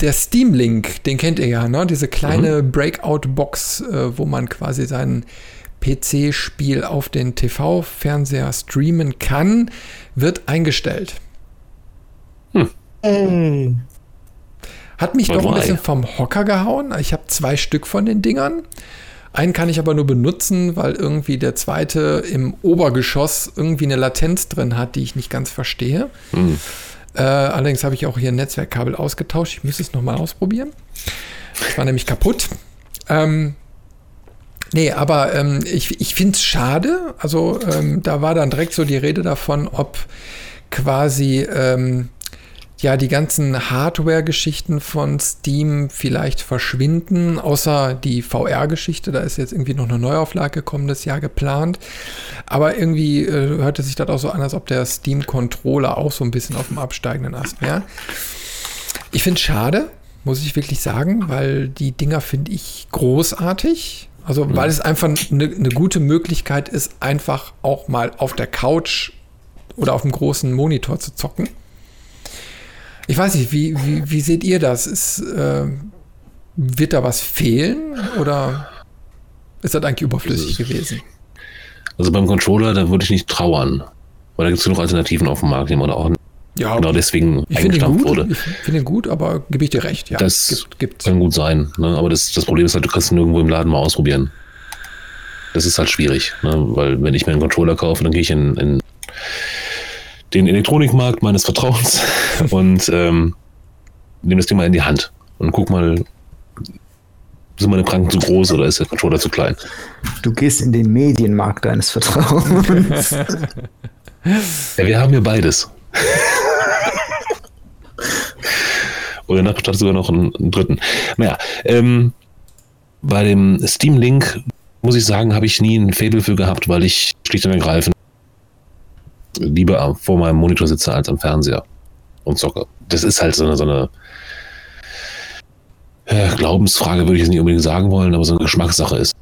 der Steam Link, den kennt ihr ja, ne? Diese kleine mhm. Breakout-Box, äh, wo man quasi sein PC-Spiel auf den TV-Fernseher streamen kann, wird eingestellt. Hm. Hat mich doch ein bisschen vom Hocker gehauen. Ich habe zwei Stück von den Dingern. Einen kann ich aber nur benutzen, weil irgendwie der zweite im Obergeschoss irgendwie eine Latenz drin hat, die ich nicht ganz verstehe. Hm. Äh, allerdings habe ich auch hier ein Netzwerkkabel ausgetauscht. Ich müsste es nochmal ausprobieren. Das war nämlich kaputt. Ähm, nee, aber ähm, ich, ich finde es schade. Also ähm, da war dann direkt so die Rede davon, ob quasi ähm, ja, die ganzen Hardware-Geschichten von Steam vielleicht verschwinden, außer die VR-Geschichte. Da ist jetzt irgendwie noch eine Neuauflage gekommen, das Jahr geplant. Aber irgendwie äh, hörte sich das auch so an, als ob der Steam-Controller auch so ein bisschen auf dem absteigenden Ast wäre. Ich finde es schade, muss ich wirklich sagen, weil die Dinger finde ich großartig. Also, mhm. weil es einfach eine ne gute Möglichkeit ist, einfach auch mal auf der Couch oder auf dem großen Monitor zu zocken. Ich weiß nicht, wie, wie, wie seht ihr das? Ist, äh, wird da was fehlen oder ist das eigentlich überflüssig also, gewesen? Also beim Controller, da würde ich nicht trauern. Weil da gibt es genug Alternativen auf dem Markt, die man auch ja, genau deswegen ich eingestampft wurde. Ich finde ihn gut, aber gebe ich dir recht. Ja, das gibt, kann gut sein. Ne? Aber das, das Problem ist halt, du kannst ihn nirgendwo im Laden mal ausprobieren. Das ist halt schwierig. Ne? Weil wenn ich mir einen Controller kaufe, dann gehe ich in, in den Elektronikmarkt meines Vertrauens *laughs* und ähm, nehme das Ding mal in die Hand und guck mal, sind meine Pranken zu groß oder ist der Controller zu klein? Du gehst in den Medienmarkt deines Vertrauens. ja, wir haben hier beides. *laughs* Oder nachstatt sogar noch einen, einen, dritten. Naja, ähm, bei dem Steam Link muss ich sagen, habe ich nie ein Fable für gehabt, weil ich schlicht und ergreifend lieber vor meinem Monitor sitze als am Fernseher und zocke. Das ist halt so eine, so eine äh, Glaubensfrage, würde ich jetzt nicht unbedingt sagen wollen, aber so eine Geschmackssache ist.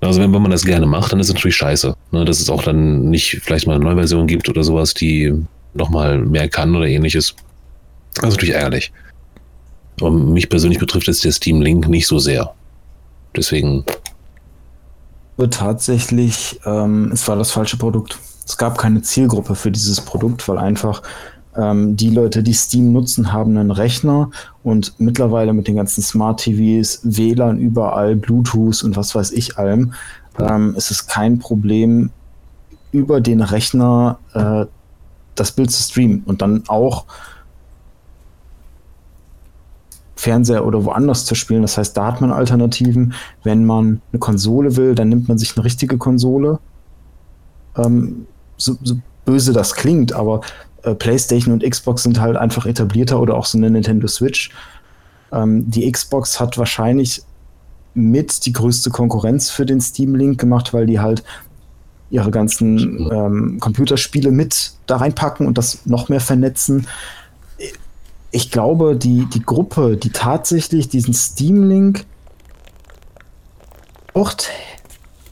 Also wenn, wenn man das gerne macht, dann ist es natürlich scheiße. Ne, dass es auch dann nicht vielleicht mal eine neue Version gibt oder sowas, die nochmal mehr kann oder ähnliches. Ist natürlich ärgerlich. Aber mich persönlich betrifft jetzt der Steam Link nicht so sehr. Deswegen. Tatsächlich, ähm, es war das falsche Produkt es gab keine Zielgruppe für dieses Produkt, weil einfach ähm, die Leute, die Steam nutzen, haben einen Rechner und mittlerweile mit den ganzen Smart TVs, WLAN überall, Bluetooth und was weiß ich allem, ähm, ist es kein Problem, über den Rechner äh, das Bild zu streamen und dann auch Fernseher oder woanders zu spielen. Das heißt, da hat man Alternativen. Wenn man eine Konsole will, dann nimmt man sich eine richtige Konsole. Ähm, so, so böse das klingt, aber äh, PlayStation und Xbox sind halt einfach etablierter oder auch so eine Nintendo Switch. Ähm, die Xbox hat wahrscheinlich mit die größte Konkurrenz für den Steam Link gemacht, weil die halt ihre ganzen ähm, Computerspiele mit da reinpacken und das noch mehr vernetzen. Ich glaube, die, die Gruppe, die tatsächlich diesen Steam Link braucht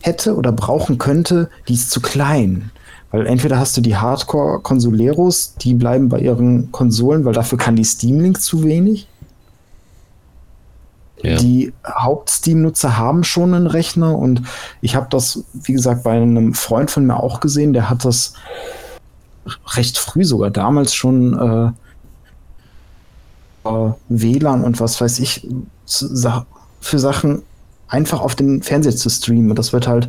hätte oder brauchen könnte, die ist zu klein. Weil entweder hast du die Hardcore-Konsoleros, die bleiben bei ihren Konsolen, weil dafür kann die Steam Link zu wenig. Ja. Die Haupt-Steam-Nutzer haben schon einen Rechner und ich habe das, wie gesagt, bei einem Freund von mir auch gesehen, der hat das recht früh sogar damals schon äh WLAN und was weiß ich für Sachen einfach auf den Fernseher zu streamen. Und das wird halt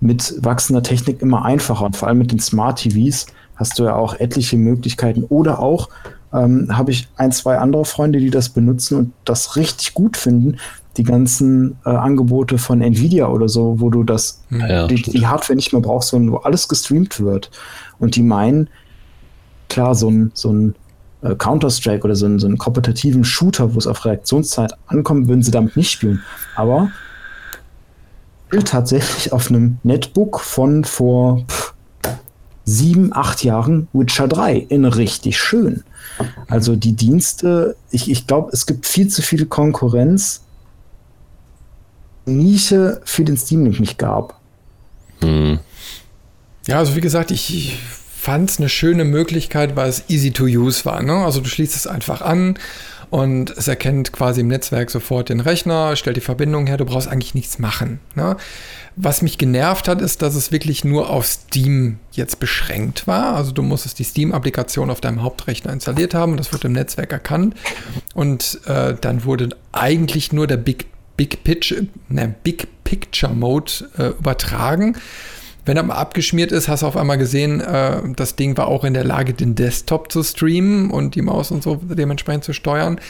mit wachsender Technik immer einfacher. Und vor allem mit den Smart TVs hast du ja auch etliche Möglichkeiten. Oder auch ähm, habe ich ein, zwei andere Freunde, die das benutzen und das richtig gut finden. Die ganzen äh, Angebote von Nvidia oder so, wo du das, ja, die, die, Hardware nicht mehr brauchst, sondern wo alles gestreamt wird. Und die meinen, klar, so ein, so ein äh, Counter-Strike oder so einen, so einen kompetitiven Shooter, wo es auf Reaktionszeit ankommt, würden sie damit nicht spielen. Aber tatsächlich auf einem Netbook von vor pff, sieben, acht Jahren Witcher 3 in richtig schön. Also die Dienste, ich, ich glaube, es gibt viel zu viel Konkurrenz. Nische für den Steam Link nicht gab. Hm. Ja, also wie gesagt, ich fand es eine schöne Möglichkeit, weil es easy to use war. Ne? Also du schließt es einfach an und es erkennt quasi im Netzwerk sofort den Rechner, stellt die Verbindung her, du brauchst eigentlich nichts machen. Ne? Was mich genervt hat, ist, dass es wirklich nur auf Steam jetzt beschränkt war. Also du musstest die Steam-Applikation auf deinem Hauptrechner installiert haben, das wurde im Netzwerk erkannt und äh, dann wurde eigentlich nur der Big, Big, Pitch, ne, Big Picture Mode äh, übertragen. Wenn er mal abgeschmiert ist, hast du auf einmal gesehen, äh, das Ding war auch in der Lage, den Desktop zu streamen und die Maus und so dementsprechend zu steuern.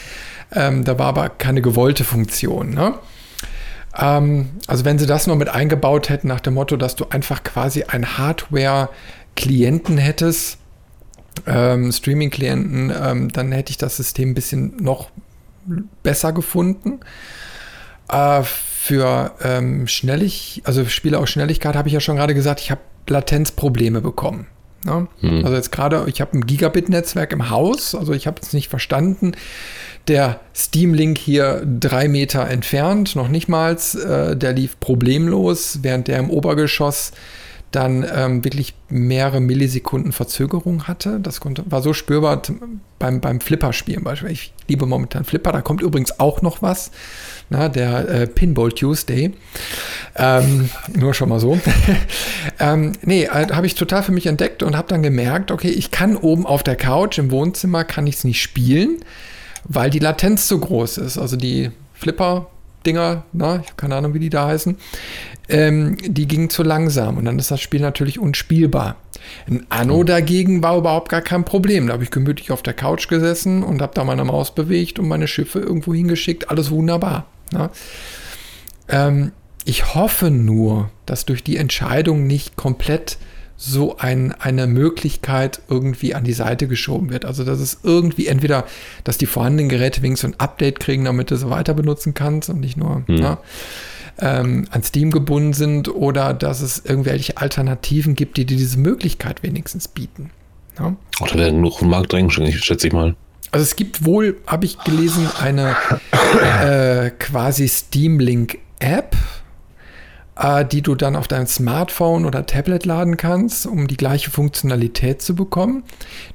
Ähm, da war aber keine gewollte Funktion. Ne? Ähm, also wenn sie das nur mit eingebaut hätten, nach dem Motto, dass du einfach quasi ein Hardware-Klienten hättest, ähm, Streaming-Klienten, ähm, dann hätte ich das System ein bisschen noch besser gefunden. Äh, für ähm, Schnellig, also Spiele aus Schnelligkeit habe ich ja schon gerade gesagt, ich habe Latenzprobleme bekommen. Ne? Hm. Also jetzt gerade, ich habe ein Gigabit-Netzwerk im Haus, also ich habe es nicht verstanden. Der Steam-Link hier drei Meter entfernt, noch nicht mal, äh, der lief problemlos, während der im Obergeschoss dann ähm, wirklich mehrere Millisekunden Verzögerung hatte. Das konnte, war so spürbar beim, beim Flipper-Spielen beispielsweise. Ich liebe momentan Flipper. Da kommt übrigens auch noch was. Na, der äh, Pinball Tuesday. Ähm, *laughs* nur schon mal so. *laughs* ähm, nee, äh, habe ich total für mich entdeckt und habe dann gemerkt, okay, ich kann oben auf der Couch im Wohnzimmer kann ich es nicht spielen, weil die Latenz zu groß ist. Also die Flipper Dinger, ich habe keine Ahnung, wie die da heißen, ähm, die gingen zu langsam und dann ist das Spiel natürlich unspielbar. Ein Anno mhm. dagegen war überhaupt gar kein Problem. Da habe ich gemütlich auf der Couch gesessen und habe da meine Maus bewegt und meine Schiffe irgendwo hingeschickt. Alles wunderbar. Ähm, ich hoffe nur, dass durch die Entscheidung nicht komplett so ein, eine Möglichkeit irgendwie an die Seite geschoben wird. Also dass es irgendwie entweder, dass die vorhandenen Geräte wenigstens ein Update kriegen, damit du sie weiter benutzen kannst und nicht nur mhm. na, ähm, an Steam gebunden sind oder dass es irgendwelche Alternativen gibt, die dir diese Möglichkeit wenigstens bieten. Ja? Oder werden nur auf den Markt drängen, schätze ich mal. Also es gibt wohl, habe ich gelesen, eine äh, quasi Steam Link App, äh, die du dann auf dein Smartphone oder Tablet laden kannst, um die gleiche Funktionalität zu bekommen.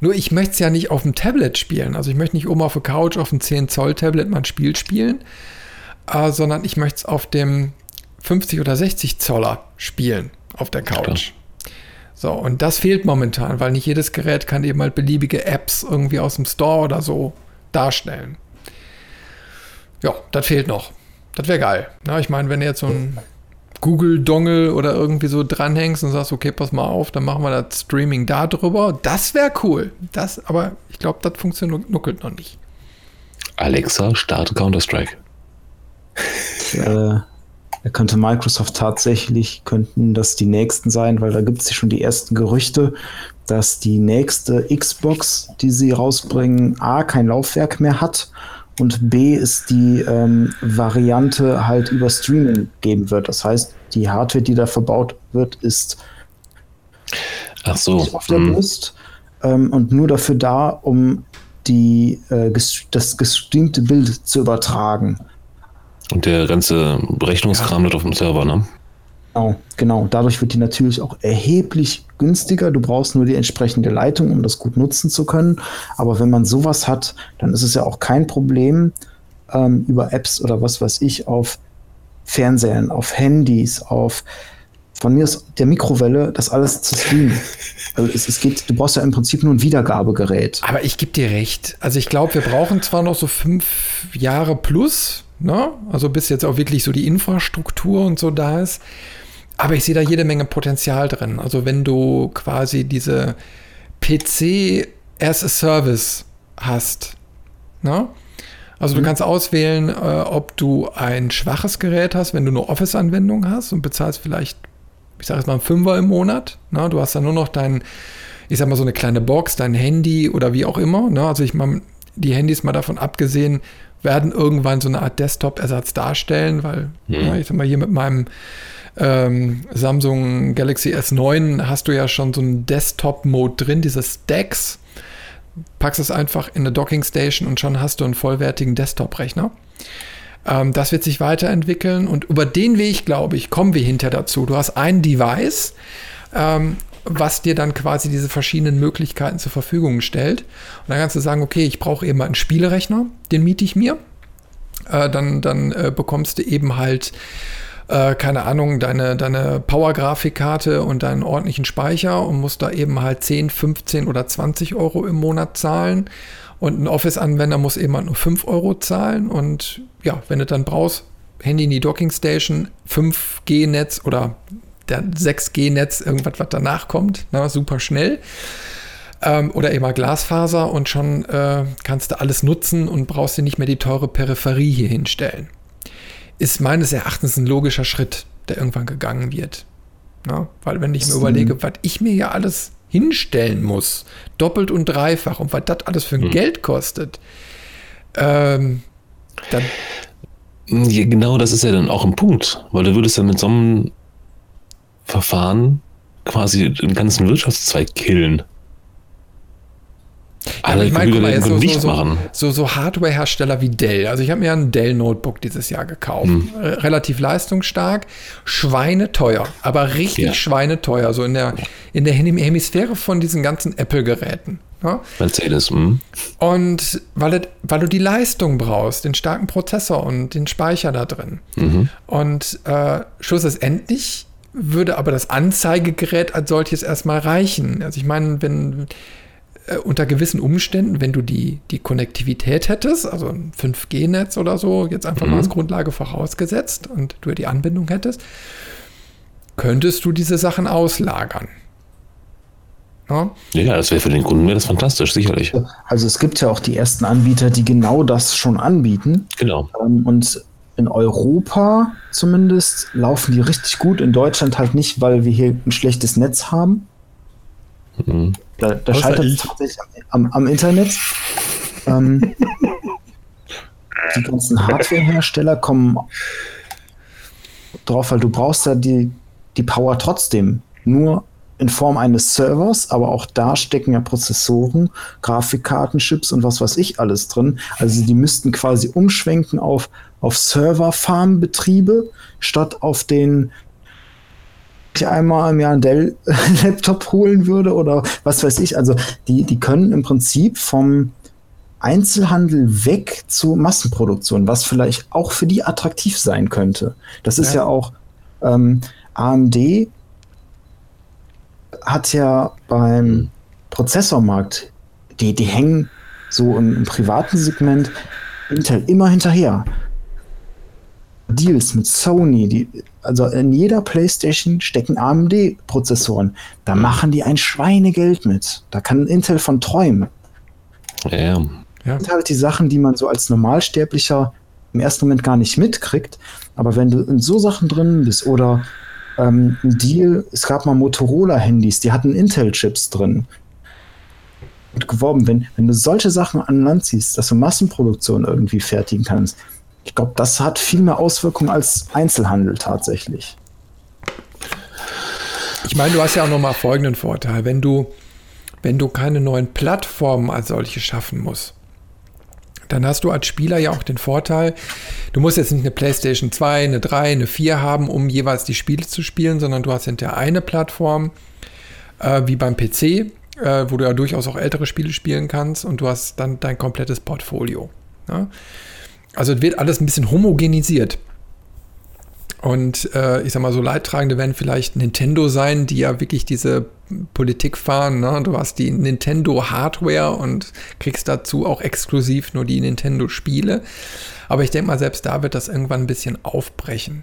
Nur ich möchte es ja nicht auf dem Tablet spielen. Also ich möchte nicht oben auf der Couch auf dem 10 Zoll Tablet mal ein Spiel spielen, äh, sondern ich möchte es auf dem 50 oder 60 Zoller spielen auf der Couch. So, und das fehlt momentan, weil nicht jedes Gerät kann eben halt beliebige Apps irgendwie aus dem Store oder so darstellen. Ja, das fehlt noch. Das wäre geil. Na, ich meine, wenn du jetzt so ein Google-Dongle oder irgendwie so dranhängst und sagst, okay, pass mal auf, dann machen wir das Streaming da drüber, das wäre cool. Das, aber ich glaube, das funktioniert nuckelt noch nicht. Alexa, starte Counter-Strike. Äh, könnte Microsoft tatsächlich, könnten das die nächsten sein, weil da gibt es ja schon die ersten Gerüchte, dass die nächste Xbox, die sie rausbringen, A, kein Laufwerk mehr hat und B, ist die ähm, Variante halt über Streaming geben wird. Das heißt, die Hardware, die da verbaut wird, ist Ach so. auf der hm. Brust ähm, und nur dafür da, um die, äh, das gestreamte Bild zu übertragen. Und der ganze Berechnungskram ja. auf dem Server, ne? Genau, genau. Dadurch wird die natürlich auch erheblich günstiger. Du brauchst nur die entsprechende Leitung, um das gut nutzen zu können. Aber wenn man sowas hat, dann ist es ja auch kein Problem, ähm, über Apps oder was weiß ich auf Fernsehern, auf Handys, auf von mir ist der Mikrowelle, das alles zu streamen. *laughs* Also es, es, geht, du brauchst ja im Prinzip nur ein Wiedergabegerät. Aber ich gebe dir recht. Also ich glaube, wir brauchen zwar noch so fünf Jahre plus, Ne? Also bis jetzt auch wirklich so die Infrastruktur und so da ist. Aber ich sehe da jede Menge Potenzial drin. Also wenn du quasi diese PC as a Service hast. Ne? Also du mhm. kannst auswählen, äh, ob du ein schwaches Gerät hast, wenn du nur Office-Anwendungen hast und bezahlst vielleicht, ich sage jetzt mal, einen Fünfer im Monat. Ne? Du hast dann nur noch deinen ich sag mal, so eine kleine Box, dein Handy oder wie auch immer. Ne? Also ich meine, die Handys mal davon abgesehen, werden irgendwann so eine Art Desktop-Ersatz darstellen, weil, mhm. ja, ich sag mal, hier mit meinem ähm, Samsung Galaxy S9 hast du ja schon so einen Desktop-Mode drin, dieses DeX. Packst es einfach in eine Docking Station und schon hast du einen vollwertigen Desktop-Rechner. Ähm, das wird sich weiterentwickeln und über den Weg, glaube ich, kommen wir hinter dazu. Du hast ein Device, ähm, was dir dann quasi diese verschiedenen Möglichkeiten zur Verfügung stellt. Und dann kannst du sagen, okay, ich brauche eben einen Spielerechner, den miete ich mir. Äh, dann dann äh, bekommst du eben halt äh, keine Ahnung, deine, deine Power-Grafikkarte und deinen ordentlichen Speicher und musst da eben halt 10, 15 oder 20 Euro im Monat zahlen. Und ein Office-Anwender muss eben halt nur 5 Euro zahlen. Und ja, wenn du dann brauchst, Handy in die Docking Station, 5G-Netz oder der 6G-Netz, irgendwas, was danach kommt, na, super schnell. Ähm, oder eben Glasfaser und schon äh, kannst du alles nutzen und brauchst dir nicht mehr die teure Peripherie hier hinstellen ist meines Erachtens ein logischer Schritt, der irgendwann gegangen wird. Ja, weil wenn ich mir überlege, was ich mir ja alles hinstellen muss, doppelt und dreifach und was das alles für ein hm. Geld kostet, ähm, dann. Ja, genau, das ist ja dann auch ein Punkt, weil du würdest dann mit so einem Verfahren quasi den ganzen Wirtschaftszweig killen. Alle ich meine, guck mal, jetzt so, so, so, so, so Hardware-Hersteller wie Dell. Also ich habe mir ein Dell-Notebook dieses Jahr gekauft. Hm. Relativ leistungsstark, schweineteuer, aber richtig ja. schweineteuer. So in der, in der Hemisphäre von diesen ganzen Apple-Geräten. Ja? Mercedes. Mh. Und weil, weil du die Leistung brauchst, den starken Prozessor und den Speicher da drin. Mhm. Und äh, schlussendlich würde aber das Anzeigegerät als solches erstmal reichen. Also ich meine, wenn äh, unter gewissen Umständen, wenn du die, die Konnektivität hättest, also ein 5G-Netz oder so, jetzt einfach mhm. mal als Grundlage vorausgesetzt und du die Anbindung hättest, könntest du diese Sachen auslagern. Ja, ja das wäre für den Kunden wäre das fantastisch, sicherlich. Also es gibt ja auch die ersten Anbieter, die genau das schon anbieten. Genau. Ähm, und in Europa zumindest laufen die richtig gut, in Deutschland halt nicht, weil wir hier ein schlechtes Netz haben. Mhm. Da, da scheitert es tatsächlich am, am Internet. Ähm, *laughs* die ganzen Hardware-Hersteller kommen drauf, weil du brauchst ja die, die Power trotzdem. Nur in Form eines Servers, aber auch da stecken ja Prozessoren, Grafikkartenchips und was weiß ich alles drin. Also die müssten quasi umschwenken auf, auf Server-Farm-Betriebe statt auf den ich einmal im Jahr einen Dell-Laptop *laughs* holen würde oder was weiß ich. Also die, die können im Prinzip vom Einzelhandel weg zu Massenproduktion, was vielleicht auch für die attraktiv sein könnte. Das ist ja, ja auch ähm, AMD hat ja beim Prozessormarkt, die, die hängen so im, im privaten Segment Intel immer hinterher. Deals mit Sony, die, also in jeder PlayStation stecken AMD-Prozessoren. Da machen die ein Schweinegeld mit. Da kann Intel von träumen. Ja. ja. Das sind halt die Sachen, die man so als Normalsterblicher im ersten Moment gar nicht mitkriegt. Aber wenn du in so Sachen drin bist oder ähm, ein Deal, es gab mal Motorola-Handys, die hatten Intel-Chips drin. Und geworben, wenn, wenn du solche Sachen an Land ziehst, dass du Massenproduktion irgendwie fertigen kannst, ich glaube, das hat viel mehr Auswirkungen als Einzelhandel tatsächlich. Ich meine, du hast ja auch nochmal folgenden Vorteil. Wenn du, wenn du keine neuen Plattformen als solche schaffen musst, dann hast du als Spieler ja auch den Vorteil, du musst jetzt nicht eine PlayStation 2, eine 3, eine 4 haben, um jeweils die Spiele zu spielen, sondern du hast hinterher eine Plattform, äh, wie beim PC, äh, wo du ja durchaus auch ältere Spiele spielen kannst und du hast dann dein komplettes Portfolio. Ja? Also es wird alles ein bisschen homogenisiert. Und äh, ich sag mal, so Leidtragende werden vielleicht Nintendo sein, die ja wirklich diese Politik fahren. Ne? Du hast die Nintendo Hardware und kriegst dazu auch exklusiv nur die Nintendo Spiele. Aber ich denke mal, selbst da wird das irgendwann ein bisschen aufbrechen.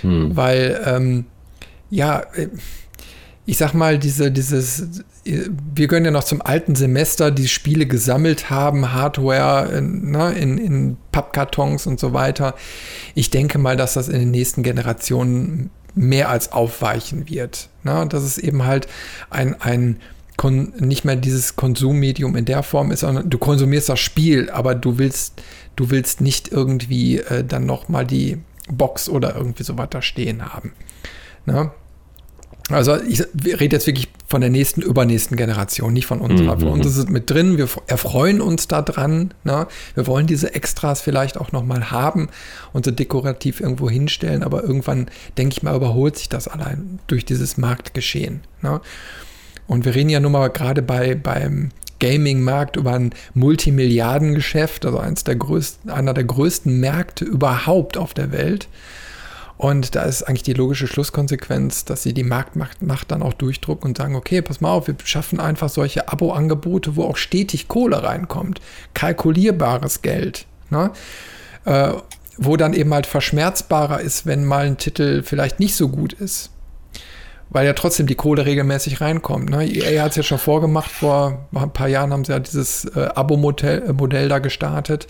Hm. Weil, ähm, ja, äh, ich sag mal, diese, dieses, wir gehören ja noch zum alten Semester, die Spiele gesammelt haben, Hardware in, ne, in, in Pappkartons und so weiter. Ich denke mal, dass das in den nächsten Generationen mehr als aufweichen wird. Ne? Dass es eben halt ein, ein nicht mehr dieses Konsummedium in der Form ist, sondern du konsumierst das Spiel, aber du willst, du willst nicht irgendwie äh, dann noch mal die Box oder irgendwie so weiter stehen haben. Ne? Also ich rede jetzt wirklich von der nächsten, übernächsten Generation, nicht von unserer. Mhm. Für uns ist es mit drin, wir erfreuen uns daran. Ne? Wir wollen diese Extras vielleicht auch nochmal haben und so dekorativ irgendwo hinstellen, aber irgendwann, denke ich mal, überholt sich das allein durch dieses Marktgeschehen. Ne? Und wir reden ja nun mal gerade bei, beim Gaming-Markt über ein Multimilliardengeschäft, also eins der größten, einer der größten Märkte überhaupt auf der Welt. Und da ist eigentlich die logische Schlusskonsequenz, dass sie die Marktmacht Macht dann auch durchdrucken und sagen, okay, pass mal auf, wir schaffen einfach solche Abo-Angebote, wo auch stetig Kohle reinkommt, kalkulierbares Geld, ne? äh, wo dann eben halt verschmerzbarer ist, wenn mal ein Titel vielleicht nicht so gut ist weil ja trotzdem die Kohle regelmäßig reinkommt. Ne? EA hat es ja schon vorgemacht, vor ein paar Jahren haben sie ja dieses äh, Abo-Modell äh, da gestartet.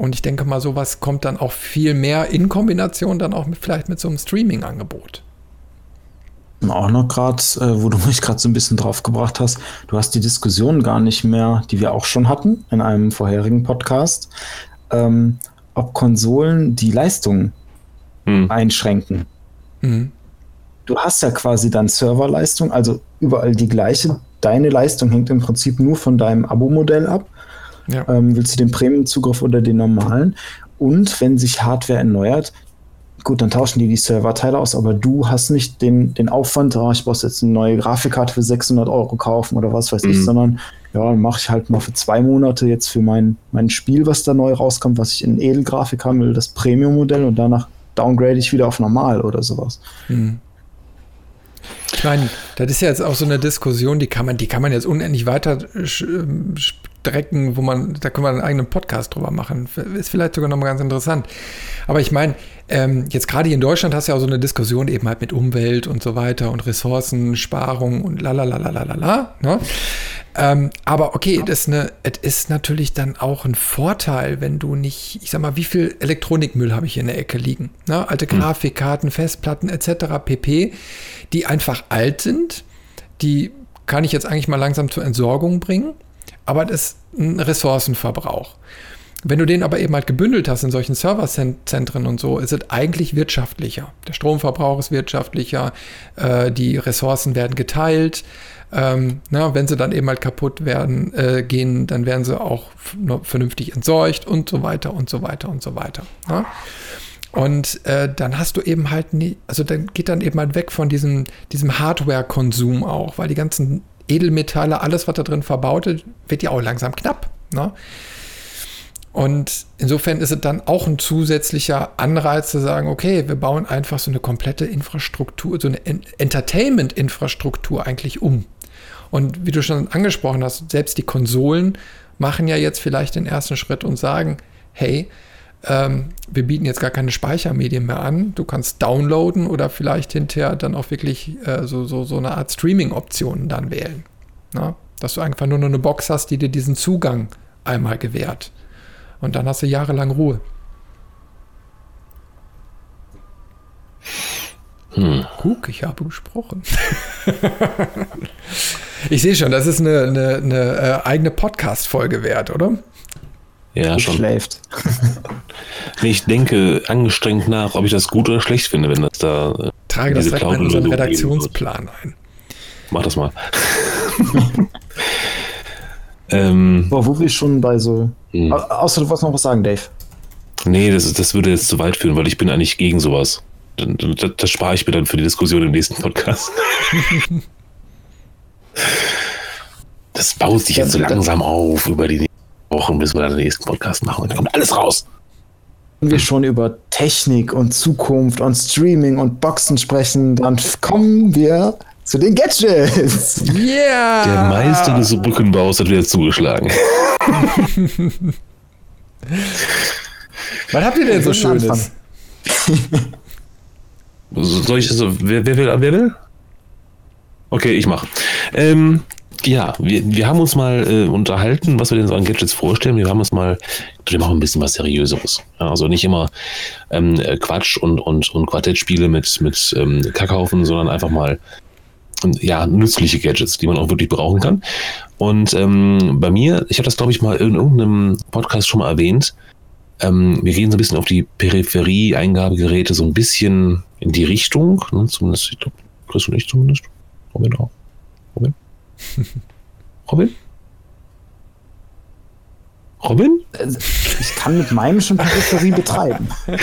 Und ich denke mal, sowas kommt dann auch viel mehr in Kombination dann auch mit, vielleicht mit so einem Streaming-Angebot. Auch noch gerade, äh, wo du *laughs* mich gerade so ein bisschen drauf gebracht hast, du hast die Diskussion gar nicht mehr, die wir auch schon hatten in einem vorherigen Podcast, ähm, ob Konsolen die Leistung hm. einschränken. Mhm du hast ja quasi dann Serverleistung, also überall die gleiche. Deine Leistung hängt im Prinzip nur von deinem Abo-Modell ab. Ja. Ähm, willst du den Premium-Zugriff oder den normalen? Und wenn sich Hardware erneuert, gut, dann tauschen die die Serverteile aus, aber du hast nicht den, den Aufwand, oh, ich muss jetzt eine neue Grafikkarte für 600 Euro kaufen oder was weiß mhm. ich, sondern ja, dann mache ich halt mal für zwei Monate jetzt für mein, mein Spiel, was da neu rauskommt, was ich in Edelgrafik haben will, das Premium-Modell und danach downgrade ich wieder auf normal oder sowas. Mhm. Ich meine, das ist ja jetzt auch so eine Diskussion, die kann man, die kann man jetzt unendlich weiter strecken, wo man, da können wir einen eigenen Podcast drüber machen. Ist vielleicht sogar nochmal ganz interessant. Aber ich meine, ähm, jetzt gerade hier in Deutschland hast du ja auch so eine Diskussion eben halt mit Umwelt und so weiter und Ressourcensparung und lalalalalala. Ne? Ähm, aber okay, das ist, eine, es ist natürlich dann auch ein Vorteil, wenn du nicht, ich sag mal, wie viel Elektronikmüll habe ich hier in der Ecke liegen? Ne? Alte hm. Grafikkarten, Festplatten etc. pp die einfach alt sind. Die kann ich jetzt eigentlich mal langsam zur Entsorgung bringen, aber das ist ein Ressourcenverbrauch. Wenn du den aber eben halt gebündelt hast in solchen Serverzentren und so, ist es eigentlich wirtschaftlicher. Der Stromverbrauch ist wirtschaftlicher, äh, die Ressourcen werden geteilt. Ähm, na, wenn sie dann eben halt kaputt werden, äh, gehen, dann werden sie auch vernünftig entsorgt und so weiter und so weiter und so weiter. Na? Und äh, dann hast du eben halt nie, also dann geht dann eben halt weg von diesem, diesem Hardware-Konsum auch, weil die ganzen Edelmetalle, alles, was da drin verbaut ist, wird ja auch langsam knapp. Ne? Und insofern ist es dann auch ein zusätzlicher Anreiz zu sagen, okay, wir bauen einfach so eine komplette Infrastruktur, so eine Entertainment-Infrastruktur eigentlich um. Und wie du schon angesprochen hast, selbst die Konsolen machen ja jetzt vielleicht den ersten Schritt und sagen, hey, ähm, wir bieten jetzt gar keine Speichermedien mehr an. Du kannst downloaden oder vielleicht hinterher dann auch wirklich äh, so, so, so eine Art Streaming-Optionen dann wählen. Na? Dass du einfach nur noch eine Box hast, die dir diesen Zugang einmal gewährt. Und dann hast du jahrelang Ruhe. Hm. Guck, ich habe gesprochen. *laughs* ich sehe schon, das ist eine, eine, eine äh, eigene Podcast-Folge wert, oder? Ja, schon. Schläft. *laughs* ich denke angestrengt nach, ob ich das gut oder schlecht finde, wenn das da. Äh, Trage das direkt in unseren Redaktionsplan ein. Mach das mal. *laughs* ähm, Boah, wo wir schon bei so. Hm. Außer du wolltest noch was sagen, Dave. Nee, das, das würde jetzt zu weit führen, weil ich bin eigentlich gegen sowas. Das, das spare ich mir dann für die Diskussion im nächsten Podcast. *laughs* das baut sich jetzt so langsam auf über die Wochen, bis wir dann den nächsten Podcast machen. Und dann kommt alles raus. Wenn wir schon über Technik und Zukunft und Streaming und Boxen sprechen, dann kommen wir zu den Gadgets. Yeah! Der Meister des Brückenbaus hat wieder zugeschlagen. Was habt ihr denn so Schönes? Soll ich so, wer, wer, will, wer will? Okay, ich mach. Ähm, ja, wir, wir haben uns mal äh, unterhalten, was wir denn so an Gadgets vorstellen. Wir haben uns mal, wir machen ein bisschen was Seriöseres. Ja, also nicht immer ähm, Quatsch und, und, und Quartettspiele mit, mit ähm, Kackhaufen, sondern einfach mal ja, nützliche Gadgets, die man auch wirklich brauchen kann. Und ähm, bei mir, ich habe das glaube ich mal in irgendeinem Podcast schon mal erwähnt, ähm, wir gehen so ein bisschen auf die Peripherie-Eingabegeräte so ein bisschen in die Richtung, ne, zumindest, ich glaube, Chris und ich zumindest. Robin auch. Robin? *laughs* Robin? Robin? Ich kann mit meinem schon Peripherie betreiben. *laughs*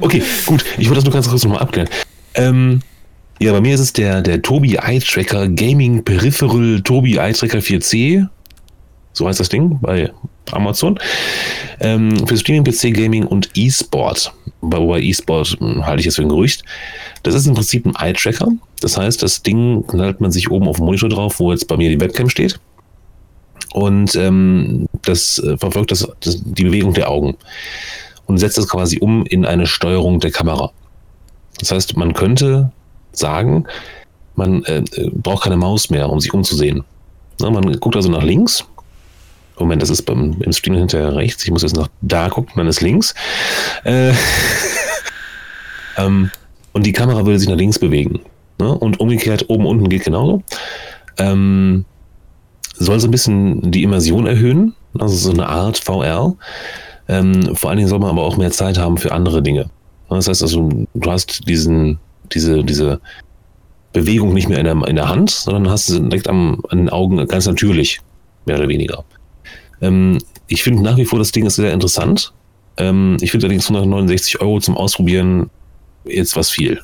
Okay, gut. Ich wollte das nur ganz kurz nochmal abklären. Ähm, ja, bei mir ist es der, der Tobi Eye Tracker Gaming Peripheral Tobi Eye Tracker 4C. So heißt das Ding bei Amazon. Ähm, für Streaming, PC, Gaming und E-Sport. Wobei E-Sport hm, halte ich jetzt für ein Gerücht. Das ist im Prinzip ein Eye Tracker. Das heißt, das Ding knallt man sich oben auf dem Monitor drauf, wo jetzt bei mir die Webcam steht. Und ähm, das äh, verfolgt das, das, die Bewegung der Augen und setzt das quasi um in eine Steuerung der Kamera. Das heißt, man könnte sagen, man äh, braucht keine Maus mehr, um sich umzusehen. Na, man guckt also nach links. Moment, das ist beim, im Stream hinterher rechts. Ich muss jetzt nach da gucken, dann ist links. Äh, *laughs* ähm, und die Kamera würde sich nach links bewegen. Ne? Und umgekehrt, oben, unten geht genauso. Ähm, soll so ein bisschen die Immersion erhöhen, also so eine Art VR. Ähm, vor allen Dingen soll man aber auch mehr Zeit haben für andere Dinge. Das heißt also, du hast diesen, diese, diese Bewegung nicht mehr in der, in der Hand, sondern hast sie direkt am, an den Augen ganz natürlich, mehr oder weniger. Ähm, ich finde nach wie vor, das Ding ist sehr interessant. Ähm, ich finde allerdings 169 Euro zum Ausprobieren jetzt was viel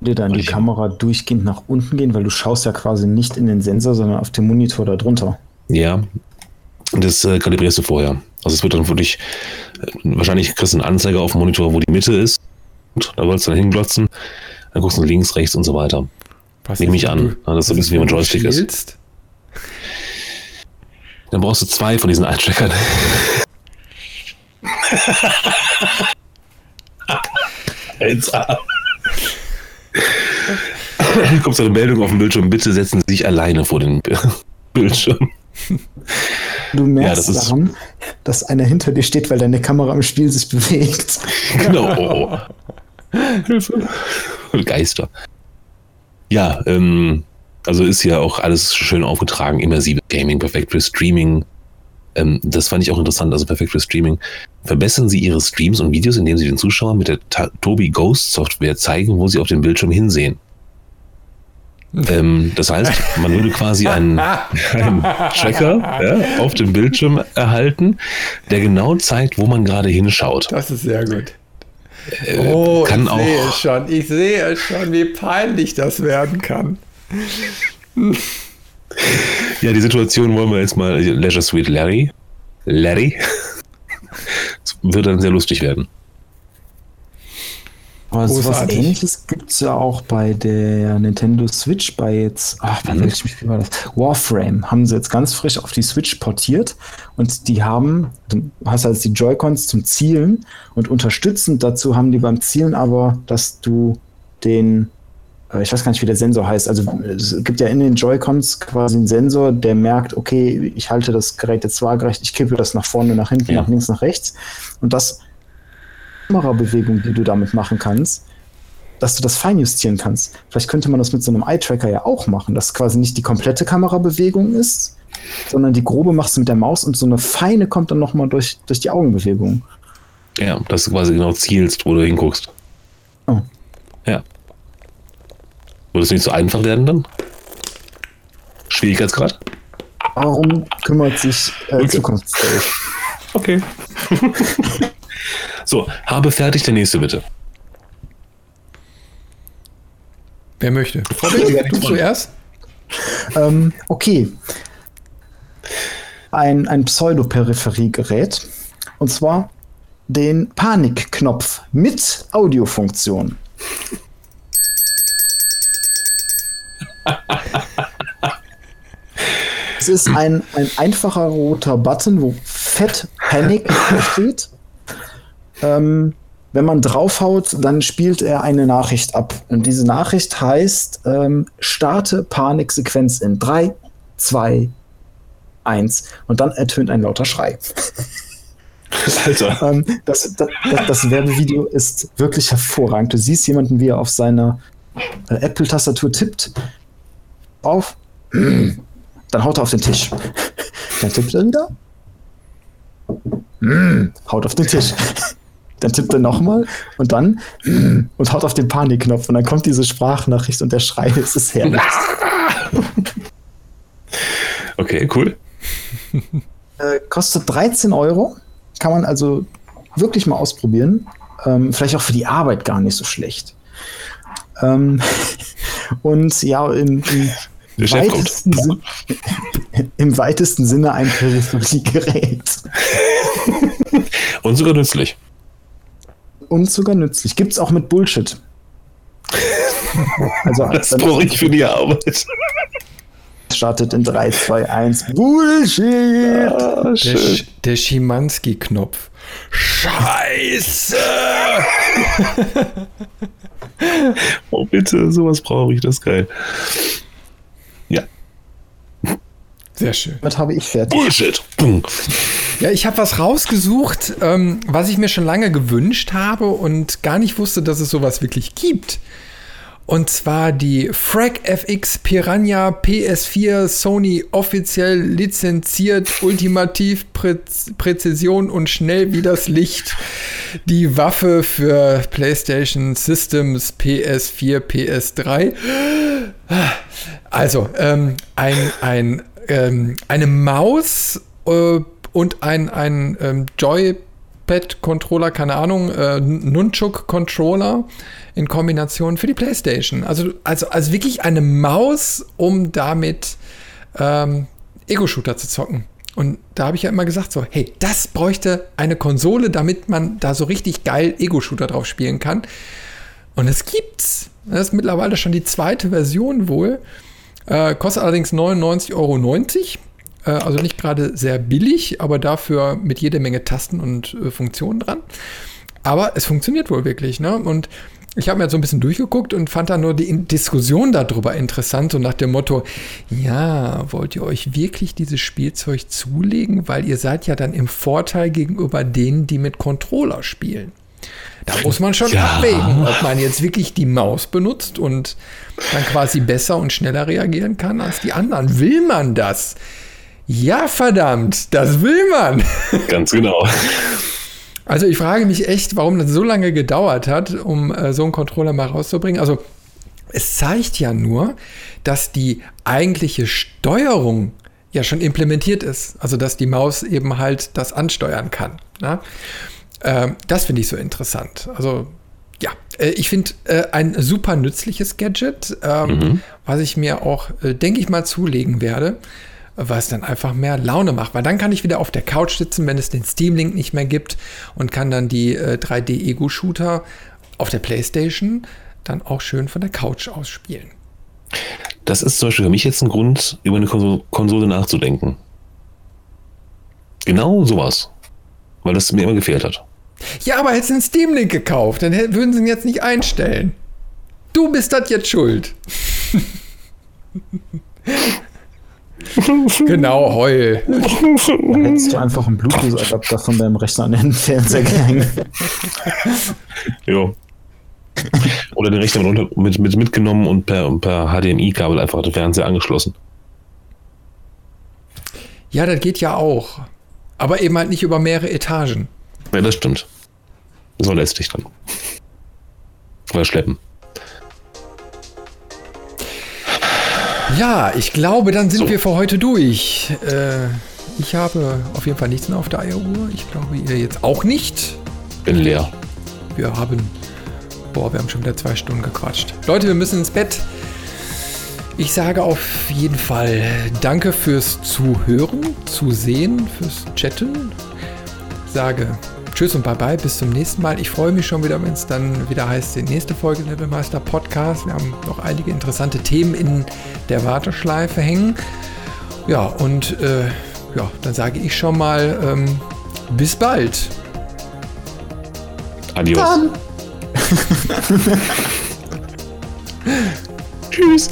dir dann die Kamera durchgehend nach unten gehen, weil du schaust ja quasi nicht in den Sensor, sondern auf den Monitor darunter. Ja, das äh, kalibrierst du vorher. Also es wird dann wirklich, äh, wahrscheinlich kriegst du einen Anzeiger auf dem Monitor, wo die Mitte ist. Und da sollst du dann hinglotzen. Dann guckst du links, rechts und so weiter. Was Nehme ich an. Du, das ist so ein bisschen wie ein Joystick ist. Dann brauchst du zwei von diesen Einsteckern. *laughs* Eins ab. *laughs* kommt so eine Meldung auf dem Bildschirm, bitte setzen Sie sich alleine vor den *laughs* Bildschirm. Du merkst ja, das daran, dass einer hinter dir steht, weil deine Kamera im Spiel sich bewegt. *laughs* Genau. Hilfe. Geister. Ja, ähm, also ist ja auch alles schön aufgetragen, immersive Gaming, perfekt für Streaming. Ähm, das fand ich auch interessant, also perfekt für Streaming. Verbessern Sie Ihre Streams und Videos, indem Sie den Zuschauern mit der Tobi Ghost Software zeigen, wo sie auf dem Bildschirm hinsehen. Ähm, das heißt, man würde quasi einen, *laughs* einen Tracker ja, auf dem Bildschirm erhalten, der genau zeigt, wo man gerade hinschaut. Das ist sehr gut. Äh, oh, ich sehe es schon. Ich sehe es schon, wie peinlich das werden kann. Ja, die Situation wollen wir jetzt mal Leisure Suite Larry. Larry. *laughs* Das wird dann sehr lustig werden. Aber sowas ähnliches gibt es ja auch bei der Nintendo Switch, bei jetzt, ach, bei welchem Spiel war das? Warframe haben sie jetzt ganz frisch auf die Switch portiert und die haben, du hast also die Joy-Cons zum Zielen und unterstützend dazu haben die beim Zielen aber, dass du den, äh, ich weiß gar nicht, wie der Sensor heißt, also es gibt ja in den Joy-Cons quasi einen Sensor, der merkt, okay, ich halte das Gerät jetzt waagerecht, ich kippe das nach vorne, nach hinten, ja. nach links, nach rechts und das Kamerabewegung, die du damit machen kannst, dass du das feinjustieren kannst. Vielleicht könnte man das mit so einem Eye-Tracker ja auch machen, dass quasi nicht die komplette Kamerabewegung ist, sondern die grobe machst du mit der Maus und so eine feine kommt dann nochmal durch, durch die Augenbewegung. Ja, dass du quasi genau zielst, wo du hinguckst. Oh. Ja. Würde es nicht so einfach werden dann? Schwierigkeitsgrad? Warum kümmert sich äh, okay. Okay. *laughs* So, habe fertig, der nächste bitte. Wer möchte? *laughs* Robin, du zuerst? Ähm, okay. Ein, ein Pseudo-Peripheriegerät. Und zwar den Panikknopf mit Audiofunktion. *laughs* es ist ein, ein einfacher roter Button, wo Fett Panic *laughs* steht. Ähm, wenn man draufhaut, dann spielt er eine Nachricht ab. Und diese Nachricht heißt, ähm, starte Paniksequenz in 3, 2, 1. Und dann ertönt ein lauter Schrei. *laughs* Alter. ähm, das, das, das, Werbevideo ist wirklich hervorragend. Du siehst jemanden, wie er auf seiner äh, Apple-Tastatur tippt. auf, *clears throat* dann haut er auf den Tisch. Dann tippt er wieder, haut auf den Tisch. Dann tippt er nochmal und dann und haut auf den Panikknopf und dann kommt diese Sprachnachricht und der Schrei ist es herrlich. *laughs* Okay, cool. *laughs* Äh, kostet 13 Euro. Kann man also wirklich mal ausprobieren. Ähm, vielleicht auch für die Arbeit gar nicht so schlecht. Ähm, *laughs* und ja, im, im, weitesten Sin- im weitesten Sinne ein Peripheriegerät. Und sogar nützlich. Und sogar nützlich. Gibt es auch mit Bullshit. *laughs* Also, Das dann brauche ich für die Arbeit. *laughs* startet in 3, 2, 1. Bullshit! Ah, Der. Sch der Schimanski-Knopf. Scheiße! Oh, bitte, sowas brauche ich, das ist geil. Sehr schön. Damit habe ich fertig. Bullshit. Ja, ich habe was rausgesucht, ähm, was ich mir schon lange gewünscht habe und gar nicht wusste, dass es sowas wirklich gibt. Und zwar die Frag FX Piranha PS4 Sony offiziell lizenziert, ultimativ Präz Präzision und schnell wie das Licht. Die Waffe für PlayStation Systems PS4, PS3. Also, ähm, ein, ein, ähm, eine Maus äh, und ein, ein ähm, Joypad-Controller, keine Ahnung, äh, Nunchuk-Controller in Kombination für die PlayStation. Also, also, also wirklich eine Maus, um damit ähm, Ego-Shooter zu zocken. Und da habe ich ja immer gesagt so, hey, das bräuchte eine Konsole, damit man da so richtig geil Ego-Shooter drauf spielen kann. Und es gibt's. Das ist mittlerweile schon die zweite Version wohl. Äh, kostet allerdings 99,90 Euro. Äh, also nicht gerade sehr billig, aber dafür mit jede Menge Tasten und äh, Funktionen dran. Aber es funktioniert wohl wirklich. Ne? Und ich habe mir jetzt so ein bisschen durchgeguckt und fand da nur die Diskussion darüber interessant, so nach dem Motto, ja, wollt ihr euch wirklich dieses Spielzeug zulegen, weil ihr seid ja dann im Vorteil gegenüber denen, die mit Controller spielen. Da muss man schon Ja. abwägen, ob man jetzt wirklich die Maus benutzt und dann quasi besser und schneller reagieren kann als die anderen. Will man das? Ja, verdammt, das will man. Ganz genau. Also ich frage mich echt, warum das so lange gedauert hat, um äh, so einen Controller mal rauszubringen. Also es zeigt ja nur, dass die eigentliche Steuerung ja schon implementiert ist. Also dass die Maus eben halt das ansteuern kann. Ne? Ähm, das finde ich so interessant. Also ja, äh, ich finde äh, ein super nützliches Gadget, ähm, was ich mir auch, äh, denke ich mal, zulegen werde, was dann einfach mehr Laune macht. Weil dann kann ich wieder auf der Couch sitzen, wenn es den Steam-Link nicht mehr gibt und kann dann die äh, 3D-Ego-Shooter auf der Playstation dann auch schön von der Couch aus spielen. Das ist zum Beispiel für mich jetzt ein Grund, über eine Konso- Konsole nachzudenken. Genau sowas. Weil das mir immer gefehlt hat. Ja, aber hättest du einen Steam-Link gekauft, dann würden sie ihn jetzt nicht einstellen. Du bist das jetzt schuld. *laughs* genau, heul. Dann hättest du einfach einen Bluetooth-Adapter von deinem Rechner an den Fernseher gehängt. Ja. Oder den Rechner mit, mit, mit mitgenommen und per, per HDMI-Kabel einfach den Fernseher angeschlossen. Ja, das geht ja auch. Aber eben halt nicht über mehrere Etagen. Ja, das stimmt. So letztlich dann. Oder schleppen. Ja, ich glaube, dann sind So. wir für heute durch. Äh, ich habe auf jeden Fall nichts mehr auf der Eieruhr. Ich glaube, ihr jetzt auch nicht. Bin leer. Wir haben. Boah, wir haben schon wieder zwei Stunden gequatscht. Leute, wir müssen ins Bett. Ich sage auf jeden Fall Danke fürs Zuhören, Zusehen, fürs Chatten. Sage Tschüss und Bye-bye, bis zum nächsten Mal. Ich freue mich schon wieder, wenn es dann wieder heißt, die nächste Folge Levelmeister Podcast. Wir haben noch einige interessante Themen in der Warteschleife hängen. Ja, und äh, ja, dann sage ich schon mal ähm, bis bald. Adios. *laughs* Tschüss.